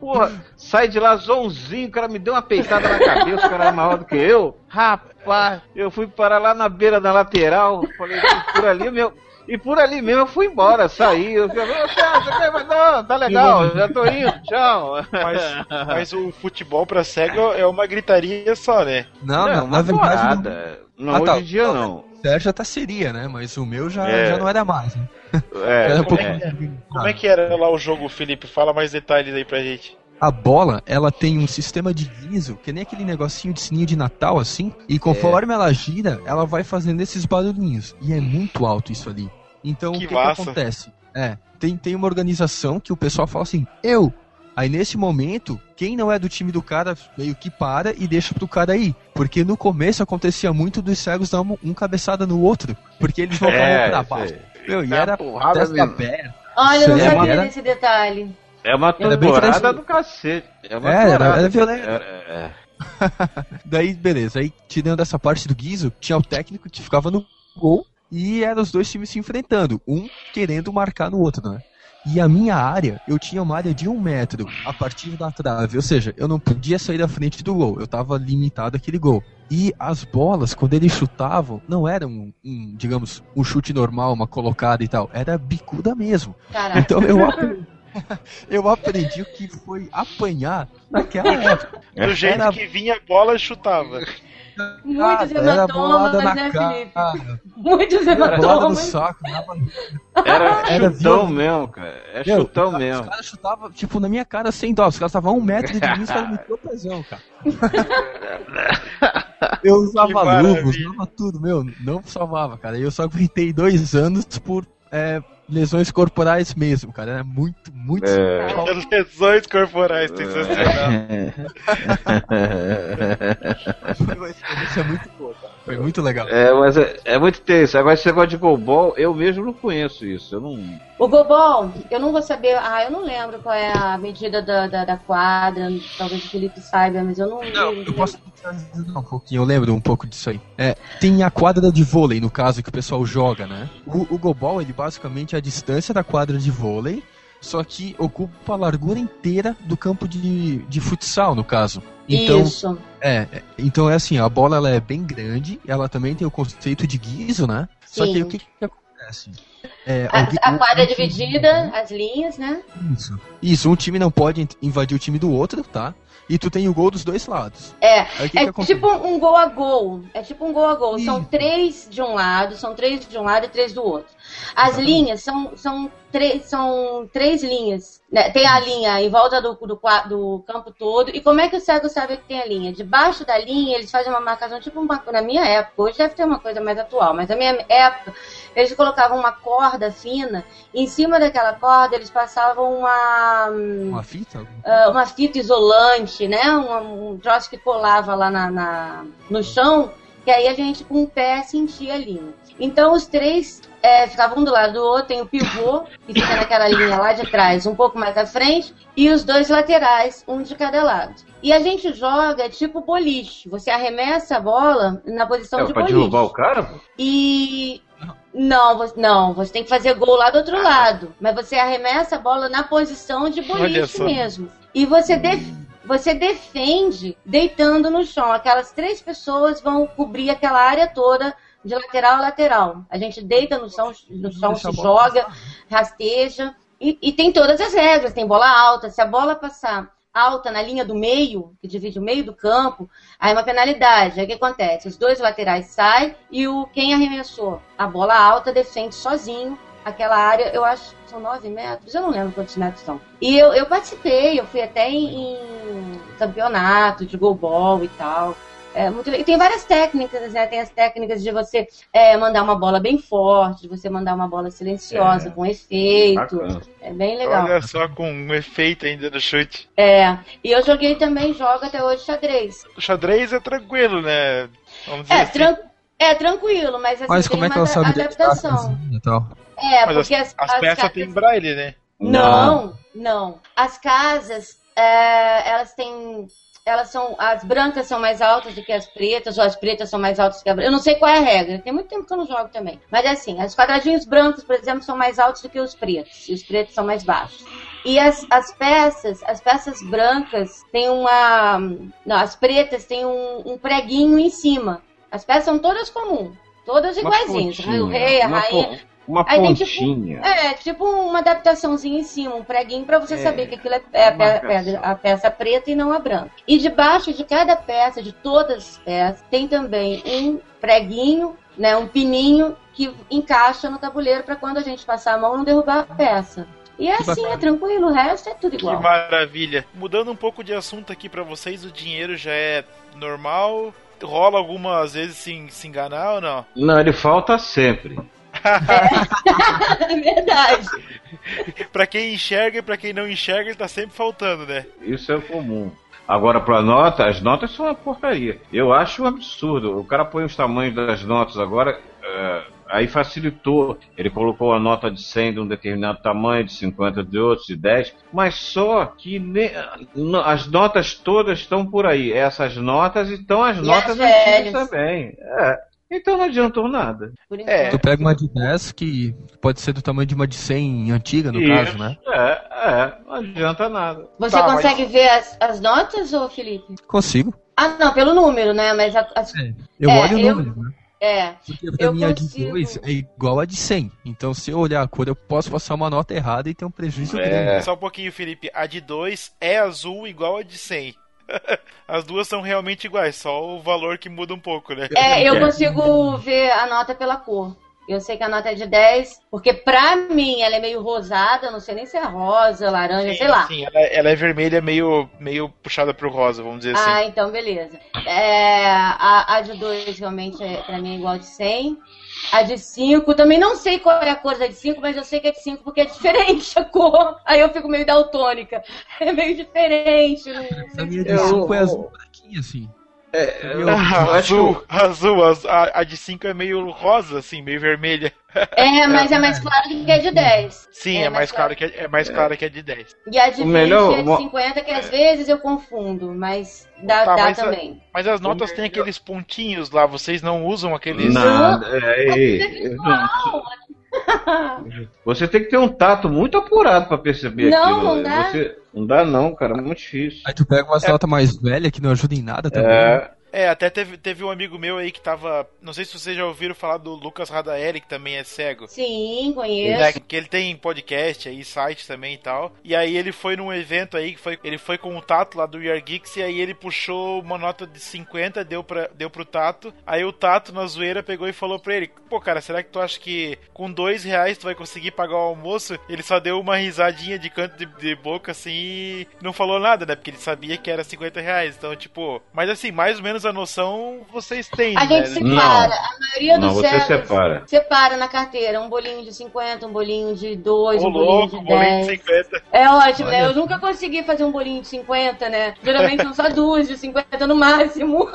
Porra, sai de lá zonzinho, o cara me deu uma peitada na cabeça, o cara era maior do que eu. Rapaz, eu fui parar lá na beira da lateral, falei, "E por ali meu. E por ali mesmo eu fui embora, saí. Eu falei, não, tá legal, já tô indo, tchau. Mas, mas o futebol pra cego é uma gritaria só, né? Não, Não, uma na verdade, porrada. Não, Ah, hoje tá. em dia não. O Sérgio até seria, né? Mas o meu já, É. já não era mais. Né? É, Era um como pouco é Como é que era lá o jogo, Felipe? Fala mais detalhes aí pra gente. A bola, ela tem um sistema de guiso, que nem aquele negocinho de sininho de Natal, assim. E conforme ela gira, ela vai fazendo esses barulhinhos. E é muito alto isso ali. Então, Que o que, que acontece? É, tem, tem uma organização que o pessoal fala assim, eu Aí nesse momento, quem não é do time do cara meio que para e deixa pro cara ir. Porque no começo acontecia muito dos cegos dar um, um cabeçada no outro. Porque eles voltavam É, pra baixo. aí. Meu, e É era porrada testa mesmo. aberta. Olha, eu não aí sabia era- desse detalhe. É uma temporada tranquilo. do cacete. É uma É, era- era violento. É, é. Daí, beleza. Aí, tirando essa parte do Guizo, tinha o técnico que ficava no gol e eram os dois times se enfrentando, um querendo marcar no outro, né? E a minha área, eu tinha uma área de um metro a partir da trave, ou seja, eu não podia sair da frente do gol, eu tava limitado àquele gol. E as bolas, quando eles chutavam, não era um, um, digamos, um chute normal, uma colocada e tal, era bicuda mesmo. Caraca. Então eu aprendi, eu aprendi o que foi apanhar naquela época. Do jeito Era- que vinha a bola, chutava. Muitos Cara, hematomas, né, Felipe? cara, Muitos hematomas. saco. dava- Era, Era chutão mesmo, cara. É Meu, chutão os mesmo. caras chutavam, tipo, na minha cara sem dó. Os caras estavam a um metro de mim, os caras me deu pesão, cara. Eu usava Que luva, maravilha. usava tudo, meu, não salvava, cara. Eu só aguentei dois anos por é, lesões corporais mesmo, cara. Era muito, muito. É. Lesões corporais, sensacional. Foi uma experiência muito boa, cara. Foi muito legal. É, mas é, é muito tenso. Agora, esse negócio de goalball, eu mesmo não conheço isso. Eu não. O gobol, eu não vou saber. Ah, eu não lembro qual é a medida da, da, da quadra. Talvez o Felipe saiba, mas eu não. Não, eu posso te ajudar um pouquinho, eu lembro um pouco disso aí. É, tem a quadra de vôlei, no caso, que o pessoal joga, né? O, o ele basicamente é a distância da quadra de vôlei, só que ocupa a largura inteira do campo de, de futsal, no caso. Então, Isso. É, é, então é assim, a bola ela é bem grande, ela também tem o conceito de guiso, né? Só que Sim. o que, que acontece? É, A, alguém- a quadra é um time- dividida, as linhas, né? Isso. Isso, um time não pode invadir o time do outro, tá? E tu tem o gol dos dois lados. É, Aí que é que tipo um gol a gol. É tipo um gol a gol. São três de um lado, são três de um lado e três do outro. As Exatamente. linhas são, são, três, são três linhas. né? Tem a linha em volta do, do, do campo todo. E como é que o cego sabe que tem a linha? Debaixo da linha, eles fazem uma marcação, tipo uma, na minha época. Hoje deve ter uma coisa mais atual, mas na minha época, eles colocavam uma corda fina. E em cima daquela corda, eles passavam uma. Uma fita? ah, uma fita isolante, né? Um, um troço que colava lá na, na- no chão, que aí a gente com o pé sentia a linha. Então os três é, ficavam um do lado do outro, tem o pivô, que fica naquela linha lá de trás, um pouco mais à frente, e os dois laterais, um de cada lado. E a gente joga tipo boliche. Você arremessa a bola na posição É, de pra boliche. derrubar o cara? pô? E. Não, você, não, você tem que fazer gol lá do outro lado. Mas você arremessa a bola na posição de boliche mesmo. E você, def- você defende deitando no chão. Aquelas três pessoas vão cobrir aquela área toda de lateral a lateral. A gente deita no chão, no chão se joga, rasteja. E, e tem todas as regras. Tem bola alta. Se a bola passar alta na linha do meio, que divide o meio do campo, aí é uma penalidade. Aí o que acontece? Os dois laterais saem e o quem arremessou a bola alta defende sozinho aquela área. Eu acho que são 9 metros, eu não lembro quantos metros são. E eu, eu participei, eu fui até em, em campeonato de goalball e tal. É muito e tem várias técnicas, né? Tem as técnicas de você é, mandar uma bola bem forte, de você mandar uma bola silenciosa, É. com efeito. Bacana. É bem legal. Olha só com um efeito ainda no chute. É. E eu joguei também, jogo até hoje xadrez. O xadrez é tranquilo, né? Vamos dizer É, assim. tran- é tranquilo, mas assim, Mas tem como é que ela sabe adaptação. e tal? É, Mas porque as, As as peças casas- têm braille, né? Não, não. As casas, é, elas têm. Elas são. As brancas são mais altas do que as pretas, ou as pretas são mais altas que as brancas. Eu não sei qual é a regra. Tem muito tempo que eu não jogo também. Mas é assim, os quadradinhos brancos, por exemplo, são mais altos do que os pretos. E os pretos são mais baixos. E as, as peças, as peças brancas têm uma. Não, as pretas têm um, um preguinho em cima. As peças são todas comuns. Todas iguaizinhas. O rei, a rainha. Uma Aí tem, tipo, pontinha. É, tipo uma adaptaçãozinha em cima, um preguinho pra você É, saber que aquilo é, é a, a peça preta e não a branca. E debaixo de cada peça, de todas as peças, tem também um preguinho, né, um pininho que encaixa no tabuleiro pra quando a gente passar a mão não derrubar a peça. E é Que assim, bacana. é tranquilo, o resto é tudo Que igual. maravilha. Mudando um pouco de assunto aqui pra vocês, o dinheiro já é normal? Rola algumas vezes se, se enganar ou não? Não, ele falta sempre. É verdade. pra quem enxerga e pra quem não enxerga, ele tá sempre faltando, né? Isso é comum. Agora, para nota, as notas são uma porcaria. Eu acho um absurdo. O cara põe os tamanhos das notas agora. Uh, aí facilitou. Ele colocou a nota de 100 de um determinado tamanho, de 50 de outro, de 10. Mas só que ne, as notas todas estão por aí. Essas notas estão as e notas antigas também. É. Então não adiantou nada. É. Tu pega uma de 10 que pode ser do tamanho de uma de 100 antiga, no Isso. caso, né? É, é, não adianta nada. Você tá, consegue mas... ver as, as notas, ô Felipe? Consigo. Ah, não, pelo número, né? Mas a, as... é, eu é, olho o número, eu... né? É. Porque pra mim consigo... a de 2 é igual a de 100. Então se eu olhar a cor, eu posso passar uma nota errada e ter um prejuízo é. grande. Só um pouquinho, Felipe. A de 2 é azul igual a de 100. As duas são realmente iguais, só o valor que muda um pouco, né? É, eu consigo ver a nota pela cor. Eu sei que a nota é de 10, porque pra mim ela é meio rosada, não sei nem se é rosa, laranja, sim, sei lá. Sim, ela, ela, é vermelha, meio, meio puxada pro rosa, vamos dizer assim. Ah, então beleza. É, a, a de 2 realmente é, pra mim é igual de 100. A de 5, também não sei qual é a cor da de 5, mas eu sei que é de 5 porque é diferente a cor. Aí eu fico meio daltônica. É meio diferente. A minha de 5 é azul branquinha, assim. É, eu, ah, azul, azul, a, a de 5 é meio rosa, assim, meio vermelha. É, mas é mais claro que é de 10. Sim, é, é mais, claro que é, é mais claro que é de 10. E a de 20 melhor, é de 50, que às vezes eu confundo, mas dá, tá, dá mas também. A, mas as notas têm aqueles pontinhos lá, vocês não usam aqueles. Não, é, é, não. Você tem que ter um tato muito apurado para perceber não, aquilo. Não, dá. Você, não dá não, cara, é muito difícil. Aí tu pega umas é. notas mais velhas que não ajudam em nada também. É. É, até teve, teve um amigo meu aí que tava. Não sei se vocês já ouviram falar do Lucas Radaeli, que também é cego. Sim, conheço. É, que ele tem podcast aí, site também e tal. E aí ele foi num evento aí, que foi, ele foi com o Tato lá do We Are Geeks, e aí ele puxou uma nota de 50, deu, pra, deu pro Tato. Aí o Tato, na zoeira, pegou e falou pra ele: Pô, cara, será que tu acha que com dois reais tu vai conseguir pagar o almoço? Ele só deu uma risadinha de canto de, de boca assim e não falou nada, né? Porque ele sabia que era 50 reais. Então, tipo, mas assim, mais ou menos a noção vocês têm. A né? gente separa. Não. A maioria dos não, você separa. separa na carteira. Um bolinho de 50, um bolinho de 2, um louco, bolinho de 10. Bolinho de 50. É ótimo, né? Eu nunca consegui fazer um bolinho de 50, né? Geralmente são só duas de 50 no máximo.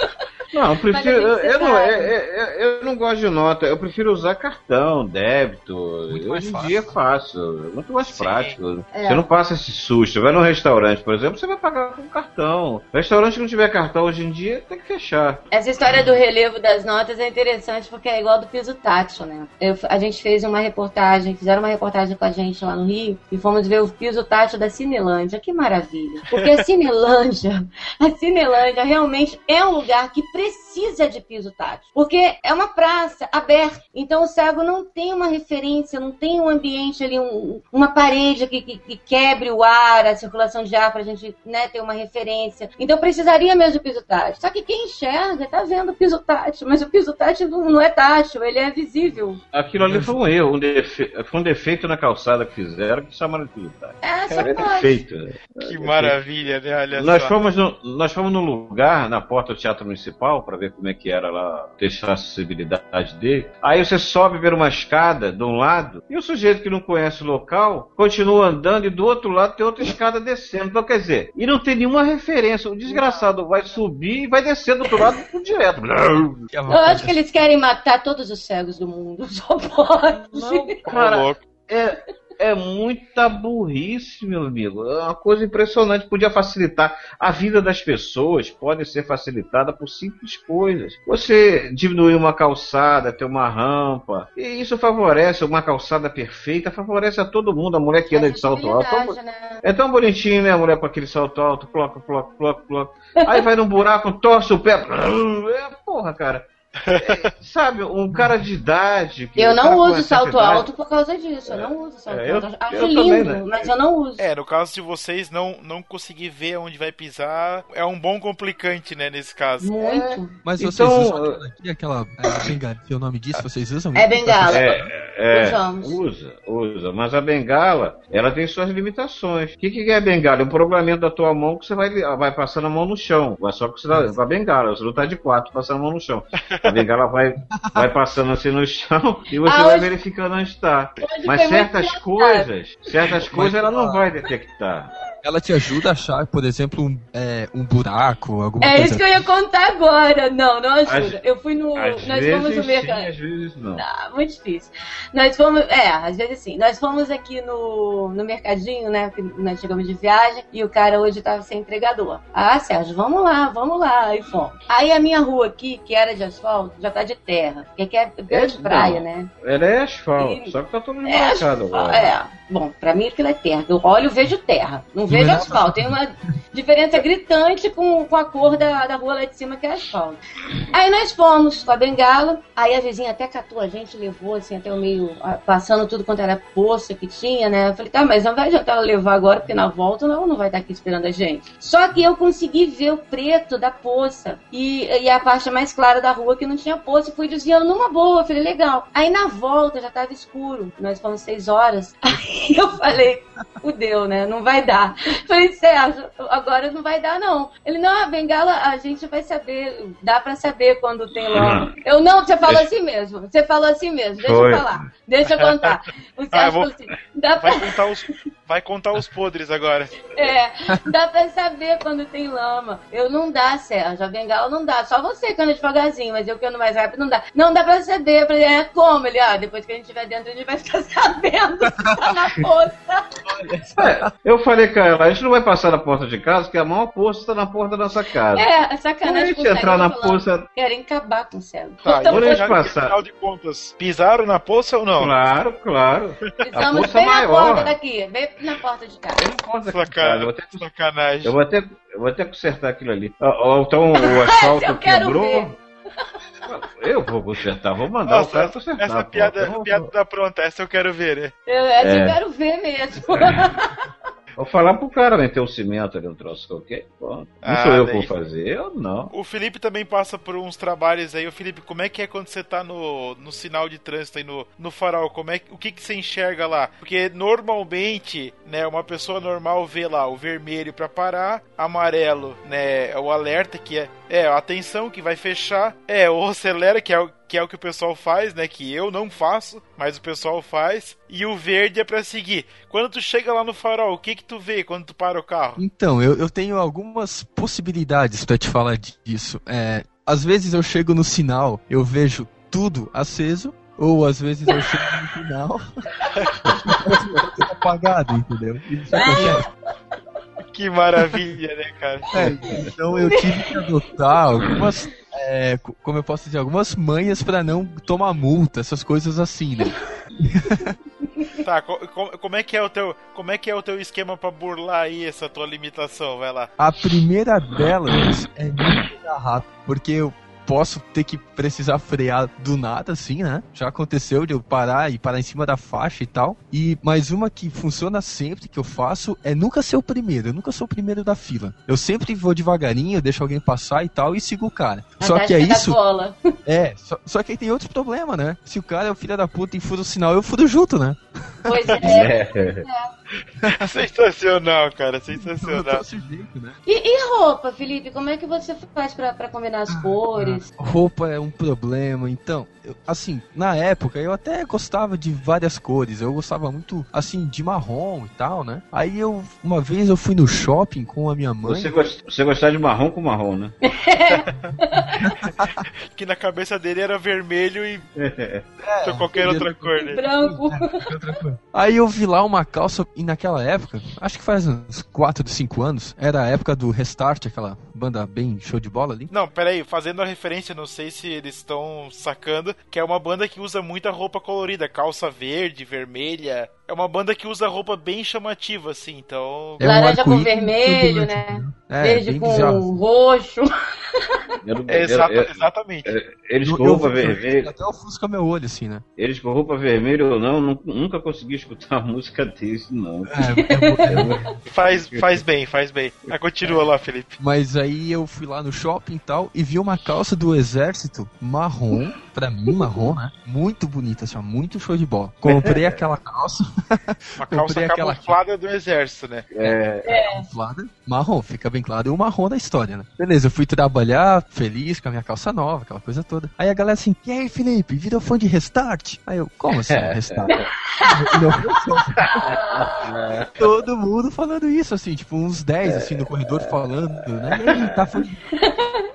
Não, eu prefiro. Eu, eu, não, eu, eu, eu, não gosto de nota, eu prefiro usar cartão, débito. Muito Hoje em dia é fácil, muito mais Sim. prático. É. Você não passa esse susto. Vai num restaurante, por exemplo, você vai pagar com cartão. Restaurante que não tiver cartão hoje em dia tem que fechar. Essa história do relevo das notas é interessante porque é igual do piso tátil, né? Eu, a gente fez uma reportagem, fizeram uma reportagem com a gente lá no Rio e fomos ver o piso tátil da Cinelândia. Que maravilha! Porque a Cinelândia, a Cinelândia realmente é um lugar que precisa de piso tátil. Porque é uma praça aberta. Então o cego não tem uma referência, não tem um ambiente ali, um, uma parede que, que, que, quebre o ar, a circulação de ar, pra gente né, ter uma referência. Então precisaria mesmo de piso tátil. Só que quem enxerga tá vendo o piso tátil, mas o piso tátil não é tátil, ele é visível. Aquilo ali foi um erro, um defe... foi um defeito na calçada que fizeram que chamaram de piso tátil. É, só é defeito. Que maravilha, né? Olha nós só. Fomos no, nós fomos no lugar, na porta do Teatro Municipal, para ver como é que era lá, testar a acessibilidade dele. Aí você sobe ver uma escada de um lado e o sujeito que não conhece o local continua andando e do outro lado tem outra escada descendo. Então quer dizer, e não tem nenhuma referência. O desgraçado vai subir e vai descer do outro lado direto. Eu acho que eles querem matar todos os cegos do mundo. Só pode. Não, cara, é, é muita burrice, meu amigo. É uma coisa impressionante. Podia facilitar. A vida das pessoas pode ser facilitada por simples coisas. Você diminuir uma calçada, ter uma rampa. E isso favorece uma calçada perfeita, favorece a todo mundo. A mulher que anda de salto alto. Né? É tão bonitinho, né? A mulher com aquele salto alto, coloca, coloca, coloca, coloca. Aí vai num buraco, torce o pé. É, porra, cara. É, sabe, um cara de idade. eu não uso salto idade, alto por causa disso. Eu não uso salto é, eu, alto. Acho eu lindo, também, né? mas eu não uso. É, no caso de vocês não, não conseguir ver onde vai pisar, é um bom complicante, né, nesse caso. Muito. É, mas vocês então, usam aquela, aquela é, bengala, que é o nome disso, vocês usam? É bengala. É, É, Usamos. usa, usa. Mas a bengala, ela tem suas limitações. O que, que é a bengala? É um programamento da tua mão que você vai, vai passando a mão no chão. Só que você dá, com a bengala, você não tá de quatro passando a mão no chão. A bengala vai, vai passando assim no chão e você Ah, vai hoje- verificando onde está. Mas certas coisas, certas coisas ela não vai detectar. Ela te ajuda a achar, por exemplo, um, é, um buraco, alguma É coisa. isso que eu ia contar agora. Não, não ajuda. Às- eu fui no. Nós fomos no sim, mercado. às vezes não. Ah, muito difícil. Nós fomos, é, às vezes sim. Nós fomos aqui no, no mercadinho, né? que Nós chegamos de viagem e o cara hoje tava sem entregador. Ah, Sérgio, vamos lá, vamos lá. Aí fomos. Aí a minha rua aqui, que era de asfalto, já tá de terra. Porque aqui é beira de É, praia, não. né? Ela é asfalto, E- só que tá todo É, embarcado asfalto, agora. é. Bom, pra mim aquilo é terra. Eu olho e vejo terra. Não vejo é asfalto. Tem uma diferença gritante com, com a cor da, da rua lá de cima, que é asfalto. Aí nós fomos com a bengala. Aí a vizinha até catou a gente, levou assim até o meio, passando tudo quanto era poça que tinha, né? Eu falei, tá, mas não vai adiantar ela levar agora, porque na volta não, não vai estar aqui esperando a gente. Só que eu consegui ver o preto da poça e, e a parte mais clara da rua que não tinha poça. E fui desviando numa boa. Eu falei, legal. Aí na volta já tava escuro. Nós fomos seis horas. Aí eu falei, fudeu, né? Não vai dar. Falei, Sérgio, agora não vai dar, não. Ele, não, a bengala a gente vai saber, dá pra saber quando tem logo. Eu, não, você falou assim mesmo. Você falou assim mesmo. Deixa Foi. eu falar. Deixa eu contar. O Sérgio Ah, vou- falou assim, dá pra Vai contar os, vai contar os podres agora. é, dá pra saber quando tem lama. Eu não dá, Sérgio. A bengala não dá. Só você que anda devagarzinho, mas eu que ando mais rápido não dá. Não dá pra saber. Eu falei, é como? Ele, ah, depois que a gente estiver dentro, a gente vai ficar sabendo se tá na poça. É, eu falei com ela, a gente não vai passar na porta de casa, porque a maior poça está na porta da nossa casa. É, é Quando a sacanagem gente entrar na poça, Querem acabar com o Sérgio. Tá, Então, quando a gente passar- Afinal de contas, pisaram na poça ou não? claro, claro. Estamos poça bem na maior. porta daqui, bem na porta de casa. Não eu Sacanagem. Eu vou até, eu vou até consertar aquilo ali. Ó, Então o asfalto Eu quebrou. ver. Eu vou consertar, vou mandar o Nossa, cara consertar. essa piada, Eu piada tá pronta, essa eu quero ver, né? Eu, essa eu É. quero ver mesmo. Vou falar pro cara meter o cimento ali, um troço qualquer. Pô, Não Ah, sou eu que vou fazer, eu não. O Felipe também passa por uns trabalhos aí. O Felipe, como é que é quando você tá no, no sinal de trânsito aí no, no farol? Como é, que- o que, que você enxerga lá? Porque normalmente, né, uma pessoa normal vê lá o vermelho pra parar, amarelo, né, é o alerta que é, é atenção que vai fechar, é o acelera que é o que é o que o pessoal faz, né? Que eu não faço, mas o pessoal faz. E o verde é pra seguir. Quando tu chega lá no farol, o que que tu vê quando tu para o carro? Então, eu, eu tenho algumas possibilidades pra te falar disso. É, às vezes eu chego no sinal, eu vejo tudo aceso, ou às vezes eu chego no final, apagado, entendeu? Isso acontece. Que maravilha, né, cara? É, então eu tive que adotar algumas, é, co- como eu posso dizer, algumas manhas pra não tomar multa, essas coisas assim, né? Tá, co- co- como é que é o teu, como é que é o teu esquema pra burlar aí essa tua limitação? Vai lá. A primeira delas é pegar rápido, porque eu posso ter que precisar frear do nada, assim, né? Já aconteceu de eu parar e parar em cima da faixa e tal. E mais uma que funciona sempre que eu faço é nunca ser o primeiro. Eu nunca sou o primeiro da fila. Eu sempre vou devagarinho, deixo alguém passar e tal e sigo o cara. Só que é isso. cola. É, só, só que aí tem outro problema, né? Se o cara é o filho da puta e fura o sinal, eu furo junto, né? Pois é. É. sensacional, cara, sensacional. tô sujeito, né? E, e roupa, Felipe? Como é que você faz pra, pra combinar as cores? Roupa é um problema, então, eu- assim, na época eu até gostava de várias cores, eu gostava muito, assim, de marrom e tal, né? Aí eu, uma vez eu fui no shopping com a minha mãe, Você, gost, você gostar de marrom com marrom, né? Que na cabeça dele era vermelho e É. ou qualquer outra cor, né? Branco. aí eu vi lá uma calça, e naquela época, acho que faz uns 4, 5 anos, era a época do Restart, aquela banda bem show de bola ali. Não, peraí, fazendo a referência, não sei se eles estão sacando, que é uma banda que usa muita roupa colorida, calça verde, vermelha. É uma banda que usa roupa bem chamativa, assim, então. É um Laranja com vermelho, tudo, né? É, Verde com bizarro. roxo. Eu- É, eu- exata- eu- exatamente. Eles com roupa vermelha, Até ofusca meu olho, assim, né? eles com roupa vermelha ou não, nu- nunca consegui escutar uma música desse, não. É, é- Faz, faz bem, faz bem. Mas continua lá, Felipe. Mas aí eu fui lá no shopping e tal e vi uma calça do exército marrom, pra mim marrom, né? Muito bonita, assim, ó, muito show de bola. Comprei aquela calça Uma calça camuflada do exército, né? É, camuflada, marrom, fica bem claro, e o marrom da história, né? Beleza, eu fui trabalhar feliz com a minha calça nova, aquela coisa toda. Aí a galera assim, e aí, Felipe, virou fã de Restart? Aí eu, como assim, Restart? Não, não, Todo mundo falando isso, assim, tipo, uns 10, assim, no corredor falando, né? E aí, tá fã de...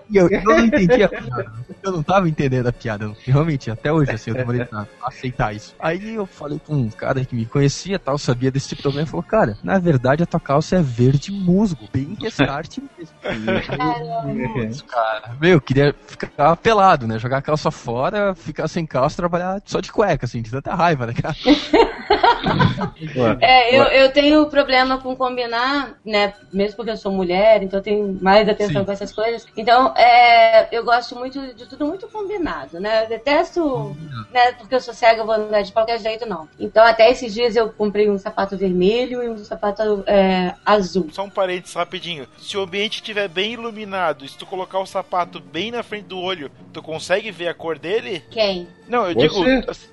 E eu, eu não entendi a piada. Eu não tava entendendo a piada. Realmente, até hoje, assim, eu demorei pra aceitar isso. Aí eu falei com um cara que me conhecia tal, sabia desse tipo problema, e falou, cara, na verdade a tua calça é verde musgo, bem restart mesmo. Putz, cara, meu, eu queria ficar pelado, né? Jogar a calça fora, ficar sem calça, trabalhar só de cueca, assim, de tanta raiva, né, cara? É, eu, eu tenho problema com combinar, né? Mesmo porque eu sou mulher, então eu tenho mais atenção Sim. com essas coisas. Então, é, eu gosto muito de tudo muito combinado, né? Eu detesto, né? Porque eu sou cega, eu vou andar de qualquer jeito, não. Então, até esses dias eu comprei um sapato vermelho e um sapato é, azul. Só um parênteses rapidinho. Se o ambiente estiver bem iluminado, e se tu colocar o sapato bem na frente do olho, tu consegue ver a cor dele? Quem? Não, eu Você? digo.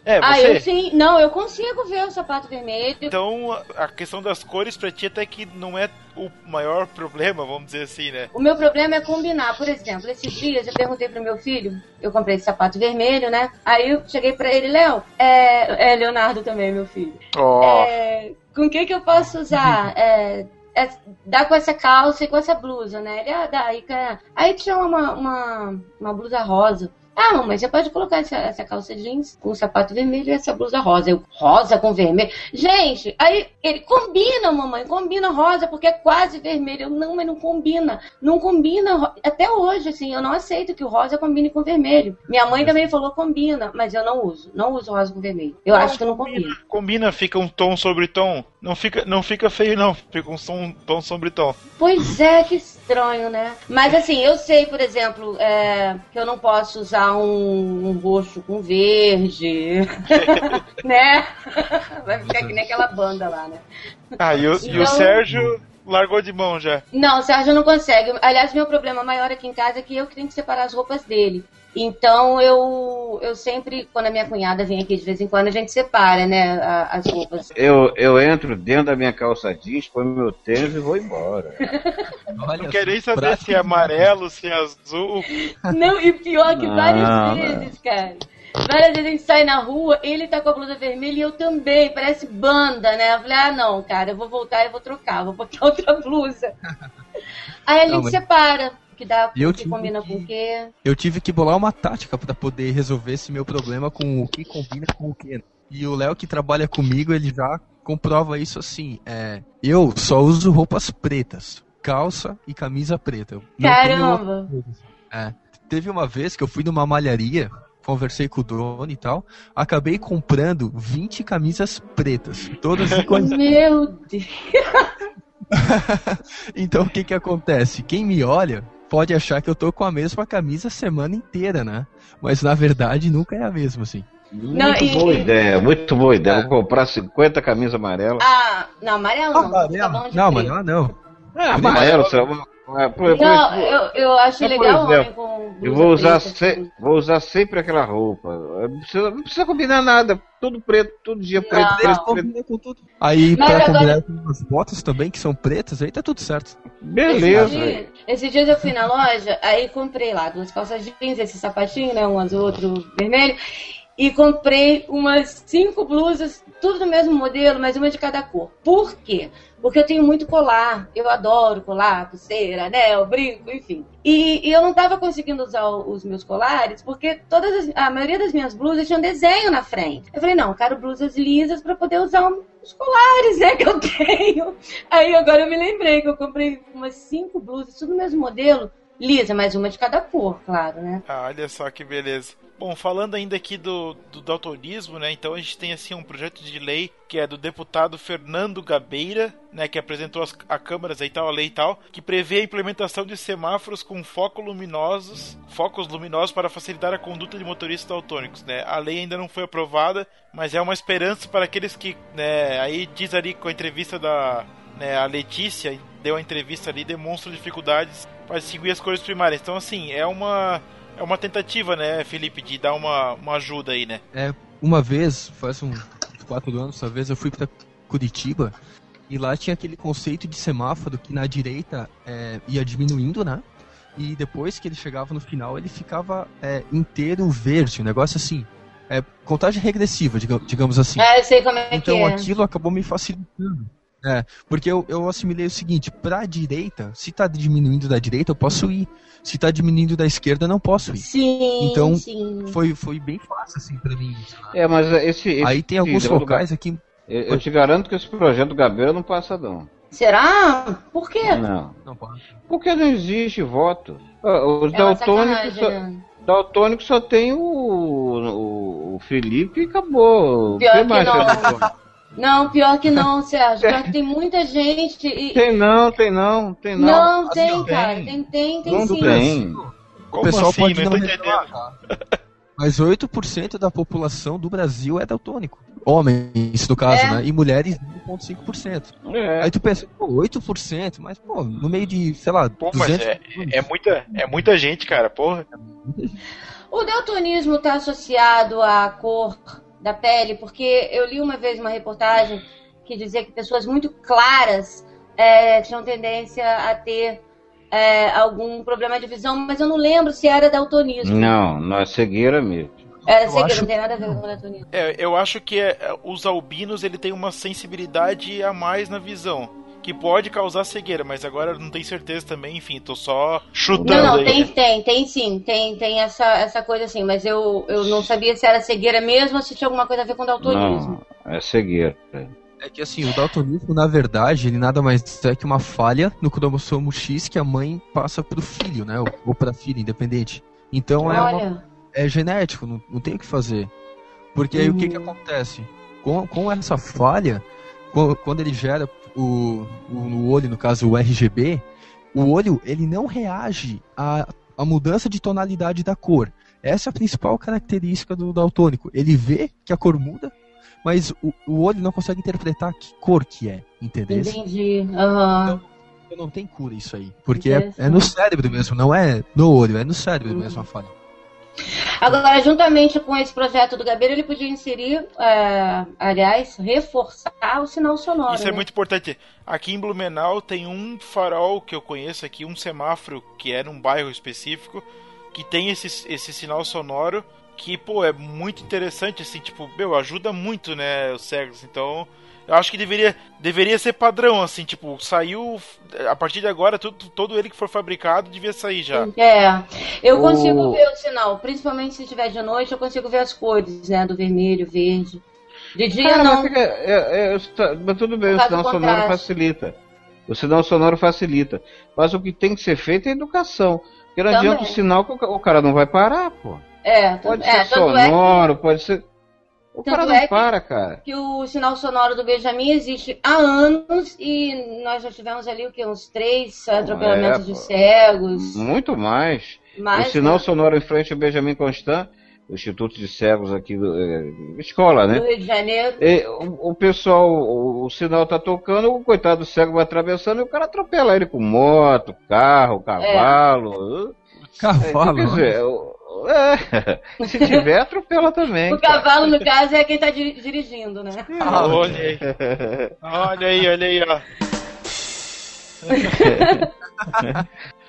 É, Ah, você. eu sim. Não, eu consigo ver o sapato vermelho. Então, a- questão das cores pra ti até que não é o maior problema, vamos dizer assim, né? O meu problema é combinar. Por exemplo, esses dias eu perguntei pro meu filho, eu comprei esse sapato vermelho, né? Aí eu cheguei pra ele, Léo, é, é Leonardo também, meu filho. Ó. É, com o que que eu posso usar? É, é, dá com essa calça e com essa blusa, né? Ele, ah, dá. Aí, cara, aí tinha uma, uma, uma blusa rosa. Ah, mamãe, você pode colocar essa, essa calça jeans com o sapato vermelho e essa blusa rosa. Eu, rosa com vermelho. Gente, aí ele combina, mamãe, combina rosa porque é quase vermelho. Eu, não, mas não combina. Não combina. Até hoje, assim, eu não aceito que o rosa combine com vermelho. Minha mãe também falou combina, mas eu não uso. Não uso rosa com vermelho. Eu acho que não combina. Combina, fica um tom sobre tom. Não fica, não fica feio, não. Fica um som, tom sobre tom. Pois é, que estranho, né? Mas assim, eu sei, por exemplo, é, que eu não posso usar um, um roxo com verde, né? Vai ficar que nem aquela banda lá, né? Ah, e o, e o Então- Sérgio largou de mão já. Não, o Sérgio não consegue. Aliás, meu problema maior aqui em casa é que eu tenho que separar as roupas dele. Então eu, eu sempre, quando a minha cunhada vem aqui de vez em quando, a gente separa, né, as roupas. eu, eu entro dentro da minha calça jeans, põe meu tênis e vou embora. Olha Não só, saber se é amarelo, se é azul. Não, e pior que várias Não, vezes, cara. Várias vezes a gente sai na rua, ele tá com a blusa vermelha e eu também, parece banda, né? Eu falei, ah, não, cara, eu vou voltar e vou trocar, vou botar outra blusa. Aí a Não, gente mas- separa, que dá, eu que tive combina que- com o quê. Eu tive que bolar uma tática pra poder resolver esse meu problema com o que combina com o que. E o Léo que trabalha comigo, ele já comprova isso assim. É, eu só uso roupas pretas, calça e camisa preta. Caramba! É. Teve uma vez que eu fui numa malharia, conversei com o dono e tal, acabei comprando 20 camisas pretas, todas iguais. Meu Deus! Então o que que acontece? Quem me olha pode achar que eu tô com a mesma camisa a semana inteira, né? Mas na verdade nunca é a mesma, assim. Muito Não, e- boa ideia, muito boa ideia. Vou comprar 50 camisas amarelas. Ah, não, amarelo não. tá bom de Não, preto. amarela não. É, amarelo, lá. É, por- por- Não, eu, eu acho por legal o exemplo, homem com Eu vou usar, preta, se- tipo. vou usar sempre aquela roupa. Não precisa, não precisa combinar nada. Tudo preto, todo dia preto, Não. preto, preto. Combina com tudo. Aí Mas pra agora- combinar com as botas também, que são pretas, aí tá tudo certo. Beleza. Esses dias, esses dias eu fui na loja, aí comprei lá duas calças jeans, esse sapatinho, né? Um azul, outro vermelho. E comprei umas cinco blusas, tudo do mesmo modelo, mas uma de cada cor. Por quê? Porque eu tenho muito colar. Eu adoro colar, pulseira, anel, brinco, enfim. E, e eu não tava conseguindo usar os meus colares porque todas as- a maioria das minhas blusas tinham desenho na frente. Eu falei, não, eu quero blusas lisas para poder usar um- os colares, né, que eu tenho. Aí agora eu me lembrei que eu comprei umas cinco blusas, tudo do mesmo modelo, lisa, mas uma de cada cor, claro, né? Ah, olha só que beleza. Bom, falando ainda aqui do, do daltonismo, né? Então a gente tem assim um projeto de lei que é do deputado Fernando Gabeira, né? Que apresentou as, a câmaras aí tal, a lei e tal, que prevê a implementação de semáforos com focos luminosos, focos luminosos para facilitar a conduta de motoristas daltônicos, né? A lei ainda não foi aprovada, mas é uma esperança para aqueles que, né? Aí diz ali com a entrevista da né, a Letícia deu a entrevista ali, demonstra dificuldades para distinguir as cores primárias. Então, assim, é uma é uma tentativa, né, Felipe, de dar uma, uma ajuda aí, né? É, uma vez, faz uns quatro anos, talvez, eu fui para Curitiba e lá tinha aquele conceito de semáforo que na direita é, ia diminuindo, né? E depois que ele chegava no final, ele ficava é, inteiro verde, um negócio assim. É, contagem regressiva, digamos assim. Ah, eu sei como é então que é. aquilo acabou me facilitando. É, porque eu, eu assimilei o seguinte, pra direita, se tá diminuindo da direita, eu posso ir. Se tá diminuindo da esquerda, não posso ir. Sim, então, sim. Foi, foi bem fácil, assim, pra mim. Né? É, mas esse, esse Aí tem alguns do- locais aqui. Eu, eu te garanto que esse projeto do Gabeira não passa, não. Será? Por quê? Não. Não, pode. Porque não existe voto. Ah, Os É daltônicos só, né? daltônico só tem o, o, o Felipe e acabou. Pior Quem que mais não. É? Não, pior que não, Sérgio. Pior que tem muita gente e... Tem não, tem não, tem não. Não, tem, Assim, cara. tem. Tem, tem, tem Não sim. tem. O pessoal assim? pode Não tá? Mas 8% da população do Brasil é daltônico. Homens, no caso, É. né? E mulheres, 1,5%. É. Aí tu pensa, pô, 8%, mas, pô, no meio de, sei lá, Pô, mas 200 é, é, muita, é muita gente, cara, porra. O daltonismo está associado à cor da pele, porque eu li uma vez uma reportagem que dizia que pessoas muito claras é, tinham tendência a ter é, algum problema de visão, mas eu não lembro se era daltonismo. Não, não é cegueira mesmo. Era Eu que acho não tem nada a ver com daltonismo. É, eu acho que é, é, os albinos ele tem uma sensibilidade a mais na visão. Que pode causar cegueira, mas agora não tenho certeza também, enfim, tô só chutando Não, não, aí. tem, tem, tem sim, tem, tem essa, essa coisa assim, mas eu, eu não sabia se era cegueira mesmo ou se tinha alguma coisa a ver com daltonismo. Não, é cegueira. É que assim, o daltonismo, na verdade, ele nada mais é que uma falha no cromossomo X que a mãe passa pro filho, né? Ou, ou pra filha, independente. Então é, uma- Olha, é genético, não, não tem o que fazer. Porque aí o que que acontece? Com, com essa falha, quando ele gera o, o, no olho, no caso o RGB, o olho ele não reage à, à mudança de tonalidade da cor. Essa é a principal característica do daltônico. Ele vê que a cor muda, mas o, o olho não consegue interpretar que cor que é, entendeu? entendi. Aham. Então não tem cura isso aí. Porque é, é no cérebro mesmo, não é no olho, é no cérebro mesmo a falha. Agora, juntamente com esse projeto do Gabeira, ele podia inserir, é, aliás, reforçar o sinal sonoro. Isso é né? muito importante. Aqui em Blumenau tem um farol que eu conheço aqui, um semáforo que é num bairro específico, que tem esse, esse sinal sonoro que, pô, é muito interessante, assim, tipo, meu, ajuda muito, né, os cegos. Então, eu acho que deveria, deveria ser padrão, assim, tipo, saiu, a partir de agora, tudo, todo ele que for fabricado devia sair já. É, eu O- consigo ver o sinal, principalmente se estiver de noite, eu consigo ver as cores, né, do vermelho, verde. De dia Cara, não. mas, fica- é- é- está- mas tudo bem, o sinal sonoro facilita. O sinal sonoro facilita. Mas o que tem que ser feito é educação. Porque não Também. adianta o sinal que o ca- o cara não vai parar, pô. É, Pode é, ser é que- sonoro, pode ser. O Tanto cara não é que- para, cara. que o sinal sonoro do Benjamin existe há anos e nós já tivemos ali o que uns três atropelamentos É, de cegos. Muito mais. Mais, o sinal né, sonoro em frente ao Benjamin Constant, o Instituto de Cegos aqui, do, é, escola, do né? Rio de Janeiro. E o, o pessoal, o, o sinal tá tocando, o coitado do cego vai atravessando e o cara atropela ele com moto, carro, cavalo. Cavalo. Quer dizer, o- é, se tiver, atropela também. O cavalo, no caso, é quem está dirigindo, né? Olha aí, olha aí, olha aí, ó.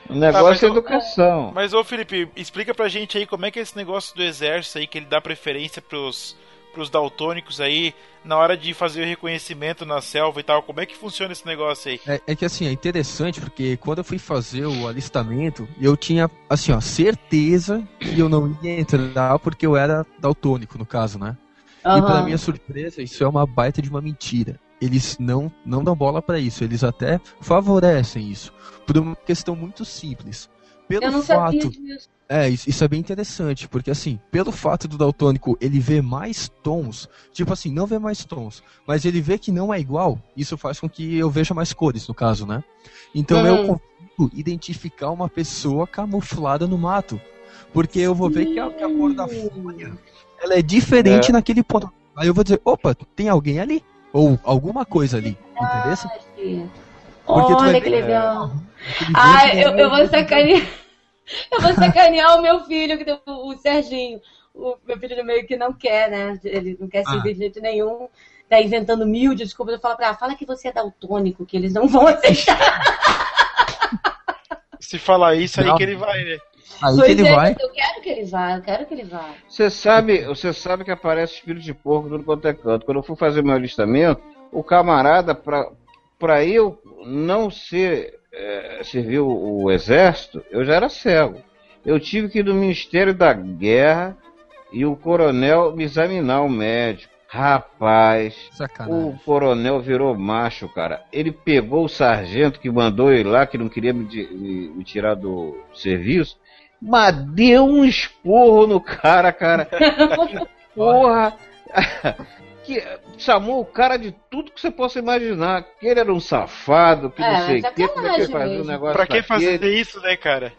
O negócio Tá, é eu- educação. Mas ô Felipe, explica pra gente aí como é que é esse negócio do exército aí, que ele dá preferência pros, pros daltônicos aí, na hora de fazer o reconhecimento na selva e tal, como é que funciona esse negócio aí? É, é que assim, é interessante porque quando eu fui fazer o alistamento, eu tinha, assim, ó, certeza que eu não ia entrar porque eu era daltônico, no caso, né? E pra Aham. minha surpresa, isso é uma baita de uma mentira. Eles não, não dão bola pra isso, eles até favorecem isso. Por uma questão muito simples. pelo Eu não fato. É, isso, é bem interessante, porque assim, pelo fato do daltônico ele ver mais tons, tipo assim, não vê mais tons, mas ele vê que não é igual, isso faz com que eu veja mais cores, no caso, né? Então eu consigo identificar uma pessoa camuflada no mato, porque eu vou ver que a, que a cor da folha ela é diferente É. naquele ponto. Aí eu vou dizer, opa, tem alguém ali, ou alguma coisa ali, entendeu? Porque vai Olha ver- que legal. Ah, eu, eu vou sacanear. Eu vou sacanear o meu filho, que tem o, Serginho. O meu filho do meio que não quer, né? Ele não quer Ah. servir de jeito nenhum. Tá inventando mil desculpas. Eu falo pra ela, fala que você é daltônico, que eles não vão aceitar. Se falar isso aí Não. que ele vai, né? Aí Pois que ele é, vai. Eu quero que ele vá, eu quero que ele vá. Você sabe, você sabe que aparece espírito de porco tudo quanto é canto. Quando eu fui fazer meu alistamento, o camarada, pra, pra eu não ser, é, servir o, o exército, eu já era cego. Eu tive que ir no Ministério da Guerra e o coronel me examinar, o médico. Rapaz, Sacanagem. o coronel virou macho, cara. Ele pegou o sargento que mandou ele lá, que não queria me, me- me tirar do serviço, mas deu um esporro no cara, cara. Porra! que chamou o cara de tudo que você possa imaginar. Que ele era um safado, que É, não sei o que, como é que ele sacanagem fazia um negócio Pra que fazer isso, né, cara?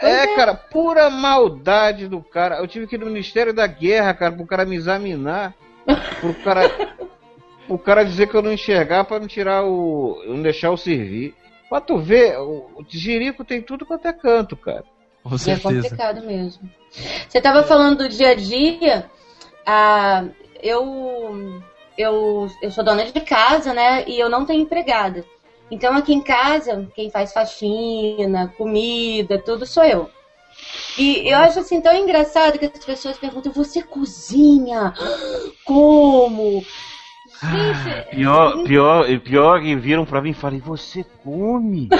É, cara, pura maldade do cara. Eu tive que ir no Ministério da Guerra, cara, pro cara me examinar. Pro cara. o cara dizer que eu não enxergar pra não tirar o. não deixar eu servir. Pra tu ver, o, o Jerico tem tudo quanto é canto, cara. Com É certeza. complicado mesmo. Você estava falando do dia a dia. Ah, eu, eu, eu sou dona de casa, né? E eu não tenho empregada. Então aqui em casa, quem faz faxina, comida, tudo sou eu. E eu acho assim tão engraçado que as pessoas perguntam: você cozinha? Como? Gente, Pior, pior, pior que viram pra mim e falaram, você come?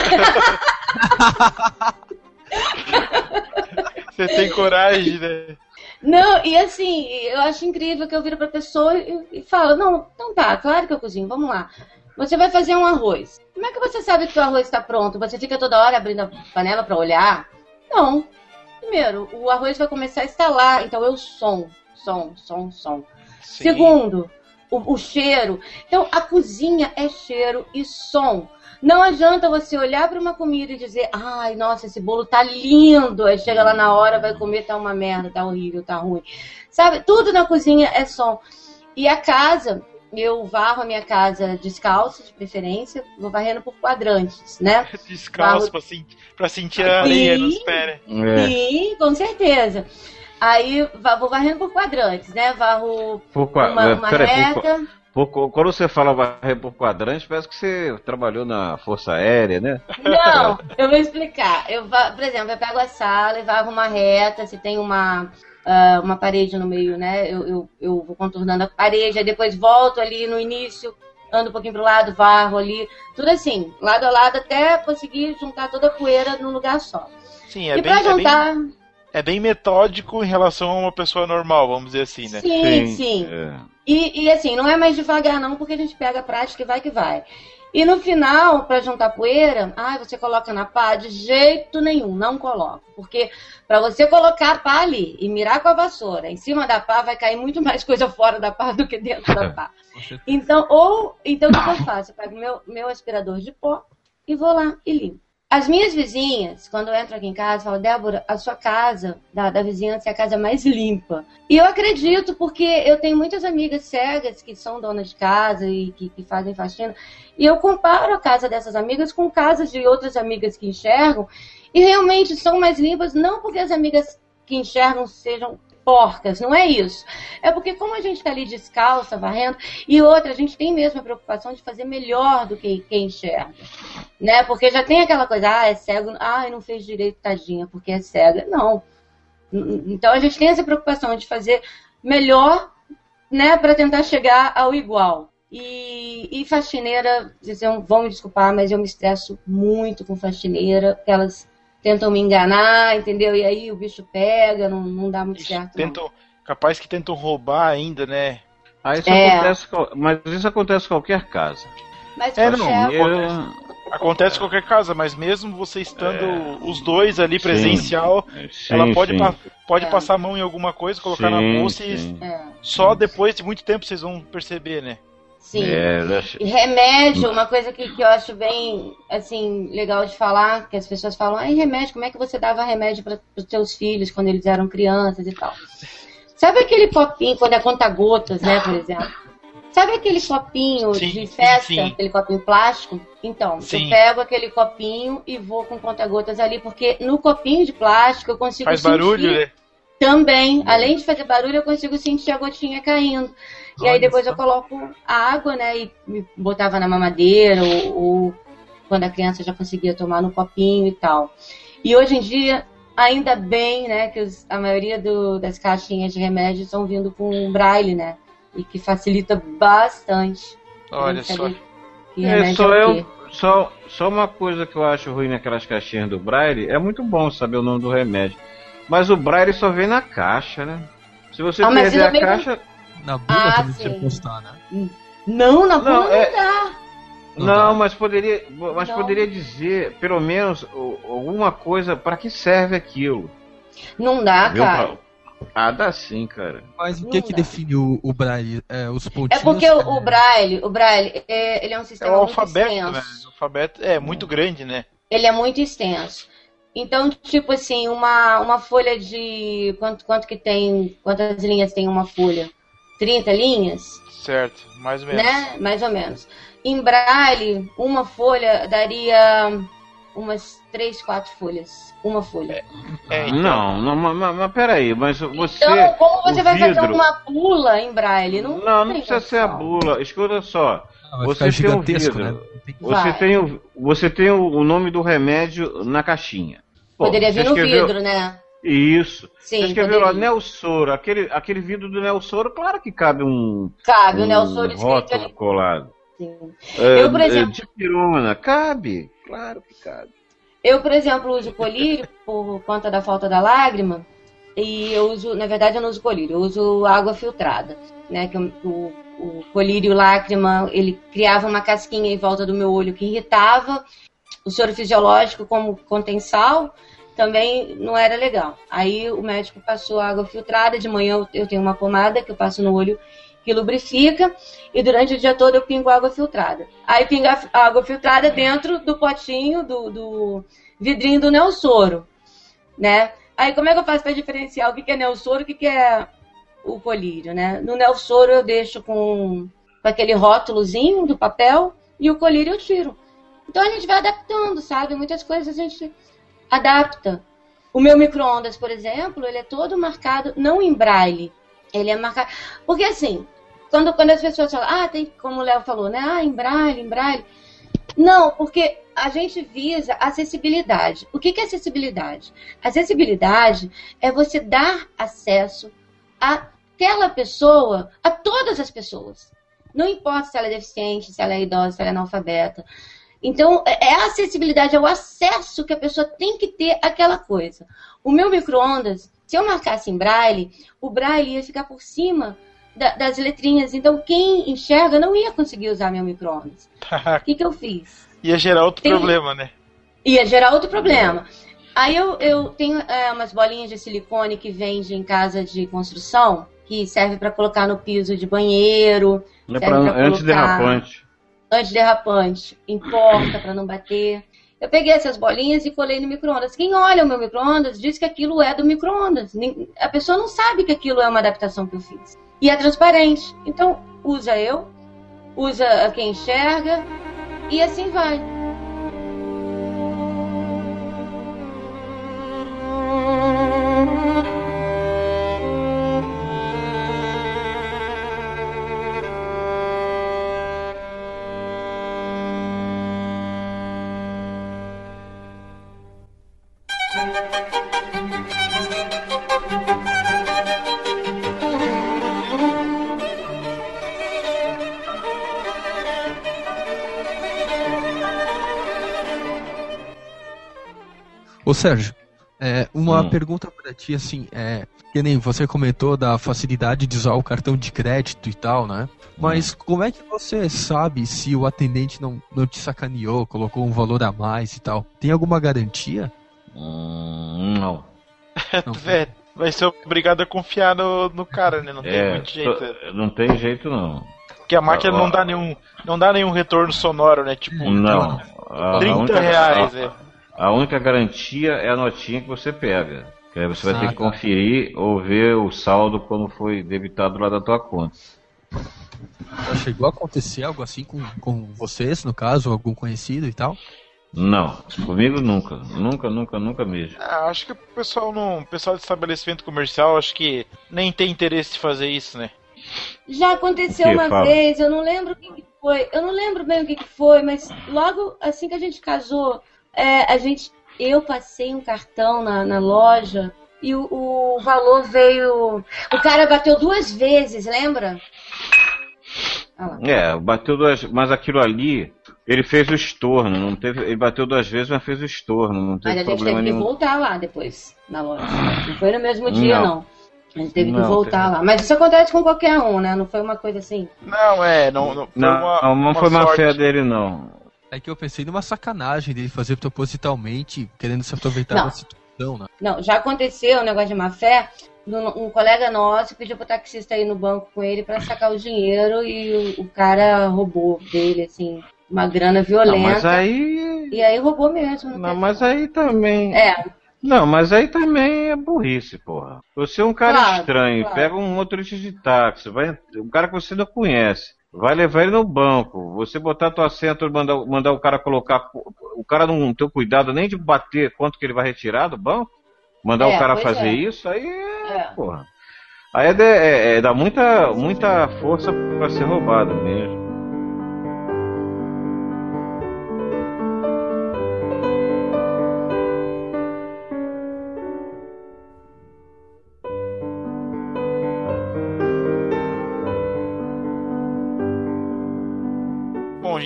Você tem coragem, né? Não, e assim, eu acho incrível que eu viro pra pessoa e, e falo, não, então tá, claro que eu cozinho, vamos lá. Você vai fazer um arroz. Como é que você sabe que o arroz está pronto? Você fica toda hora abrindo a panela pra olhar? Não. Primeiro, o arroz vai começar a estalar, então eu som, som, som, som. Sim. Segundo, o, o cheiro. Então, a cozinha é cheiro e som. Não adianta você olhar para uma comida e dizer, ai, nossa, esse bolo tá lindo. Aí chega lá na hora, vai comer, tá uma merda, tá horrível, tá ruim. Sabe? Tudo na cozinha é som. E a casa, eu varro a minha casa descalça, de preferência, vou varrendo por quadrantes, né? Descalço pra, sen- pra sentir a areia nos pés. né? É, Sim, com certeza. Aí vou varrendo por quadrantes, né? Varro por, qua- uma, uma peraí, reta. por- quando você fala varrer por quadrante, parece que você trabalhou na Força Aérea, né? Não, eu vou explicar. Eu, por exemplo, eu pego a sala e varro uma reta, se tem uma, ah, uma parede no meio, né? Eu, eu, eu vou contornando a parede, aí depois volto ali no início, ando um pouquinho pro lado, varro ali, tudo assim, lado a lado, até conseguir juntar toda a poeira num lugar só. Sim, é e bem, pra é, bem, juntar. É bem metódico em relação a uma pessoa normal, vamos dizer assim, né? Sim, sim. É. E, e, assim, não é mais devagar não, porque a gente pega a prática e vai que vai. E no final, para juntar poeira, ai, você coloca na pá? De jeito nenhum, não coloca. Porque para você colocar a pá ali e mirar com a vassoura em cima da pá, vai cair muito mais coisa fora da pá do que dentro da pá. Com certeza. Então, ou, então o que eu faço? Eu pego meu, meu aspirador de pó e vou lá e limpo. As minhas vizinhas, quando entram aqui em casa, falam, Débora, a sua casa, da, da vizinhança, é a casa mais limpa. E eu acredito, porque eu tenho muitas amigas cegas que são donas de casa e que, que fazem faxina, e eu comparo a casa dessas amigas com casas de outras amigas que enxergam, e realmente são mais limpas, não porque as amigas que enxergam sejam porcas, não é isso. É porque como a gente está ali descalça, varrendo, e outra, a gente tem mesmo a preocupação de fazer melhor do que quem enxerga. Né? Porque já tem aquela coisa, ah, é cego, ah, não fez direito, tadinha, porque é cega. Não. Então a gente tem essa preocupação de fazer melhor, né, para tentar chegar ao igual. E, e faxineira, vocês vão me desculpar, mas eu me estresso muito com faxineira, porque elas tentam me enganar, entendeu? E aí o bicho pega, não, não dá muito certo. não. tentam, capaz que tentam roubar ainda, né? Ah, isso É. acontece, com- mas isso acontece em qualquer casa. Mas É, não, Eu, Acontece em qualquer casa, mas mesmo você estando é. os dois ali presencial, sim, ela pode, sim. pa pode É. passar a mão em alguma coisa, colocar na Sim, bolsa e sim. É, só depois de muito tempo vocês vão perceber, né? Sim. É, E remédio, uma coisa que, que eu acho bem, assim, legal de falar, que as pessoas falam, ai, remédio, como é que você dava remédio para os seus filhos quando eles eram crianças e tal? Sabe aquele copinho, quando é conta-gotas, né, por exemplo? Sabe aquele copinho Sim, de festa, sim. aquele copinho plástico? Então, Sim. eu pego aquele copinho e vou com conta-gotas ali, porque no copinho de plástico eu consigo Faz sentir barulho, né? Também, além de fazer barulho, eu consigo sentir a gotinha caindo. E aí Olha depois só. eu coloco a água, né? E me botava na mamadeira, ou, ou quando a criança já conseguia tomar no copinho e tal. E hoje em dia, ainda bem, né, que os- a maioria do- das caixinhas de remédio estão vindo com braille, né? E que facilita bastante. Olha só. Que É, só, é o eu, quê. só, só uma coisa que eu acho ruim naquelas caixinhas do Braille, é muito bom saber o nome do remédio. Mas o Braille só vem na caixa, né? Se você Ah, perder a também não- caixa. Na bula Ah, também sim. precisa postar, né? Não, na bula Não, não, é- dá. Não Não, dá. mas poderia, mas Não. poderia dizer, pelo menos, alguma coisa para que serve aquilo. Não dá, Viu, cara. Paulo? Ah, dá sim, cara. Mas o Não que que dá. define o, o Braille? É, os É pontinhos? porque o, o Braille, o Braille, é, ele é um É sistema o muito alfabeto, extenso. né? O alfabeto é muito grande, né? Ele é muito extenso. Então, tipo assim, uma, uma folha de. Quanto, quanto que tem. Quantas linhas tem uma folha? 30 linhas? Certo, mais ou menos. Né? Mais ou menos. Em braille, uma folha daria umas 3, 4 folhas. Uma folha. É, então, Não, não, mas, mas, mas peraí, mas você. então, como você vai fazer vidro- uma bula em braille? Não, Não, não precisa ser a bula. Escuta só. Ah, vai Você ficar tem um gigantesco, vidro. né? Você Vai. tem, o, você tem o, o nome do remédio na caixinha. Pô, Poderia vir no escreveu- vidro, né? Isso. Sim, você escreveu lá poderia. Nelsoro, aquele, aquele vidro do Nelsoro, claro que cabe um, Cabe, o um Nelson escrito rótulo ali. colado. Sim. É, Eu, por é, exemplo- pirona, cabe, claro que cabe. Eu, por exemplo, uso colírio por conta da falta da lágrima. E eu uso, na verdade, eu não uso colírio, eu uso água filtrada. Né? Que o, o, o colírio lágrima, ele criava uma casquinha em volta do meu olho que irritava. O soro fisiológico, como contém sal, também não era legal. Aí o médico passou água filtrada. De manhã eu- tenho uma pomada que eu passo no olho que lubrifica. E durante o dia todo eu pingo água filtrada. Aí pinga água filtrada dentro do potinho, do, do vidrinho do Nelsoro, né? Aí como é que eu faço para diferenciar o que é Nelsoro e o que é o colírio, né? No Nelsoro eu deixo com, com aquele rótulozinho do papel e o colírio eu tiro. Então a gente vai adaptando, sabe? Muitas coisas a gente adapta. O meu micro-ondas, por exemplo, ele é todo marcado, não em braille. Ele é marcado. Porque assim, quando, quando as pessoas falam, ah, tem, como o Léo falou, né? Ah, em braille, em braille. Não, porque a gente visa acessibilidade. O que é acessibilidade? Acessibilidade é você dar acesso àquela pessoa, a todas as pessoas. Não importa se ela é deficiente, se ela é idosa, se ela é analfabeta. Então, é a acessibilidade, é o acesso que a pessoa tem que ter àquela coisa. O meu micro-ondas, se eu marcasse em braille, o braille ia ficar por cima da- das letrinhas. Então, quem enxerga não ia conseguir usar meu micro-ondas. O que, que eu fiz? Ia gerar outro Tem- problema, né? Ia gerar outro problema. Aí eu, eu tenho é, umas bolinhas de silicone que vende em casa de construção, que serve para colocar no piso de banheiro, É pra, pra antiderrapante. antiderrapante, em porta para não bater. Eu peguei essas bolinhas e colei no micro-ondas. Quem olha o meu micro-ondas diz que aquilo é do micro-ondas. A pessoa não sabe que aquilo é uma adaptação que eu fiz. E é transparente. Então, usa eu, usa quem enxerga e assim vai. Ô Sérgio, É, uma Hum. pergunta pra ti, assim, é. Que nem você comentou da facilidade de usar o cartão de crédito e tal, né? Mas como é que você sabe se o atendente não, não te sacaneou, colocou um valor a mais e tal? Tem alguma garantia? Hum, não. Não. É, vai ser obrigado a confiar no, no cara, né? Não tem É, muito jeito. to- não tem jeito não. Porque a máquina Ó, não dá nenhum, não dá nenhum retorno sonoro, né? Tipo, Não. A, 30 a única, reais, a, é. A única garantia é a notinha que você pega. Que aí você vai Ah, ter que tá. conferir ou ver o saldo quando foi debitado lá da tua conta. Já chegou a acontecer algo assim com, com vocês, no caso, algum conhecido e tal? Não, comigo nunca. Nunca, nunca, nunca mesmo. Ah, acho que o pessoal não. O pessoal de estabelecimento comercial acho que nem tem interesse de fazer isso, né? Já aconteceu uma Fábio? vez, eu não lembro o que, que foi, eu não lembro bem o que, que foi, mas logo assim que a gente casou, é, a gente, eu passei um cartão na, na loja e o, o valor veio. O cara bateu duas vezes, lembra? Lá. É, bateu duas. Mas aquilo ali, ele fez o estorno. Não teve, ele bateu duas vezes, mas fez o estorno. Não Mas teve a gente problema teve que nenhum. voltar lá depois, na loja. Não foi no mesmo dia, Não. não. A gente teve que Não, voltar teve- lá. Mas isso acontece com qualquer um, né? Não foi uma coisa assim. Não, é, não, não foi Não, uma, não, não uma foi má sorte. fé dele, não. É que eu pensei numa sacanagem dele fazer propositalmente, querendo se aproveitar Não. da situação, né? Não, já aconteceu um negócio de má fé. Um colega nosso pediu pro taxista ir no banco com ele pra sacar o dinheiro e o, o cara roubou dele, assim, uma grana Não, violenta. mas aí. E aí roubou mesmo. Não, teve- mas aí também. É, Não, mas aí também é burrice, porra. Você é um cara Claro, estranho, claro. pega um motorista de táxi, vai, um cara que você não conhece, vai levar ele no banco, você botar tua senha, tu mandar, mandar o cara colocar, o cara não tem cuidado nem de bater quanto que ele vai retirar do banco, mandar É, o cara fazer é. isso, aí é, é. porra. Aí é, de- é, é dá muita, muita força pra ser roubado mesmo.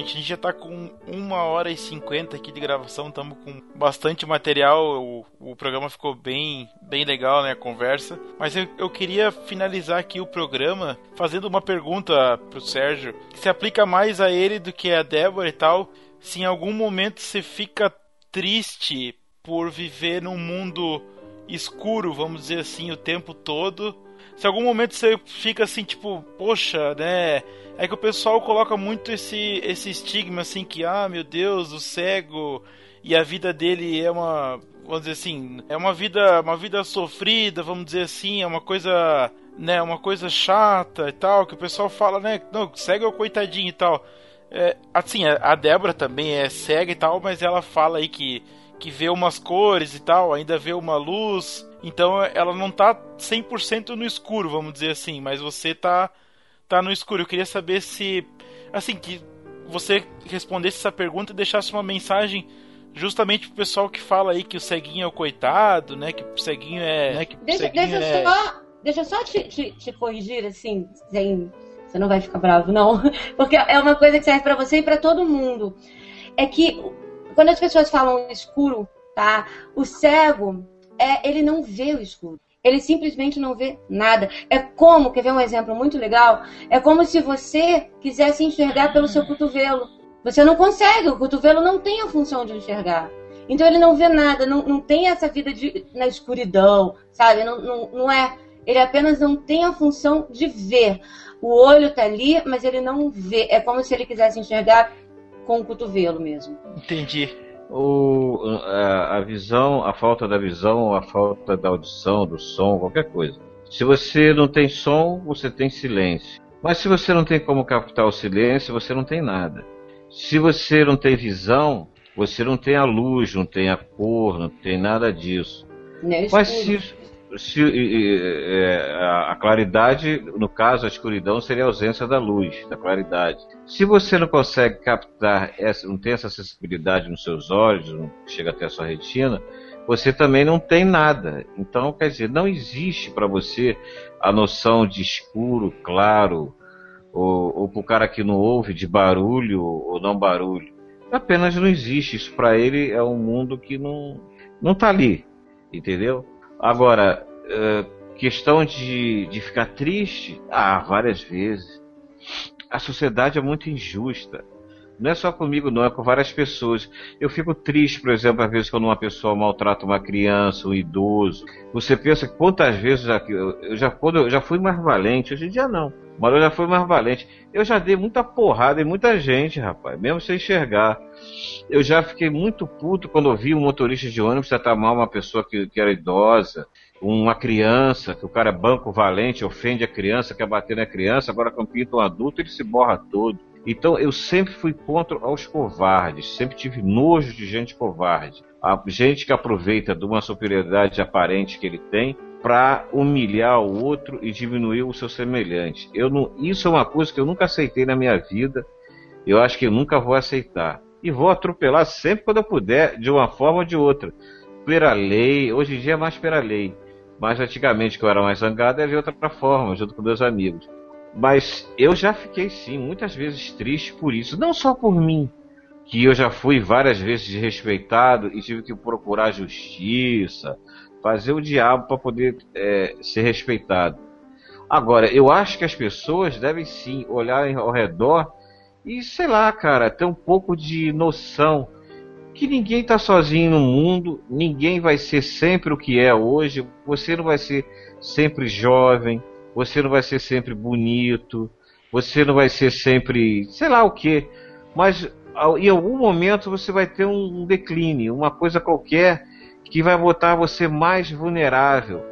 Gente, a gente já tá com uma hora e cinquenta aqui de gravação, estamos com bastante material, o, o programa ficou bem, bem legal, né, a conversa. Mas eu, eu queria finalizar aqui o programa fazendo uma pergunta pro Sérgio, que se aplica mais a ele do que a Débora e tal. Se em algum momento você fica triste por viver num mundo escuro, vamos dizer assim, o tempo todo. Se algum momento você fica assim, tipo, poxa, né? É que o pessoal coloca muito esse, esse estigma assim que, ah, meu Deus, o cego e a vida dele é uma, vamos dizer assim, é uma vida, uma vida sofrida, vamos dizer assim, é uma coisa, né, uma coisa chata e tal, que o pessoal fala, né, não, cego é o coitadinho e tal. É, assim, a Débora também é cega e tal, mas ela fala aí que que vê umas cores e tal, ainda vê uma luz. Então ela não tá 100% no escuro, vamos dizer assim, mas você tá tá no escuro. Eu queria saber se assim que você respondesse essa pergunta e deixasse uma mensagem justamente pro pessoal que fala aí que o ceguinho é o coitado, né? Que o ceguinho é, né, que o Deixa, ceguinho deixa é... só, deixa eu só te, te, te corrigir, assim, sem. Você não vai ficar bravo, não. Porque é uma coisa que serve pra você e pra todo mundo. É que quando as pessoas falam escuro, tá? O cego, é, ele não vê o escuro. Ele simplesmente não vê nada. É como, quer ver um exemplo muito legal? É como se você quisesse enxergar pelo seu cotovelo. Você não consegue, o cotovelo não tem a função de enxergar. Então ele não vê nada, não, não tem essa vida de, na escuridão, sabe? Não, não, não é. Ele apenas não tem a função de ver. O olho tá ali, mas ele não vê. É como se ele quisesse enxergar com o cotovelo mesmo. Entendi. O, a, a visão, a falta da visão, a falta da audição, do som, qualquer coisa. Se você não tem som, você tem silêncio. Mas se você não tem como captar o silêncio, você não tem nada. Se você não tem visão, você não tem a luz, não tem a cor, não tem nada disso. Né? Mas se, se é, a a claridade, no caso a escuridão, seria a ausência da luz, da claridade. Se você não consegue captar, essa, não tem essa sensibilidade nos seus olhos, não chega até a sua retina, você também não tem nada. Então, quer dizer, não existe para você a noção de escuro, claro, ou, ou para o cara que não ouve de barulho ou não barulho. Apenas não existe. Isso para ele é um mundo que não não está ali. Entendeu? Agora, uh, questão de, de ficar triste, ah, várias vezes. A sociedade é muito injusta. Não é só comigo, não, é com várias pessoas. Eu fico triste, por exemplo, às vezes quando uma pessoa maltrata uma criança, um idoso. Você pensa quantas vezes eu já, quando eu já fui mais valente, hoje em dia não. Mas eu já fui mais valente. Eu já dei muita porrada em muita gente, rapaz, mesmo sem enxergar. Eu já fiquei muito puto quando eu vi um motorista de ônibus tratar mal uma pessoa que, que era idosa, uma criança, que o cara é banco valente, ofende a criança, quer bater na criança, agora quando pinta um adulto ele se borra todo. Então eu sempre fui contra os covardes, sempre tive nojo de gente covarde. A gente que aproveita de uma superioridade aparente que ele tem para humilhar o outro e diminuir o seu semelhante. Eu não, isso é uma coisa que eu nunca aceitei na minha vida. Eu acho que eu nunca vou aceitar. E vou atropelar sempre quando eu puder, de uma forma ou de outra. Pela lei, hoje em dia é mais pela lei. Mas antigamente, que eu era mais zangado, era de outra forma, junto com meus amigos. Mas eu já fiquei sim, muitas vezes triste por isso. Não só por mim, que eu já fui várias vezes desrespeitado e tive que procurar justiça, fazer o diabo para poder é, ser respeitado. Agora, eu acho que as pessoas devem sim olhar ao redor e, sei lá, cara, ter um pouco de noção que ninguém está sozinho no mundo, ninguém vai ser sempre o que é hoje, você não vai ser sempre jovem, você não vai ser sempre bonito, você não vai ser sempre, sei lá o que, mas em algum momento você vai ter um declínio, uma coisa qualquer que vai botar você mais vulnerável,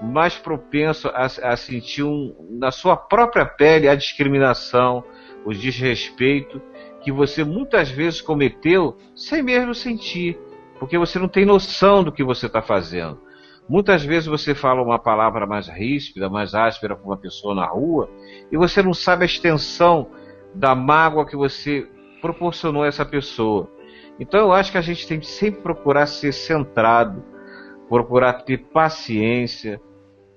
mais propenso a, a sentir um, na sua própria pele a discriminação, o desrespeito que você muitas vezes cometeu sem mesmo sentir, porque você não tem noção do que você está fazendo. Muitas vezes você fala uma palavra mais ríspida, mais áspera para uma pessoa na rua e você não sabe a extensão da mágoa que você proporcionou a essa pessoa. Então eu acho que a gente tem que sempre procurar ser centrado, procurar ter paciência,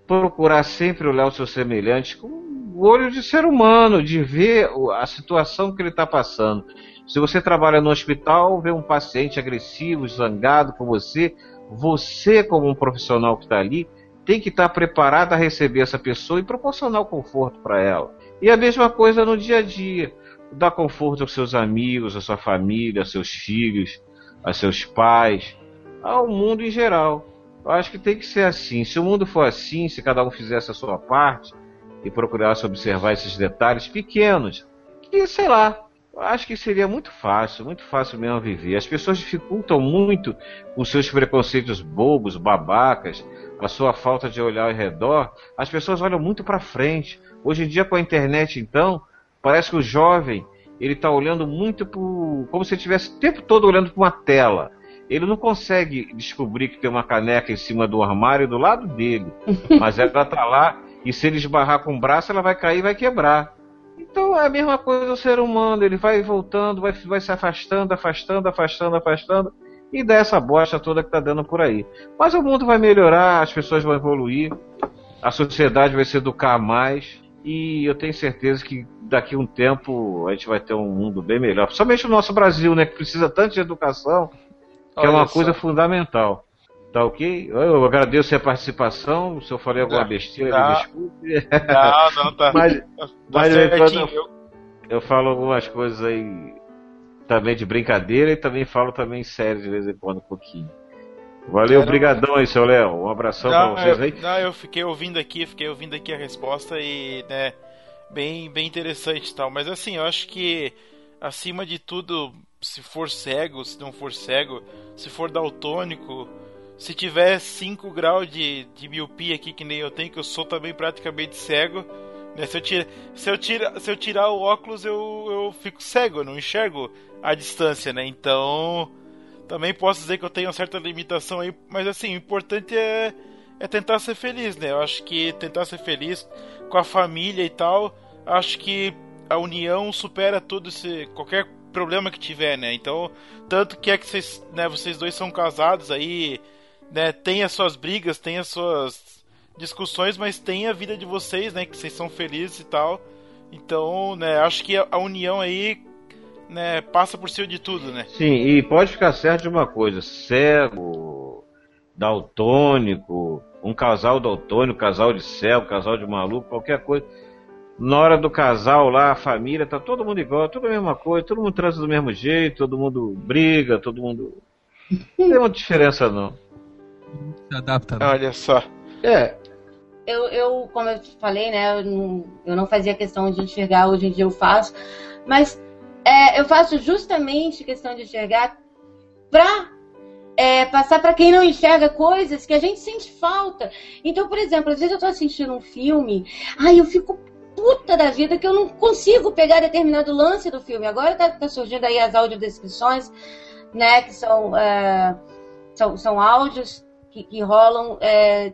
procurar sempre olhar o seu semelhante com o olho de ser humano, de ver a situação que ele está passando. Se você trabalha no hospital, vê um paciente agressivo, zangado com você, você, como um profissional que está ali, tem que estar tá preparado a receber essa pessoa e proporcionar o conforto para ela. E a mesma coisa no dia a dia. Dar conforto aos seus amigos, à sua família, aos seus filhos, a seus pais, ao mundo em geral. Eu acho que tem que ser assim. Se o mundo for assim, se cada um fizesse a sua parte e procurasse observar esses detalhes pequenos, que sei lá, acho que seria muito fácil, muito fácil mesmo viver. As pessoas dificultam muito com seus preconceitos bobos, babacas, a sua falta de olhar ao redor. As pessoas olham muito para frente. Hoje em dia com a internet, então, parece que o jovem ele está olhando muito pro, como se estivesse o tempo todo olhando para uma tela. Ele não consegue descobrir que tem uma caneca em cima do armário do lado dele, mas ela está lá e se ele esbarrar com o braço, ela vai cair e vai quebrar. Então é a mesma coisa o ser humano, ele vai voltando, vai, vai se afastando, afastando, afastando, afastando, e dá essa bosta toda que tá dando por aí. Mas o mundo vai melhorar, as pessoas vão evoluir, a sociedade vai se educar mais, e eu tenho certeza que daqui a um tempo a gente vai ter um mundo bem melhor. Principalmente o nosso Brasil, né, que precisa tanto de educação, que Olha é uma só. coisa fundamental. Tá ok? Eu agradeço a participação. Se eu falei alguma besteira, tá. me desculpe. Não, não, tá. mas, tá mas eu, eu falo algumas coisas aí também de brincadeira e também falo também sério de vez em quando um pouquinho. Valeu, obrigadão aí, seu Léo. Um abração não, pra vocês aí. Eu, não, eu fiquei ouvindo aqui, fiquei ouvindo aqui a resposta e, né, bem, bem interessante e tal. Mas assim, eu acho que acima de tudo, se for cego, se não for cego, se for daltônico, se tiver 5 graus de, de miopia aqui, que nem eu tenho, que eu sou também praticamente cego, né? Se eu, tira, se, eu tira, se eu tirar o óculos, eu, eu fico cego, eu não enxergo a distância, né? Então, também posso dizer que eu tenho uma certa limitação aí, mas assim, o importante é, é tentar ser feliz, né? Eu acho que tentar ser feliz com a família e tal, acho que a união supera tudo esse, qualquer problema que tiver, né? Então, tanto que é que vocês, né, vocês dois são casados aí, né, tem as suas brigas, tem as suas discussões, mas tem a vida de vocês, né, que vocês são felizes e tal. Então, né, acho que a união aí, né, passa por cima de tudo, né? Sim, e pode ficar certo de uma coisa, cego, daltônico, um casal daltônico, casal de céu, casal de maluco, qualquer coisa. Na hora do casal lá, a família, tá todo mundo igual, tudo a mesma coisa, todo mundo transa do mesmo jeito, todo mundo briga, todo mundo. Não tem muita diferença não. Se adapta, né? Olha só. É, eu, eu, como eu te falei, né, eu não, eu não fazia questão de enxergar, hoje em dia eu faço, mas é, eu faço justamente questão de enxergar para é, passar para quem não enxerga coisas que a gente sente falta. Então, por exemplo, às vezes eu estou assistindo um filme, ai, eu fico puta da vida que eu não consigo pegar determinado lance do filme. Agora tá, tá surgindo aí as audiodescrições, né, que são, é, são, são áudios que, que rolam é,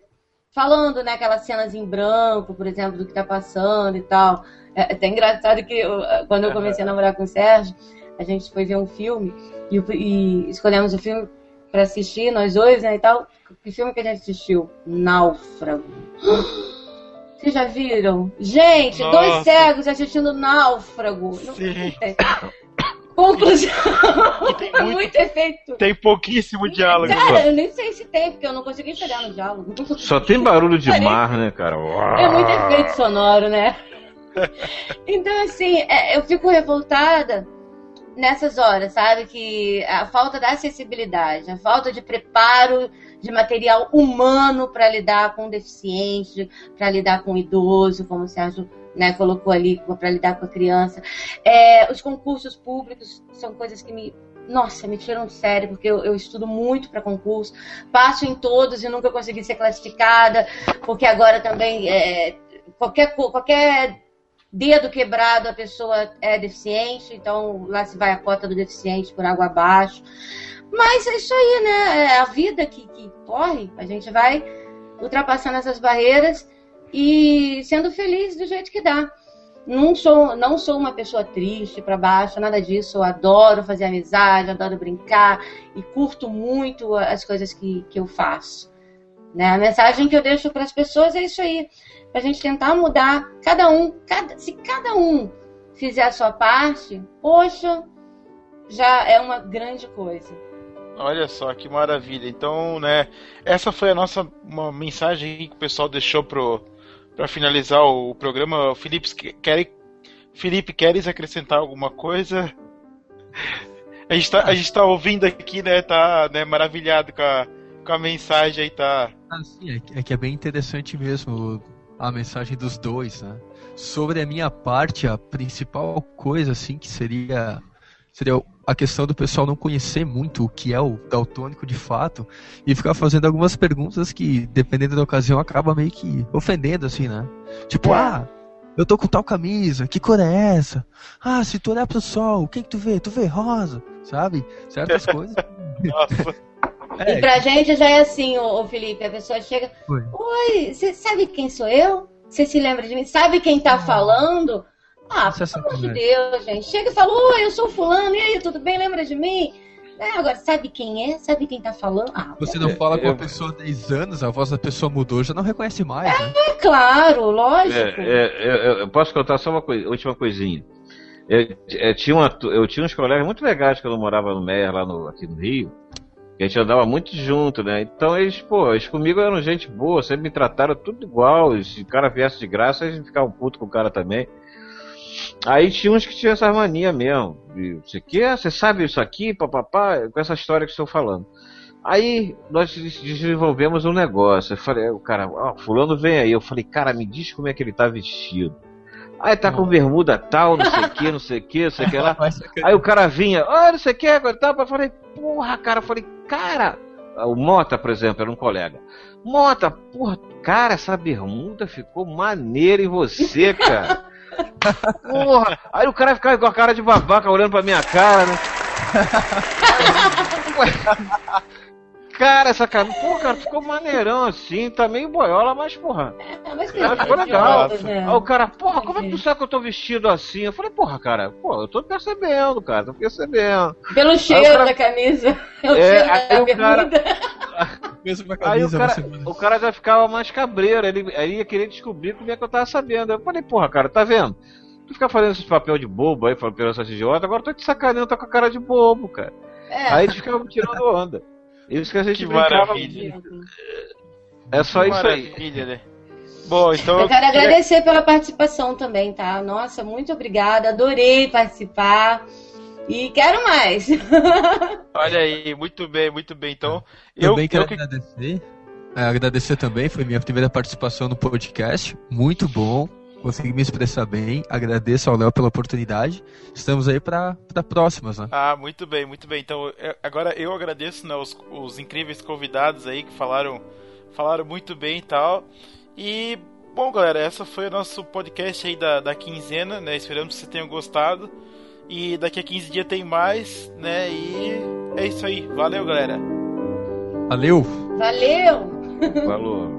falando, né, aquelas cenas em branco, por exemplo, do que tá passando e tal. É até engraçado que eu, quando eu comecei a namorar com o Sérgio, a gente foi ver um filme e, e escolhemos o filme para assistir, nós dois, né, e tal. Que filme que a gente assistiu? Náufrago. Vocês já viram? Gente, Nossa. dois cegos assistindo Náufrago. Sim. Conclusão. tem É muito- muito efeito. Tem pouquíssimo diálogo. Cara, eu nem sei se tem, porque eu não consegui chegar no diálogo. só tem barulho de mar, né, cara? É muito efeito sonoro, né? Então, assim, é, eu fico revoltada nessas horas, sabe? Que a falta da acessibilidade, a falta de preparo de material humano para lidar com deficiente, para lidar com idoso, como o Sérgio né, colocou ali, para lidar com a criança. É, os concursos públicos são coisas que me. Nossa, me tiram do sério, porque eu, eu estudo muito para concurso, passo em todos e nunca consegui ser classificada, porque agora também é, qualquer, qualquer dedo quebrado a pessoa é deficiente, então lá se vai a cota do deficiente por água abaixo. Mas é isso aí, né? É a vida que, que corre, a gente vai ultrapassando essas barreiras e sendo feliz do jeito que dá. Não sou, não sou uma pessoa triste, para baixo, nada disso. Eu adoro fazer amizade, adoro brincar e curto muito as coisas que, que eu faço. Né? A mensagem que eu deixo para as pessoas é isso aí pra gente tentar mudar cada um, cada, se cada um fizer a sua parte, poxa, já é uma grande coisa. Olha só que maravilha. Então, né, essa foi a nossa uma mensagem que o pessoal deixou pro para finalizar o programa. O Felipe quer Felipe queres acrescentar alguma coisa? A gente tá, gente tá ouvindo aqui, né, tá, né, maravilhado com a, com a mensagem aí, tá. Ah, sim, é, que- é é bem interessante mesmo a mensagem dos dois, né? Sobre a minha parte, a principal coisa, assim, que seria seria a questão do pessoal não conhecer muito o que é o daltônico de fato e ficar fazendo algumas perguntas que, dependendo da ocasião, acaba meio que ofendendo, assim, né? Tipo, ah, eu tô com tal camisa, que cor é essa? Ah, se tu olhar pro sol, o que que tu vê? Tu vê rosa, sabe? Certas coisas. Nossa, E pra gente já é assim, ô, ô Felipe, a pessoa chega, Oi. oi, você sabe quem sou eu? Você se lembra de mim? Sabe quem tá falando? Ah, é pelo amor de. Deus, gente. Chega e fala, oi, eu sou fulano, e aí, tudo bem? Lembra de mim? É, agora, sabe quem é? Sabe quem tá falando? Ah, Você não fala com a pessoa há 10 anos, a voz da pessoa mudou, já não reconhece mais, né? é claro, lógico. É, é, é, eu posso contar só uma coisa, última coisinha. Eu, eu tinha uma, eu tinha uns colegas muito legais quando eu morava no Meyer, lá no, aqui no Rio. que A gente andava muito junto, né? Então eles, pô, eles comigo eram gente boa, sempre me trataram tudo igual. Se o cara viesse de graça, eles ficavam puto com o cara também. Aí tinha uns que tinham essa mania mesmo. De, você quer, você sabe isso aqui, papapá, com essa história que estou falando. Aí nós des- desenvolvemos um negócio. Eu falei, o cara, ó, fulano vem aí. Eu falei, cara, me diz como é que ele tá vestido. Aí tá com bermuda tal, não sei o que, não sei o que, não sei o que lá. Aí o cara vinha, ah, não sei o que, agora tá. Eu falei, porra, cara, eu falei, cara. O Mota, por exemplo, era um colega. Mota, porra, cara, essa bermuda ficou maneira em você, cara. Porra. Aí o cara ficava com a cara de babaca olhando pra minha cara, né? Cara, essa cara, pô, cara, ficou maneirão assim, tá meio boiola, mas porra, É, mas cara, ficou legal. idiota, né? Aí o cara, porra, como é que tu sabe que eu tô vestido assim? Eu falei, porra, cara, pô, eu tô percebendo, cara, tô percebendo. Pelo cheiro cara- da camisa. O É, cheiro aí da o cara- Aí o camisa, cara, o cara já ficava mais cabreiro, ele, aí ia querer descobrir como é que eu tava sabendo. Eu falei, porra, cara, tá vendo? Tu fica fazendo esses papel de bobo aí, falando essas idiotas, agora eu tô te sacaneando, tá com a cara de bobo, cara. É. Aí eles ficavam tirando onda. Isso que a gente Que brincava. maravilha. É só Que isso aí. maravilha, né? Bom, então. Eu quero queria- agradecer pela participação também, tá? Nossa, muito obrigada. Adorei participar. E quero mais. Olha aí, muito bem, muito bem. Então, eu, Também quero eu que agradecer. é, agradecer também, foi minha primeira participação no podcast. Muito bom. Consegui me expressar bem. Agradeço ao Léo pela oportunidade. Estamos aí para próximas, né? Ah, muito bem, muito bem. Então, agora eu agradeço né, os, os incríveis convidados aí que falaram, falaram muito bem e tal. E, bom, galera, essa foi o nosso podcast aí da, da quinzena, né? Esperamos que vocês tenham gostado. E daqui a 15 dias tem mais, né? E é isso aí. Valeu, galera. Valeu! Valeu! Falou.